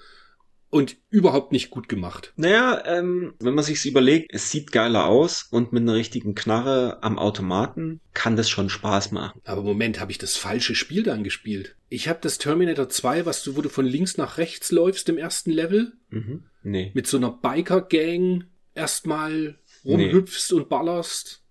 und überhaupt nicht gut gemacht. Naja, ähm, wenn man sich's überlegt, es sieht geiler aus und mit einer richtigen Knarre am Automaten kann das schon Spaß machen. Aber Moment, habe ich das falsche Spiel dann gespielt? Ich habe das Terminator 2, was du, wo du von links nach rechts läufst im ersten Level, Mhm. Nee. mit so einer Biker-Gang erstmal rumhüpfst und ballerst.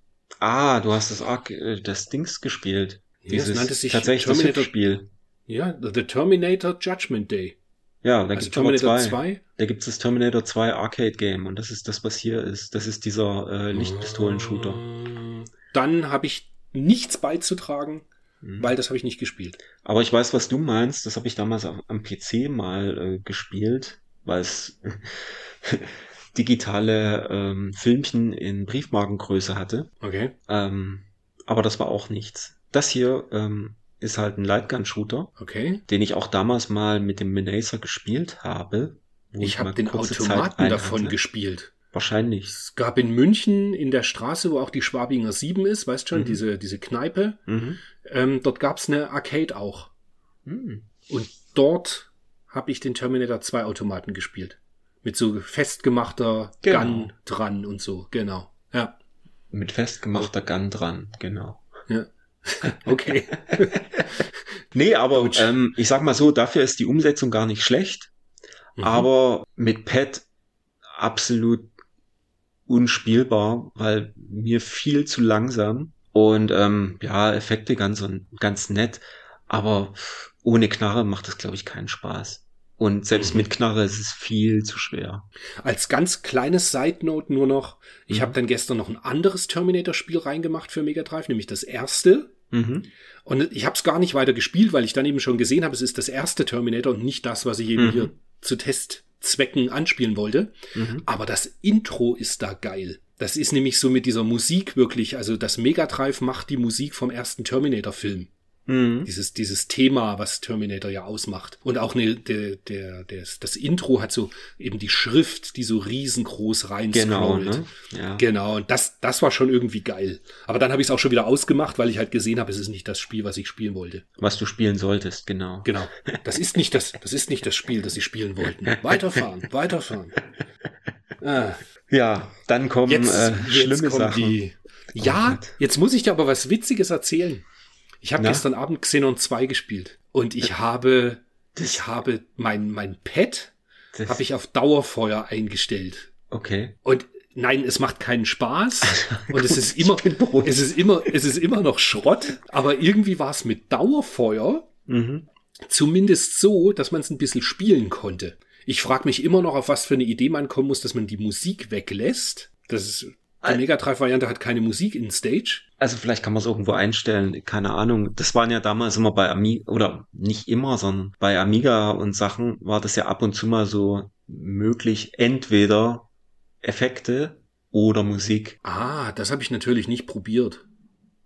Ah, du hast das Arc, äh, das Dings gespielt. Ja, es Dieses nannte sich tatsächlich das Terminator- Spiel. Ja, The Terminator Judgment Day. Ja, da Also gibt's aber Terminator zwei. 2. Da gibt's das Terminator 2 Arcade Game und das ist das, was hier ist. Das ist dieser äh, Lichtpistolen-Shooter. Äh, Dann habe ich nichts beizutragen, Mhm. weil das habe ich nicht gespielt. Aber ich weiß, was du meinst. Das habe ich damals am am PC mal äh, gespielt, weil es digitale ähm, Filmchen in Briefmarkengröße hatte. Okay. Ähm, aber das war auch nichts. Das hier ähm, ist halt ein Lightgun-Shooter, Okay. den ich auch damals mal mit dem Menacer gespielt habe. Ich habe den Automaten davon gespielt. Wahrscheinlich. Es gab in München in der Straße, wo auch die Schwabinger 7 ist, weißt schon, Mhm. diese, diese Kneipe. Mhm. Ähm, dort gab's eine Arcade auch. Hm. Und dort habe ich den Terminator 2 Automaten gespielt. Mit so festgemachter Genau. Gun dran und so. Genau. Ja. Mit festgemachter Gun dran, genau. ja. Okay. Nee, aber ähm, ich sag mal so, dafür ist die Umsetzung gar nicht schlecht, Mhm. aber mit Pad absolut unspielbar, weil mir viel zu langsam und ähm, ja, Effekte ganz und ganz nett, aber ohne Knarre macht das glaube ich keinen Spaß. Und selbst Mhm. mit Knarre ist es viel zu schwer. Als ganz kleines Side Note nur noch, ich Mhm. habe dann gestern noch ein anderes Terminator-Spiel reingemacht für Mega Drive, nämlich das erste. Mhm. Und ich habe es gar nicht weiter gespielt, weil ich dann eben schon gesehen habe, es ist das erste Terminator und nicht das, was ich eben Mhm. hier zu Testzwecken anspielen wollte. Mhm. Aber das Intro ist da geil. Das ist nämlich so mit dieser Musik wirklich, also das Mega Drive macht die Musik vom ersten Terminator-Film. Mhm. Dieses, dieses Thema, was Terminator ja ausmacht. Und auch ne, der, der, der, das Intro hat so eben die Schrift, die so riesengroß rein Genau, ne? Ja. Genau, und das, das war schon irgendwie geil. Aber dann habe ich es auch schon wieder ausgemacht, weil ich halt gesehen habe, es ist nicht das Spiel, was ich spielen wollte. Was du spielen solltest, genau. Genau. Das ist nicht das, das ist nicht das Spiel, das sie spielen wollten. Weiterfahren, weiterfahren. Ah, Ja, dann kommen jetzt, äh, jetzt schlimme kommen Sachen. die. Oh Ja, Gott. jetzt muss ich dir aber was Witziges erzählen. Ich habe gestern Abend Xenon 2 gespielt und ich habe, ich habe mein, mein Pad Das- habe ich auf Dauerfeuer eingestellt. Okay. Und nein, es macht keinen Spaß. Und es ist immer, es ist immer, es ist immer noch Schrott. Aber irgendwie war es mit Dauerfeuer Mhm. zumindest so, dass man es ein bisschen spielen konnte. Ich frage mich immer noch, auf was für eine Idee man kommen muss, dass man die Musik weglässt. Das ist, die Mega Drive Variante hat keine Musik in Stage. Also vielleicht kann man es irgendwo einstellen, keine Ahnung. Das waren ja damals immer bei Amiga, oder nicht immer, sondern bei Amiga und Sachen war das ja ab und zu mal so möglich, entweder Effekte oder Musik. Ah, das habe ich natürlich nicht probiert.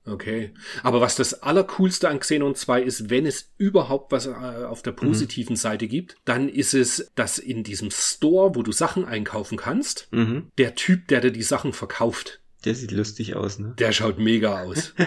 Okay. Aber was das Allercoolste an Xenon 2 ist, wenn es überhaupt was äh, auf der positiven mhm. Seite gibt, dann ist es, dass in diesem Store, wo du Sachen einkaufen kannst, mhm. der Typ, der dir die Sachen verkauft. Der sieht lustig aus, ne? Der schaut mega aus.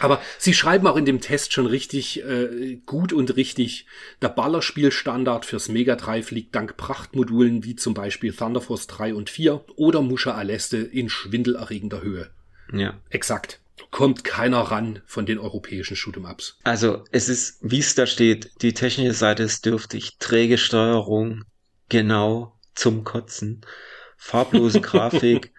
Aber sie schreiben auch in dem Test schon richtig äh, gut und richtig. Der Ballerspielstandard fürs Mega Drive liegt dank Prachtmodulen wie zum Beispiel Thunder Force 3 und 4 oder Musha Aleste in schwindelerregender Höhe. Ja. Exakt. Kommt keiner ran von den europäischen Shoot'em-Ups. Also es ist, wie es da steht, die technische Seite ist dürftig, träge Steuerung, genau zum Kotzen, farblose Grafik,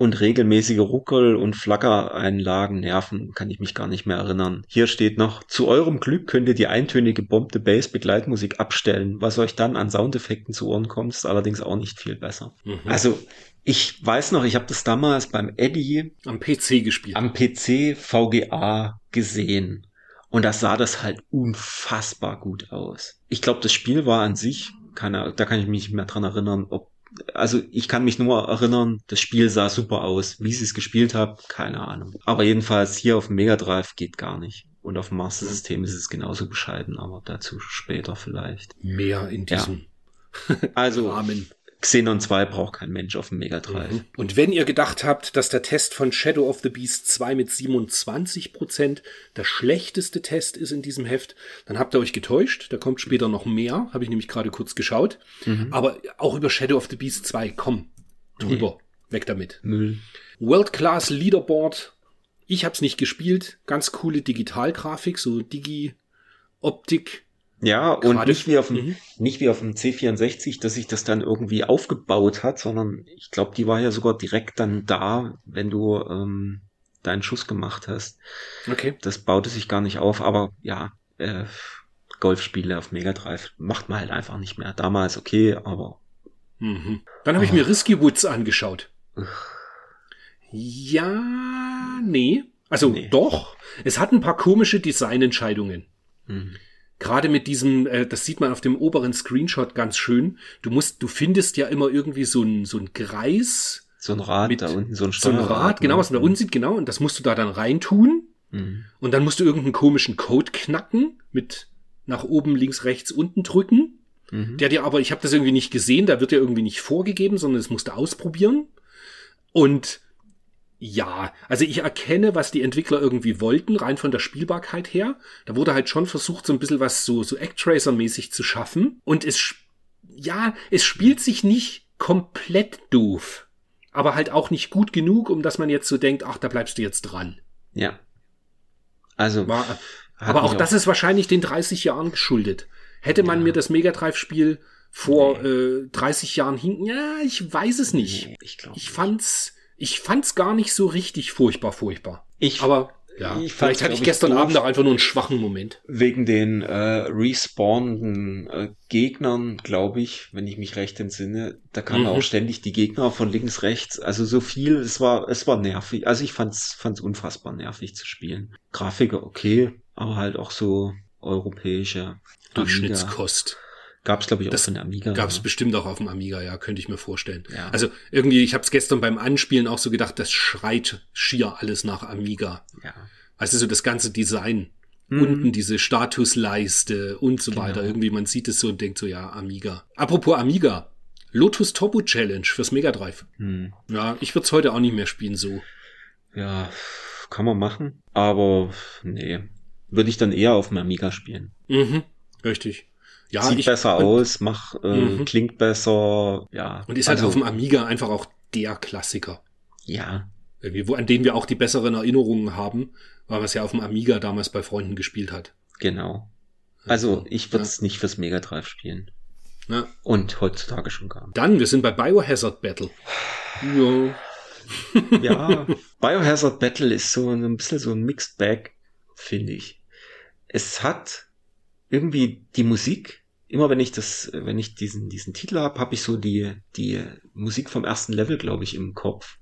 und regelmäßige Ruckel- und Flackereinlagen nerven, kann ich mich gar nicht mehr erinnern. Hier steht noch, zu eurem Glück könnt ihr die eintönige bombte Bass-Begleitmusik abstellen. Was euch dann an Soundeffekten zu Ohren kommt, ist allerdings auch nicht viel besser. Mhm. Also, ich weiß noch, ich habe das damals beim Eddie am PC gespielt. Am PC VGA gesehen. Und da sah das halt unfassbar gut aus. Ich glaube, das Spiel war an sich, keine, da kann ich mich nicht mehr dran erinnern, ob also ich kann mich nur erinnern, das Spiel sah super aus. Wie sie es gespielt habe, keine Ahnung. Aber jedenfalls hier auf dem Mega Drive geht gar nicht. Und auf dem Master System ist es genauso bescheiden, aber dazu später vielleicht. Mehr in diesem ja. also, Rahmen. Xenon 2 braucht kein Mensch auf dem Mega Drive. Mhm. Und wenn ihr gedacht habt, dass der Test von Shadow of the Beast 2 mit 27 Prozent der schlechteste Test ist in diesem Heft, dann habt ihr euch getäuscht. Da kommt später noch mehr, habe ich nämlich gerade kurz geschaut. Mhm. Aber auch über Shadow of the Beast 2, komm, drüber, nee. weg damit. Müll. World Class Leaderboard. Ich habe es nicht gespielt. Ganz coole Digitalgrafik, so Digi-Optik ja, und Gerade, nicht wie auf dem, mhm. nicht wie auf dem C64, dass sich das dann irgendwie aufgebaut hat, sondern ich glaube, die war ja sogar direkt dann da, wenn du ähm, deinen Schuss gemacht hast. Okay. Das baute sich gar nicht auf, aber ja, äh, Golfspiele auf Mega Drive macht man halt einfach nicht mehr. Damals okay, aber. Mhm. Dann habe ich mir Risky Woods angeschaut. Ja, nee. Also nee. doch. Es hat ein paar komische Designentscheidungen. Mhm gerade mit diesem, äh, das sieht man auf dem oberen Screenshot ganz schön. Du musst, du findest ja immer irgendwie so ein, so ein Kreis. So ein Rad mit, da unten, so ein Steuerrad. So ein Rad, genau, was man da unten sieht, genau. Und das musst du da dann reintun. Mhm. Und dann musst du irgendeinen komischen Code knacken mit nach oben, links, rechts, unten drücken. Mhm. Der dir aber, ich habe das irgendwie nicht gesehen, da wird dir irgendwie nicht vorgegeben, sondern es musst du ausprobieren. Und ja, also ich erkenne, was die Entwickler irgendwie wollten, rein von der Spielbarkeit her. Da wurde halt schon versucht, so ein bisschen was so, so Actracer-mäßig zu schaffen. Und es, ja, es spielt sich nicht komplett doof. Aber halt auch nicht gut genug, um dass man jetzt so denkt, ach, da bleibst du jetzt dran. Ja. Also. War, aber auch das ist wahrscheinlich den 30 Jahren geschuldet. Hätte man ja. mir das Mega Drive-Spiel vor nee. äh, 30 Jahren hinten, ja, ich weiß es nicht. Nee, ich, glaub ich fand's, ich fand's gar nicht so richtig furchtbar, furchtbar. Ich, aber ja, ich vielleicht hatte ich gestern Abend auch einfach nur einen schwachen Moment. Wegen den äh, respawnenden äh, Gegnern, glaube ich, wenn ich mich recht entsinne, da kamen mhm. auch ständig die Gegner von links, rechts. Also so viel, es war, es war nervig. Also ich fand's, fand's unfassbar nervig zu spielen. Grafiker okay, aber halt auch so europäische Durchschnittskost. Amiga. Gab es, glaube ich, auch das von Amiga. Gab es bestimmt auch auf dem Amiga, ja, könnte ich mir vorstellen. Ja. Also irgendwie, ich habe es gestern beim Anspielen auch so gedacht, das schreit schier alles nach Amiga. Ja. Also so das ganze Design. Mhm. Unten diese Statusleiste und so genau. weiter. Irgendwie, man sieht es so und denkt so, ja, Amiga. Apropos Amiga. Lotus Turbo Challenge fürs Mega Drive. Mhm. Ja, ich würde es heute auch nicht mehr spielen so. Ja, kann man machen. Aber nee, würde ich dann eher auf dem Amiga spielen. Mhm, richtig. Ja, Sieht ich, besser und, aus, mach, äh, mhm. klingt besser, ja. Und ist halt also, auf dem Amiga einfach auch der Klassiker. Ja. Wo, an den wir auch die besseren Erinnerungen haben, weil man es ja auf dem Amiga damals bei Freunden gespielt hat. Genau. Also, ich würde es ja. nicht fürs Mega Drive spielen. Ja. Und heutzutage schon gar nicht. Dann, wir sind bei Biohazard Battle. ja. ja, Biohazard Battle ist so ein bisschen so ein Mixed Bag, finde ich. Es hat irgendwie die Musik immer wenn ich das, wenn ich diesen, diesen Titel habe, habe ich so die, die Musik vom ersten Level, glaube ich, im Kopf.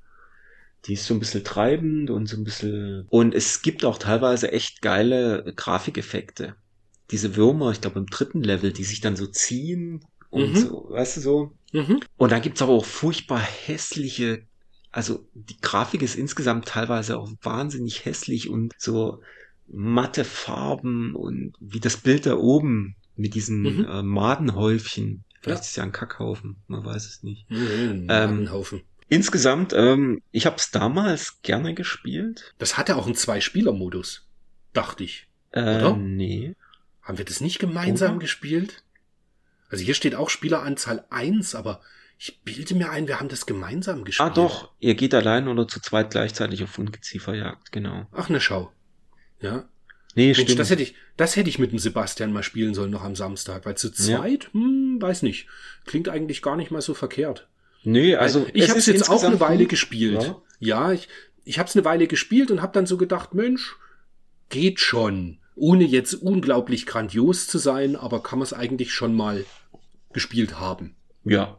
Die ist so ein bisschen treibend und so ein bisschen. Und es gibt auch teilweise echt geile Grafikeffekte. Diese Würmer, ich glaube im dritten Level, die sich dann so ziehen und mhm. so, weißt du so. Mhm. Und da gibt's aber auch furchtbar hässliche also die Grafik ist insgesamt teilweise auch wahnsinnig hässlich und so matte Farben und wie das Bild da oben mit diesen Mhm. äh, Madenhäufchen. Vielleicht Ja. ist es ja ein Kackhaufen, man weiß es nicht. Mhm, Ähm, ein Haufen. Insgesamt, ähm, ich habe es damals gerne gespielt. Das hatte auch einen Zwei-Spieler-Modus, dachte ich. Äh, Oder? Nee. Haben wir das nicht gemeinsam Oder? gespielt? Also hier steht auch Spieleranzahl 1, aber ich bilde mir ein, wir haben das gemeinsam gespielt. Ah doch, ihr geht allein oder zu zweit gleichzeitig auf Ungezieferjagd, genau. Ach, ne Schau. Ja. Nee, Mensch, stimmt. das hätte ich, das hätte ich mit dem Sebastian mal spielen sollen noch am Samstag, weil zu Ja. zweit, hm, weiß nicht. Klingt eigentlich gar nicht mal so verkehrt. nee, also Weil ich habe es jetzt auch eine Weile gespielt. Ja. Ja, ich, ich habe es eine Weile gespielt und habe dann so gedacht, Mensch, geht schon. Ohne jetzt unglaublich grandios zu sein, aber kann man es eigentlich schon mal gespielt haben. Ja,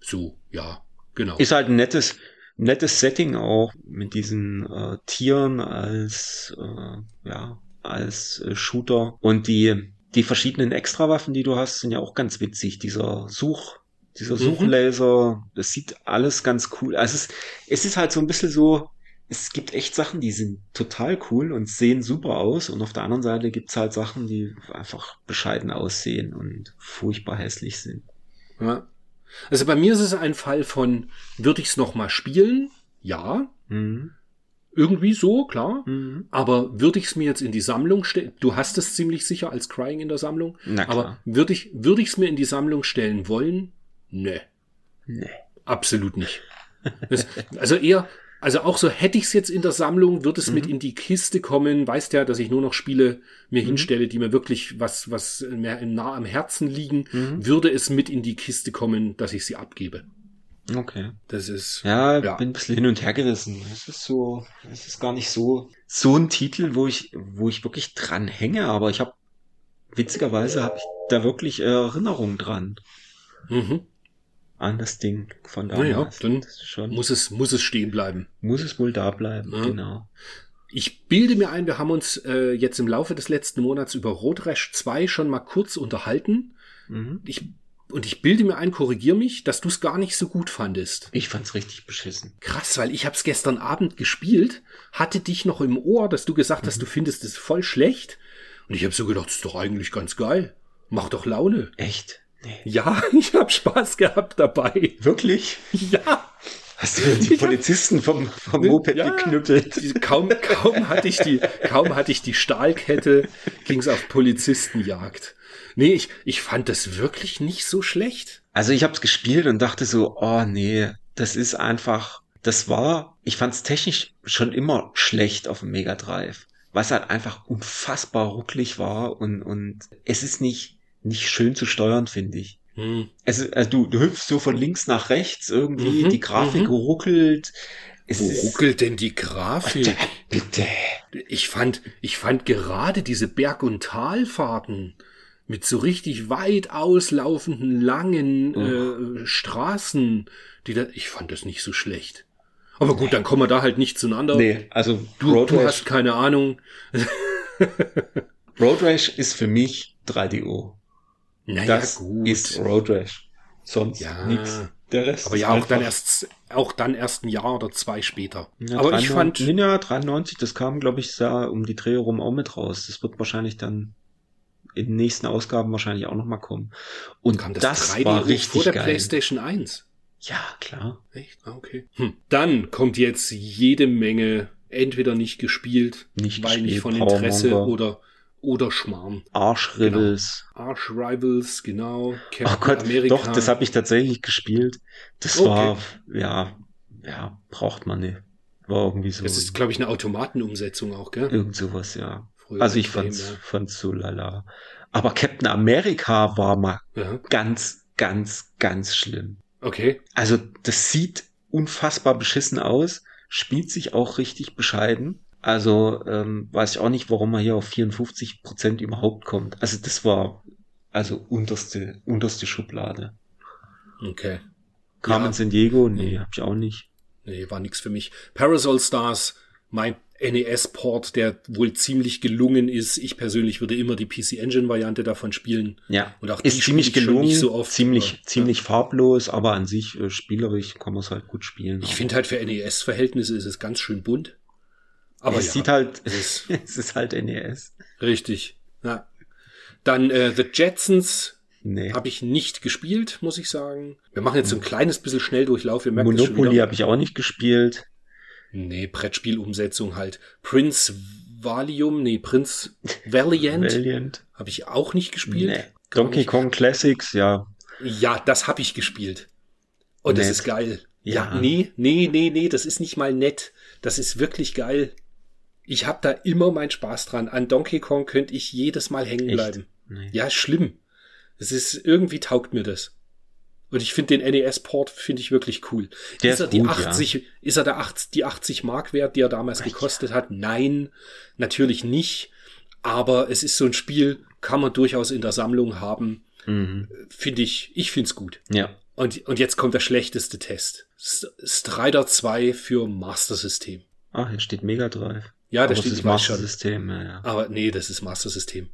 So, ja, genau. ist halt ein nettes, nettes Setting auch mit diesen äh, Tieren als äh, ja als äh, Shooter und die die verschiedenen Extrawaffen, die du hast, sind ja auch ganz witzig. Dieser Such dieser Mhm. Suchlaser, das sieht alles ganz cool. Also es, es ist halt so ein bisschen so, es gibt echt Sachen, die sind total cool und sehen super aus. Und auf der anderen Seite gibt's halt Sachen, die einfach bescheiden aussehen und furchtbar hässlich sind. Ja. Also bei mir ist es ein Fall von, würde ich es noch mal spielen? Ja, Mhm. irgendwie so, klar. Mhm. Aber würde ich es mir jetzt in die Sammlung stellen? Du hast es ziemlich sicher als Crying in der Sammlung. Na klar. Aber würde ich es mir in die Sammlung stellen wollen? Nee, nee. absolut nicht. Das, also eher, also auch so hätte ich es jetzt in der Sammlung, wird es mit Mhm. in die Kiste kommen. Weißt ja, dass ich nur noch Spiele mir hinstelle, die mir wirklich was was mehr nah am Herzen liegen. Mhm. Würde es mit in die Kiste kommen, dass ich sie abgebe. Okay. Das ist Ja, Ja. bin ein bisschen hin und her gerissen. Es ist so, es ist gar nicht so, so ein Titel, wo ich, wo ich wirklich dran hänge, aber ich habe, witzigerweise habe ich da wirklich Erinnerungen dran mhm. An das Ding von damals. dann das ist schon, muss, muss es muss es stehen bleiben. es wohl da bleiben, Ja. genau. Ich bilde mir ein, wir haben uns äh, jetzt im Laufe des letzten Monats über Rotrash 2 schon mal kurz unterhalten. Mhm. Ich, und ich bilde mir ein, korrigier mich, dass du es gar nicht so gut fandest. Ich fand's richtig beschissen. Krass, weil ich hab's gestern Abend gespielt, hatte dich noch im Ohr, dass du gesagt hast, du findest es voll schlecht. Und ich habe so gedacht, das ist doch eigentlich ganz geil. Macht doch Laune. Echt? Ja, ich hab Spaß gehabt dabei. Wirklich? Ja. Hast du die Polizisten vom, vom Moped Ja. geknüppelt? Die- Kaum, kaum hatte ich die, kaum hatte ich die Stahlkette, ging's auf Polizistenjagd. Nee, ich, ich fand das wirklich nicht so schlecht. Also ich habe es gespielt und dachte so, oh nee, das ist einfach, das war, ich fand es technisch schon immer schlecht auf dem Mega Drive, was halt einfach unfassbar rucklig war und und es ist nicht nicht schön zu steuern, finde ich. Hm. Ist, also du, du hüpfst so von links nach rechts irgendwie, Mhm, die Grafik mhm. ruckelt. Es Wo ruckelt denn die Grafik? bitte. Ich fand, ich fand gerade diese Berg- und Talfahrten mit so richtig weit auslaufenden, langen äh, Straßen, die da, ich fand das nicht so schlecht. Aber gut, dann kommen wir da halt nicht zueinander. Nee, also Du, Road du hast keine Ahnung. Road Rash ist für mich 3DO. Naja, Das gut. ist Road Rash. Sonst Ja. nix. Der Rest Aber ja, auch dann erst, auch dann erst ein Jahr oder zwei später. Ja, Aber ich 93 fand, nee, ja, 93, das kam, glaube ich, da um die Dreh rum auch mit raus. Das wird wahrscheinlich dann in den nächsten Ausgaben wahrscheinlich auch nochmal kommen. Und kam das, das, 3D war vor richtig der geil. PlayStation 1. Ja, klar. Echt? Ah, okay. Hm. Dann kommt jetzt jede Menge entweder nicht gespielt, Nicht weil nicht gespielt, von Interesse oder oder Schmarrn. Arschrivels. Arch Rivals, genau. Captain Ach Gott, America. doch, das habe ich tatsächlich gespielt. Das Okay. war, ja, ja, braucht man nicht. War irgendwie so, Das ist, glaube ich, eine Automatenumsetzung auch, gell? irgend sowas, ja. Früher Also ich Game, fand's, fand's so lala. Aber Captain America war mal Ja. ja. ganz, ganz, ganz schlimm. Okay. Also das sieht unfassbar beschissen aus, spielt sich auch richtig bescheiden. Also ähm, weiß ich auch nicht, warum man hier auf 54 Prozent überhaupt kommt. Also das war also unterste unterste Schublade. Okay. Carmen Ja. San Diego, nee, Mhm. hab ich auch nicht. Nee, war nix für mich. Parasol Stars, mein NES-Port, der wohl ziemlich gelungen ist. Ich persönlich würde immer die PC Engine Variante davon spielen. Ja. Und auch ist ziemlich gelungen, so oft, ziemlich, aber, ziemlich ja. farblos, aber an sich äh, spielerisch kann man es halt gut spielen. Ich finde halt für NES-Verhältnisse ist es ganz schön bunt. Aber es ja, sieht halt, es ist, es ist halt NES. Richtig. Ja. Dann äh, The Jetsons Nee. Habe ich nicht gespielt, muss ich sagen. Wir machen jetzt so ein kleines bisschen Schnelldurchlauf. Wir Monopoly habe ich auch nicht gespielt. Nee, Brettspielumsetzung halt. Prince Valium, nee, Prince Valiant. Valiant. Habe ich auch nicht gespielt. Nee. Donkey Kong Classics, ja. Ja, das habe ich gespielt. Und nett. das ist geil. Ja. ja, nee, nee, nee, nee, das ist nicht mal nett. Das ist wirklich geil. Ich habe da immer meinen Spaß dran. An Donkey Kong könnte ich jedes Mal hängen bleiben. Nee. Ja, schlimm. Es ist, irgendwie taugt mir das. Und ich finde den NES-Port finde ich wirklich cool. Der ist, er die gut, 80, ja. ist er der 80, die 80 Mark wert, die er damals Ach, gekostet hat? Nein, natürlich nicht. Aber es ist so ein Spiel, kann man durchaus in der Sammlung haben. Mhm. Finde ich, ich finde es gut. Ja. Und, und jetzt kommt der schlechteste Test. Strider 2 für Master System. Ach, hier steht Mega Drive. Ja, da steht das Master System. Ja, ja. Aber nee, das ist Master System.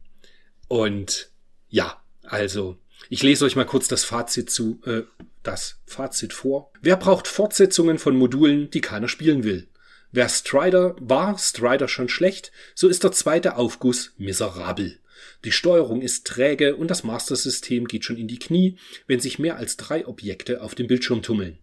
Und ja, also, ich lese euch mal kurz das Fazit zu, äh, das Fazit vor. Wer braucht Fortsetzungen von Modulen, die keiner spielen will? Wer Strider war Strider schon schlecht, so ist der zweite Aufguss miserabel. Die Steuerung ist träge und das Master-System geht schon in die Knie, wenn sich mehr als drei Objekte auf dem Bildschirm tummeln.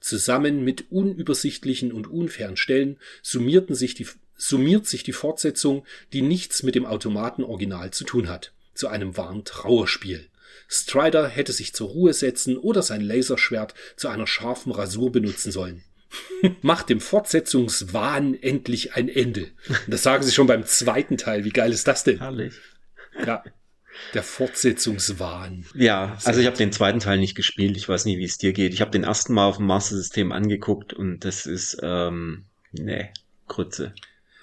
Zusammen mit unübersichtlichen und unfairen Stellen summierten sich die, summiert sich die Fortsetzung, die nichts mit dem Automaten-Original zu tun hat zu einem wahren Trauerspiel. Strider hätte sich zur Ruhe setzen oder sein Laserschwert zu einer scharfen Rasur benutzen sollen. Macht dem Fortsetzungswahn endlich ein Ende. das sagen sie schon beim zweiten Teil. Wie geil ist das denn? Herrlich. Ja. Der Fortsetzungswahn. Ja, also ich habe den zweiten Teil nicht gespielt. Ich weiß nicht, wie es dir geht. Ich habe den ersten Mal auf dem Master System angeguckt und das ist, ähm, nee, Grütze.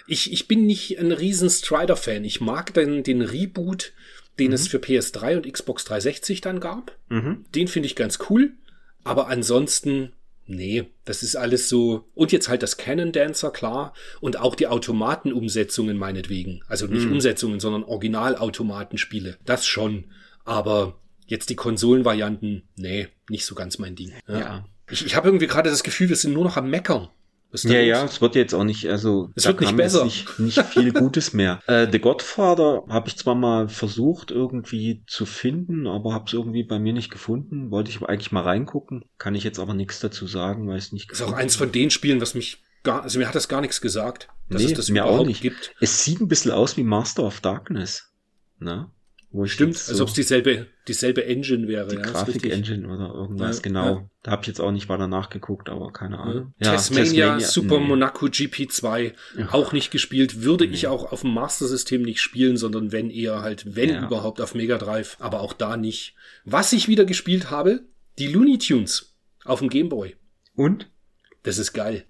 Ich, ich bin nicht ein riesen Strider-Fan. Ich mag den, den Reboot den mhm. es für PS3 und Xbox 360 dann gab. Mhm. Den finde ich ganz cool. Aber ansonsten, nee, das ist alles so. Und jetzt halt das Canon Dancer, klar. Und auch die Automatenumsetzungen meinetwegen. Also nicht mhm. Umsetzungen, sondern Originalautomatenspiele. Das schon. Aber jetzt die Konsolenvarianten, nee, nicht so ganz mein Ding. Ja. ja. Ich, ich habe irgendwie gerade das Gefühl, wir sind nur noch am Meckern. Ja, ja, es wird jetzt auch nicht, also es wird nicht besser. Nicht, nicht viel Gutes mehr. äh, The Godfather habe ich zwar mal versucht irgendwie zu finden, aber habe es irgendwie bei mir nicht gefunden. Wollte ich eigentlich mal reingucken, kann ich jetzt aber nichts dazu sagen, weil es nicht. Ist auch eins von den Spielen, was mich gar, also mir hat das gar nichts gesagt, dass nee, es das mir auch nicht gibt. Es sieht ein bisschen aus wie Master of Darkness. Ne? Wo Stimmt, so als ob es dieselbe, dieselbe Engine wäre. Die ja, Grafik-Engine oder irgendwas, ja, genau. Ja. Da habe ich jetzt auch nicht weiter nachgeguckt, aber keine Ahnung. Ja, Tasmania, Tasmania Super nee. Monaco GP2 auch nicht gespielt. Würde nee. ich auch auf dem Master-System nicht spielen, sondern wenn eher halt, wenn überhaupt auf Mega Drive, aber auch da nicht. Was ich wieder gespielt habe, die Looney Tunes auf dem Game Boy. Und? Das ist geil.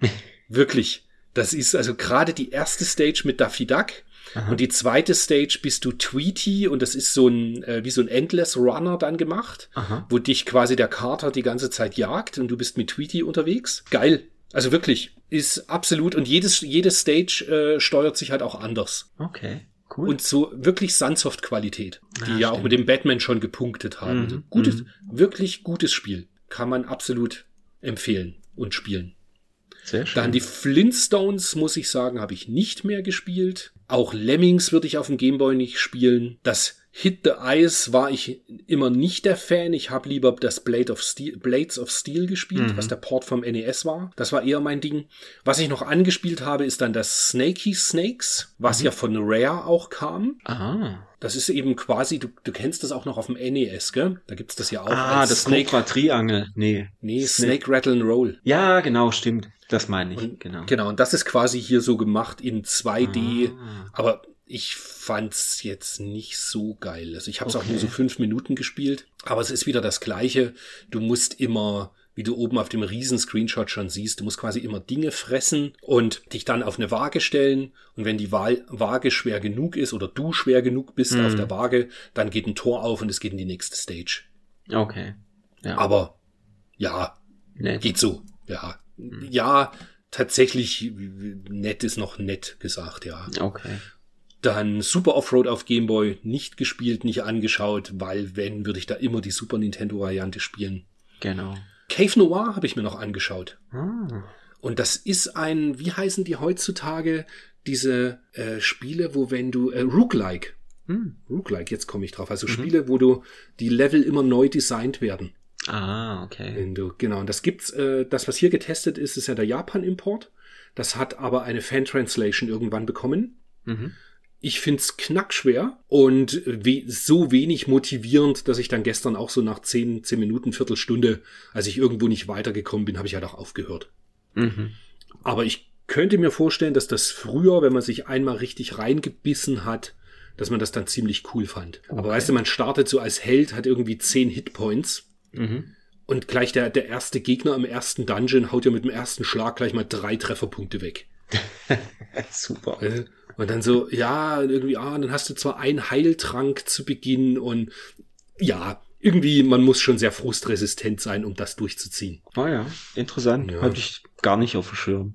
Wirklich. Das ist also gerade die erste Stage mit Daffy Duck Aha. Und die zweite Stage bist du Tweety und das ist so ein, äh, wie so ein Endless Runner dann gemacht, Aha. wo dich quasi der Kater die ganze Zeit jagt und du bist mit Tweety unterwegs. Geil. Also wirklich, ist absolut und jedes, jedes Stage äh, steuert sich halt auch anders. Okay. Cool. Und so wirklich Sunsoft-Qualität, die ja, ja auch mit dem Batman schon gepunktet haben. Mhm. Gutes, mhm. wirklich gutes Spiel. Kann man absolut empfehlen und spielen. Sehr schön. Dann die Flintstones, muss ich sagen, habe ich nicht mehr gespielt. Auch Lemmings würde ich auf dem Gameboy nicht spielen. Das Hit the Ice war ich immer nicht der Fan. Ich habe lieber das Blade of Steel, Blades of Steel gespielt, mhm. was der Port vom NES war. Das war eher mein Ding. Was ich noch angespielt habe, ist dann das Snakey Snakes, was mhm. ja von Rare auch kam. Aha. Das ist eben quasi, du, du kennst das auch noch auf dem NES, gell? Da gibt's das ja auch. Ah, das Snake war Triangel. Nee. Nee, Snake, Snake Rattle and Roll. Ja, genau, stimmt. Das meine ich, und, genau. Genau, und das ist quasi hier so gemacht in 2D, ah. aber ich fand's jetzt nicht so geil. Also ich habe es okay. auch nur so fünf Minuten gespielt, aber es ist wieder das Gleiche. Du musst immer, wie du oben auf dem riesen Screenshot schon siehst, du musst quasi immer Dinge fressen und dich dann auf eine Waage stellen. Und wenn die Waage schwer genug ist oder du schwer genug bist mhm. auf der Waage, dann geht ein Tor auf und es geht in die nächste Stage. Okay. Ja. Aber ja, Nett. geht so. Ja, Mhm. Ja, tatsächlich nett ist noch nett gesagt, ja. Okay. Dann Super Offroad auf Game Boy nicht gespielt, nicht angeschaut, weil wenn, würde ich da immer die Super Nintendo Variante spielen. Genau. Cave Noir habe ich mir noch angeschaut. Ah. Und das ist ein, wie heißen die heutzutage, diese äh, Spiele, wo wenn du, äh, Rook-like. Hm. Rook-like, jetzt komme ich drauf. Also Spiele, wo du die Level immer neu designt werden. Ah, okay. Du, genau, und das gibt's, äh, das, was hier getestet ist, ist ja der Japan-Import. Das hat aber eine Fan-Translation irgendwann bekommen. Mhm. Ich find's knackschwer und we so wenig motivierend, dass ich dann gestern auch so nach 10, 10 Minuten, Viertelstunde, als ich irgendwo nicht weitergekommen bin, habe ich halt auch aufgehört. Mhm. Aber ich könnte mir vorstellen, dass das früher, wenn man sich einmal richtig reingebissen hat, dass man das dann ziemlich cool fand. Aber Okay. weißt du, man startet so als Held, hat irgendwie 10 Hitpoints Mhm. und gleich der, der erste Gegner im ersten Dungeon haut ja mit dem ersten Schlag gleich mal drei Trefferpunkte weg. Super. Äh, Und dann so, ja, irgendwie, ah, dann hast du zwar einen Heiltrank zu Beginn und ja, irgendwie, man muss schon sehr frustresistent sein, um das durchzuziehen. Ah ja, interessant. Ja. Hatte ich gar nicht auf dem Schirm.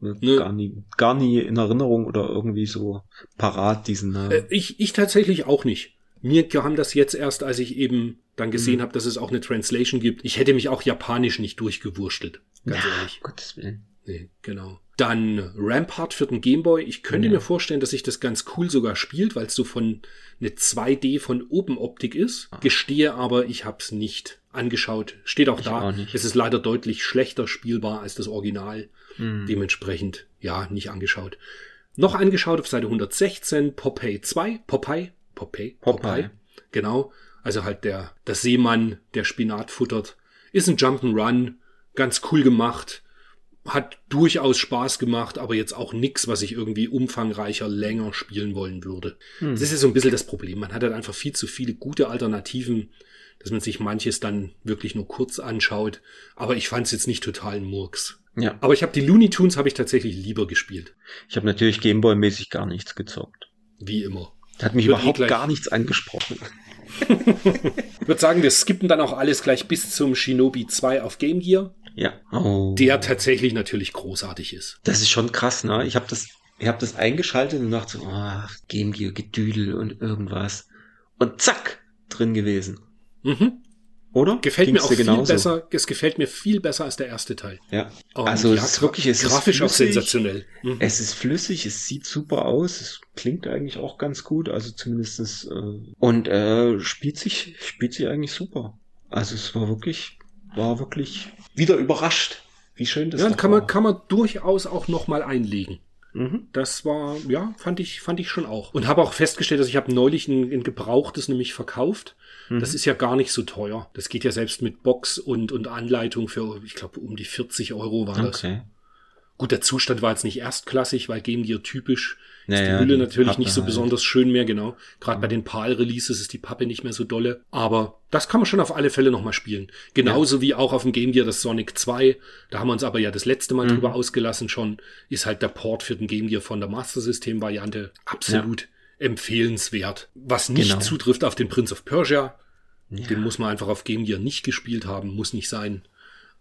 Ne. Gar nie, gar nie in Erinnerung oder irgendwie so parat diesen Namen. Äh, ich, ich tatsächlich auch nicht. Mir kam das jetzt erst, als ich eben dann gesehen Mhm. habe, dass es auch eine Translation gibt. Ich hätte mich auch japanisch nicht durchgewurstelt. Ganz ehrlich. Um Gottes Willen. Nee, genau. Dann Rampart für den Gameboy. Ich könnte Ja. mir vorstellen, dass sich das ganz cool sogar spielt, weil es so von eine 2D von oben Optik ist. Gestehe aber, ich habe es nicht angeschaut. Steht auch Ich da. auch. Es ist leider deutlich schlechter spielbar als das Original. Hm. Dementsprechend, ja, nicht angeschaut. Noch angeschaut auf Seite 116, Popeye 2, Popeye, Popeye, Popeye. Genau. Also halt der, der Seemann, der Spinat futtert. Ist ein Jump'n'Run, ganz cool gemacht. Hat durchaus Spaß gemacht, aber jetzt auch nix, was ich irgendwie umfangreicher länger spielen wollen würde. Hm. Das ist ja so ein bisschen das Problem. Man hat halt einfach viel zu viele gute Alternativen, dass man sich manches dann wirklich nur kurz anschaut. Aber ich fand es jetzt nicht total ein Murks. Ja, Aber ich habe die Looney Tunes habe ich tatsächlich lieber gespielt. ich habe natürlich Gameboy-mäßig gar nichts gezockt. Wie immer. Hat mich Wird eh überhaupt gleich- gar nichts angesprochen. Ich würde sagen, wir skippen dann auch alles gleich bis zum Shinobi 2 auf Game Gear, Ja. Oh. der tatsächlich natürlich großartig ist. Das ist schon krass, ne? Ich habe das, ich habe das eingeschaltet und dachte so, oh, Game Gear, Gedüdel und irgendwas. Und zack, drin gewesen. Mhm. Oder? Gefällt Ging's mir auch viel genauso? besser. Es gefällt mir viel besser als der erste Teil. Ja. Und Also es ja, ist wirklich, es ist grafisch auch flüssig. sensationell. Mhm. Es ist flüssig, es sieht super aus, es klingt eigentlich auch ganz gut, also zumindestens äh, und äh, spielt sich spielt sich eigentlich super. Also es war wirklich war wirklich wieder überrascht, wie schön das Ja, kann man, war. kann man durchaus auch noch mal einlegen. Mhm. Das war, ja, fand ich, fand ich schon auch. Und habe auch festgestellt, dass ich habe neulich ein, ein gebrauchtes nämlich verkauft. Mhm. Das ist ja gar nicht so teuer. Das geht ja selbst mit Box und, und Anleitung für, ich glaube, um die 40 Euro war das. Okay. Gut, der Zustand war jetzt nicht erstklassig, weil Game Gear typisch ist Naja, die Hülle die natürlich Pappe nicht so halt. besonders schön mehr, genau. Gerade bei den PAL-Releases ist die Pappe nicht mehr so dolle. Aber das kann man schon auf alle Fälle nochmal spielen. Genauso wie auch auf dem Game Gear das Sonic 2. Da haben wir uns aber ja das letzte Mal Mhm. drüber ausgelassen schon. Ist halt der Port für den Game Gear von der Master System-Variante absolut empfehlenswert. Was nicht Genau. zutrifft auf den Prince of Persia. Ja. Den muss man einfach auf Game Gear nicht gespielt haben, muss nicht sein.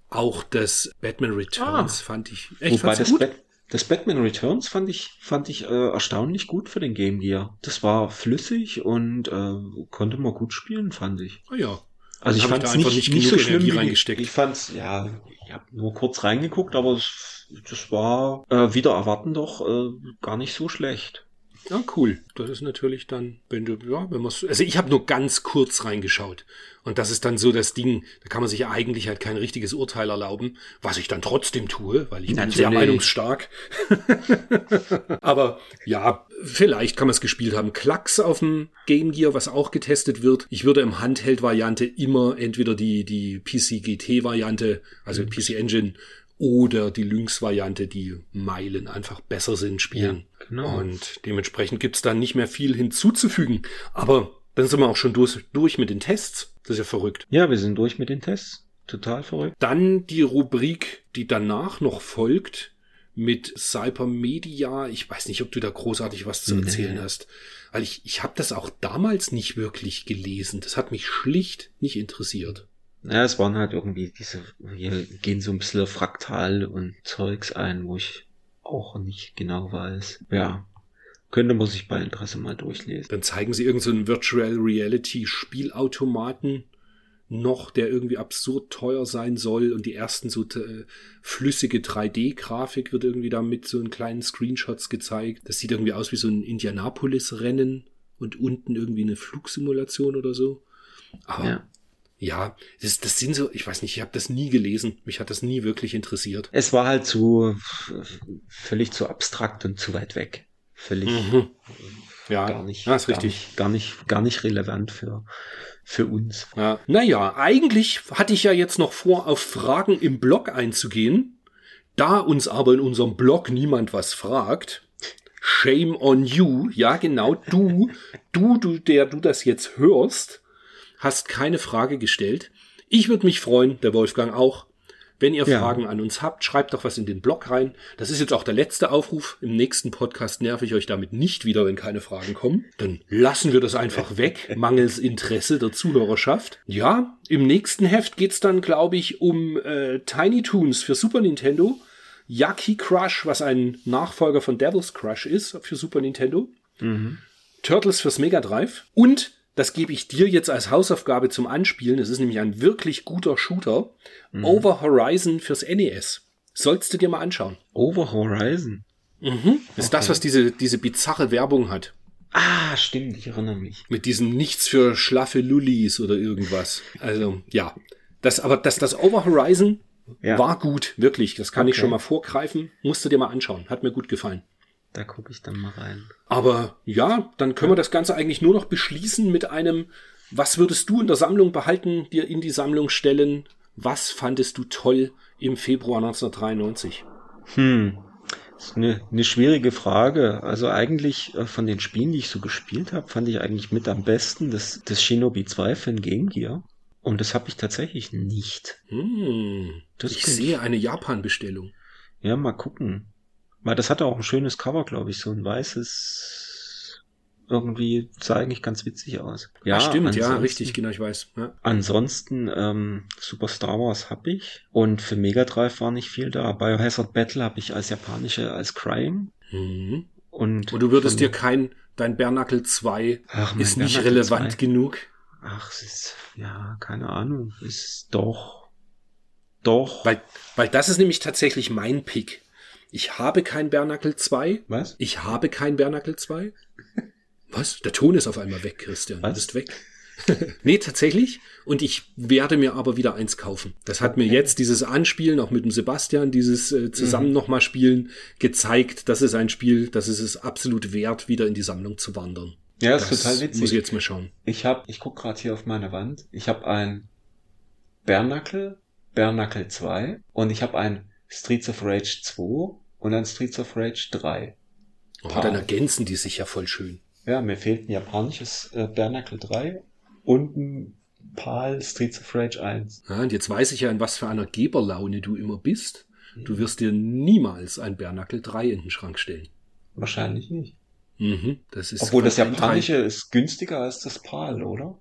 Auch das Batman Returns Ah. fand ich echt Wobei das, gut. Bat das Batman Returns fand ich, fand ich äh, erstaunlich gut für den Game Gear. Das war flüssig und äh, konnte man gut spielen, fand ich. Ah ja. Also ich fand es einfach nicht, nicht nicht, so schlimm wie reingesteckt. Ich fand's, ja, ich habe nur kurz reingeguckt, aber es, das war äh, wieder erwarten doch äh, gar nicht so schlecht. Ja, cool. Das ist natürlich dann, wenn du, ja, wenn man also ich habe nur ganz kurz reingeschaut. Und das ist dann so das Ding, da kann man sich ja eigentlich halt kein richtiges Urteil erlauben, was ich dann trotzdem tue, weil ich bin Natürlich. sehr meinungsstark. Aber ja, vielleicht kann man es gespielt haben. Klacks auf dem Game Gear, was auch getestet wird. Ich würde im Handheld-Variante immer entweder die, die PC GT-Variante, also PC Engine, oder die Lynx-Variante, die Meilen einfach besser sind, spielen. Ja, genau. Und dementsprechend gibt's da nicht mehr viel hinzuzufügen. Aber dann sind wir auch schon durch, durch mit den Tests. Das ist ja verrückt. Ja, wir sind durch mit den Tests. Total verrückt. Dann die Rubrik, die danach noch folgt mit Cybermedia. Ich weiß nicht, ob du da großartig was zu Nee. erzählen hast. Weil ich, ich habe das auch damals nicht wirklich gelesen. Das hat mich schlicht nicht interessiert. Ja, es waren halt irgendwie diese, hier gehen so ein bisschen Fraktal und Zeugs ein, wo ich auch nicht genau weiß. Ja, könnte man sich bei Interesse mal durchlesen. Dann zeigen sie irgendeinen so Virtual Reality Spielautomaten noch, der irgendwie absurd teuer sein soll und die ersten so äh, flüssige 3D-Grafik wird irgendwie da mit so einen kleinen Screenshots gezeigt. Das sieht irgendwie aus wie so ein Indianapolis-Rennen und unten irgendwie eine Flugsimulation oder so. Aber ja. Ja, das, das sind so, ich weiß nicht, ich habe das nie gelesen. Mich hat das nie wirklich interessiert. Es war halt zu völlig zu abstrakt und zu weit weg. Völlig mhm. ja, gar nicht, das ist richtig. Gar nicht, gar nicht relevant für, für uns. Ja. Naja, eigentlich hatte ich ja jetzt noch vor, auf Fragen im Blog einzugehen. Da uns aber in unserem Blog niemand was fragt, shame on you, ja genau, du, du, du, der du das jetzt hörst, hast keine Frage gestellt. Ich würde mich freuen, der Wolfgang auch. Wenn ihr ja. Fragen an uns habt, schreibt doch was in den Blog rein. Das ist jetzt auch der letzte Aufruf. Im nächsten Podcast nerv ich euch damit nicht wieder, wenn keine Fragen kommen. Dann lassen wir das einfach weg, mangels Interesse der Zuhörerschaft. Ja, im nächsten Heft geht's dann, glaube ich, um äh, Tiny Toons für Super Nintendo. Yaki Crush, was ein Nachfolger von Devil's Crush ist für Super Nintendo. Mhm. Turtles fürs Mega Drive. Und das gebe ich dir jetzt als Hausaufgabe zum Anspielen. Es ist nämlich ein wirklich guter Shooter. Mhm. Over Horizon fürs NES. Sollst du dir mal anschauen. Over Horizon? Mhm. Ist okay. das, was diese, diese bizarre Werbung hat. Ah, stimmt, ich erinnere mich. Mit diesem Nichts für schlaffe Lullis oder irgendwas. Also, ja. Das, aber das, das Over Horizon ja. war gut, wirklich. Das kann okay. ich schon mal vorgreifen. Musst du dir mal anschauen. Hat mir gut gefallen. Da gucke ich dann mal rein. Aber ja, dann können wir das Ganze eigentlich nur noch beschließen mit einem, was würdest du in der Sammlung behalten, dir in die Sammlung stellen? Was fandest du toll im Februar 1993? Hm, das ist eine, eine schwierige Frage. Also eigentlich äh, von den Spielen, die ich so gespielt habe, fand ich eigentlich mit am besten das, das Shinobi 2 für den Game Gear. Und das habe ich tatsächlich nicht. Hm, das ich sehe eine Japan-Bestellung. Ja, mal gucken. Weil das hatte auch ein schönes Cover, glaube ich, so ein weißes irgendwie sah eigentlich ganz witzig aus. Ja, Ach, stimmt, ja, richtig, genau, ich weiß. Ja. Ansonsten ähm, Super Star Wars habe ich und für Mega Drive war nicht viel da. Biohazard Battle habe ich als japanische als Crying. Mhm. Und, und du würdest dir kein dein Bernacle 2 Ach, ist nicht Bernacle relevant 2. genug. Ach, es ist ja, keine Ahnung, ist doch doch. Weil weil das ist nämlich tatsächlich mein Pick. Ich habe kein Bernacle 2. Was? Ich habe kein Bernacle 2. Was? Der Ton ist auf einmal weg, Christian. Was? Du bist weg. nee, tatsächlich. Und ich werde mir aber wieder eins kaufen. Das hat mir jetzt dieses Anspielen, auch mit dem Sebastian, dieses äh, zusammen mhm. nochmal spielen, gezeigt. Das ist ein Spiel, das ist es absolut wert, wieder in die Sammlung zu wandern. Ja, das, ist total witzig. Muss ich jetzt mal schauen. Ich habe, ich guck gerade hier auf meine Wand. Ich habe ein Bernacle, Bernacle 2 und ich habe ein Streets of Rage 2 und dann Streets of Rage 3. Oh, dann ergänzen die sich ja voll schön. Ja, mir fehlt ein japanisches äh, Bernacle 3 und ein PAL Streets of Rage 1. Ja, und jetzt weiß ich ja, in was für einer Geberlaune du immer bist. Du wirst dir niemals ein Bernacle 3 in den Schrank stellen. Wahrscheinlich nicht. Mhm, das ist Obwohl das japanische ist günstiger als das PAL, oder?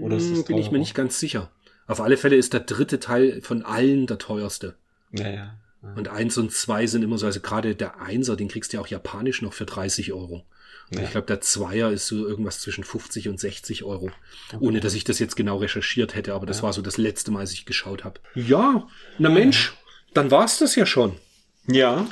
Oder ist das hm, Bin ich mir nicht ganz sicher. Auf alle Fälle ist der dritte Teil von allen der teuerste. Ja, ja. Und eins und zwei sind immer so, also gerade der Einser, den kriegst du ja auch japanisch noch für 30 Euro. Ja. Ich glaube, der Zweier ist so irgendwas zwischen 50 und 60 Euro. Okay. Ohne dass ich das jetzt genau recherchiert hätte, aber das ja. war so das letzte Mal, als ich geschaut habe. Ja, na Mensch, dann war's das ja schon. Ja.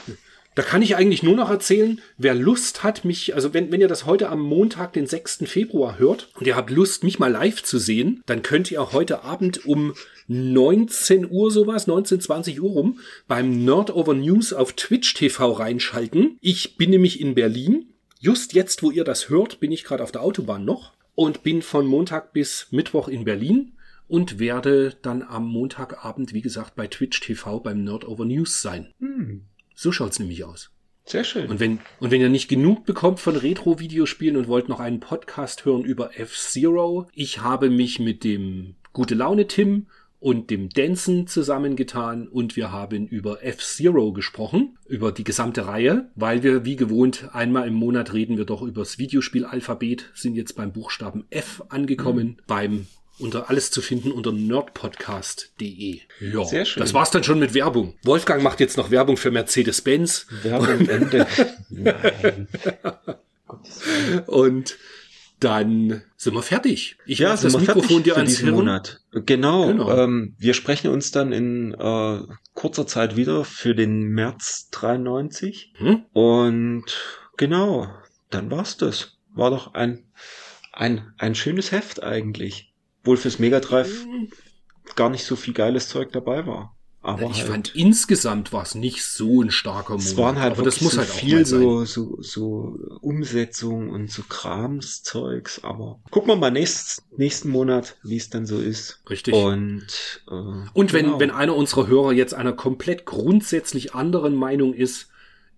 Da kann ich eigentlich nur noch erzählen, wer Lust hat, mich, also wenn, wenn ihr das heute am Montag, den 6. Februar hört und ihr habt Lust, mich mal live zu sehen, dann könnt ihr heute Abend um 19 Uhr sowas, 19, 20 Uhr rum, beim Nerd Over News auf Twitch TV reinschalten. Ich bin nämlich in Berlin. Just jetzt, wo ihr das hört, bin ich gerade auf der Autobahn noch und bin von Montag bis Mittwoch in Berlin und werde dann am Montagabend, wie gesagt, bei Twitch TV beim Nerd Over News sein. Hm. So schaut's nämlich aus. Sehr schön. Und wenn, und wenn ihr nicht genug bekommt von Retro-Videospielen und wollt noch einen Podcast hören über F-Zero, ich habe mich mit dem Gute Laune Tim und dem Denson zusammengetan und wir haben über F-Zero gesprochen, über die gesamte Reihe, weil wir wie gewohnt einmal im Monat reden wir doch übers Videospielalphabet, sind jetzt beim Buchstaben F angekommen, mhm. beim unter alles zu finden unter nerdpodcast.de. Ja, Sehr schön. Das war's dann schon mit Werbung. Wolfgang macht jetzt noch Werbung für Mercedes-Benz Werbung Ende. Nein. und dann sind wir fertig. Ich Ja, das wir Mikrofon fertig dir für ans diesen Hirn. Monat. Genau. Genau. Ähm, wir sprechen uns dann in äh, kurzer Zeit wieder für den März 93. Hm? Und genau, dann war's das. War doch ein, ein, ein schönes Heft eigentlich. Wohl fürs Mega Drive gar nicht so viel geiles Zeug dabei war. Aber ich halt, fand insgesamt war es nicht so ein starker Monat. es waren halt aber das muss so halt auch viel so, so, so Umsetzung und so Kramszeugs. Aber gucken wir mal nächst, nächsten Monat, wie es dann so ist. Richtig. Und, äh, Und wenn, genau. wenn einer unserer Hörer jetzt einer komplett grundsätzlich anderen Meinung ist,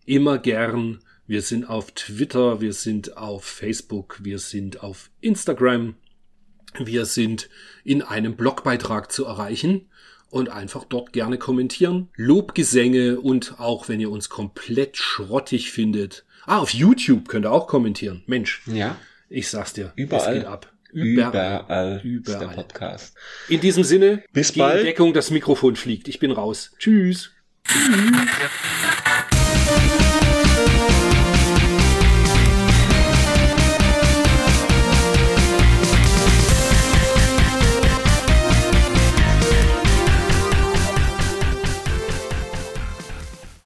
immer gern. Wir sind auf Twitter, wir sind auf Facebook, wir sind auf Instagram, wir sind in einem Blogbeitrag zu erreichen und einfach dort gerne kommentieren. Lobgesänge und auch wenn ihr uns komplett schrottig findet. Ah, auf YouTube könnt ihr auch kommentieren. Mensch, ja, ich sag's dir. Überall. Es geht ab. überall, ist der Überall. Podcast. In diesem Sinne, Bis geh in bald. Deckung, das Mikrofon fliegt. Ich bin raus. Tschüss. Thank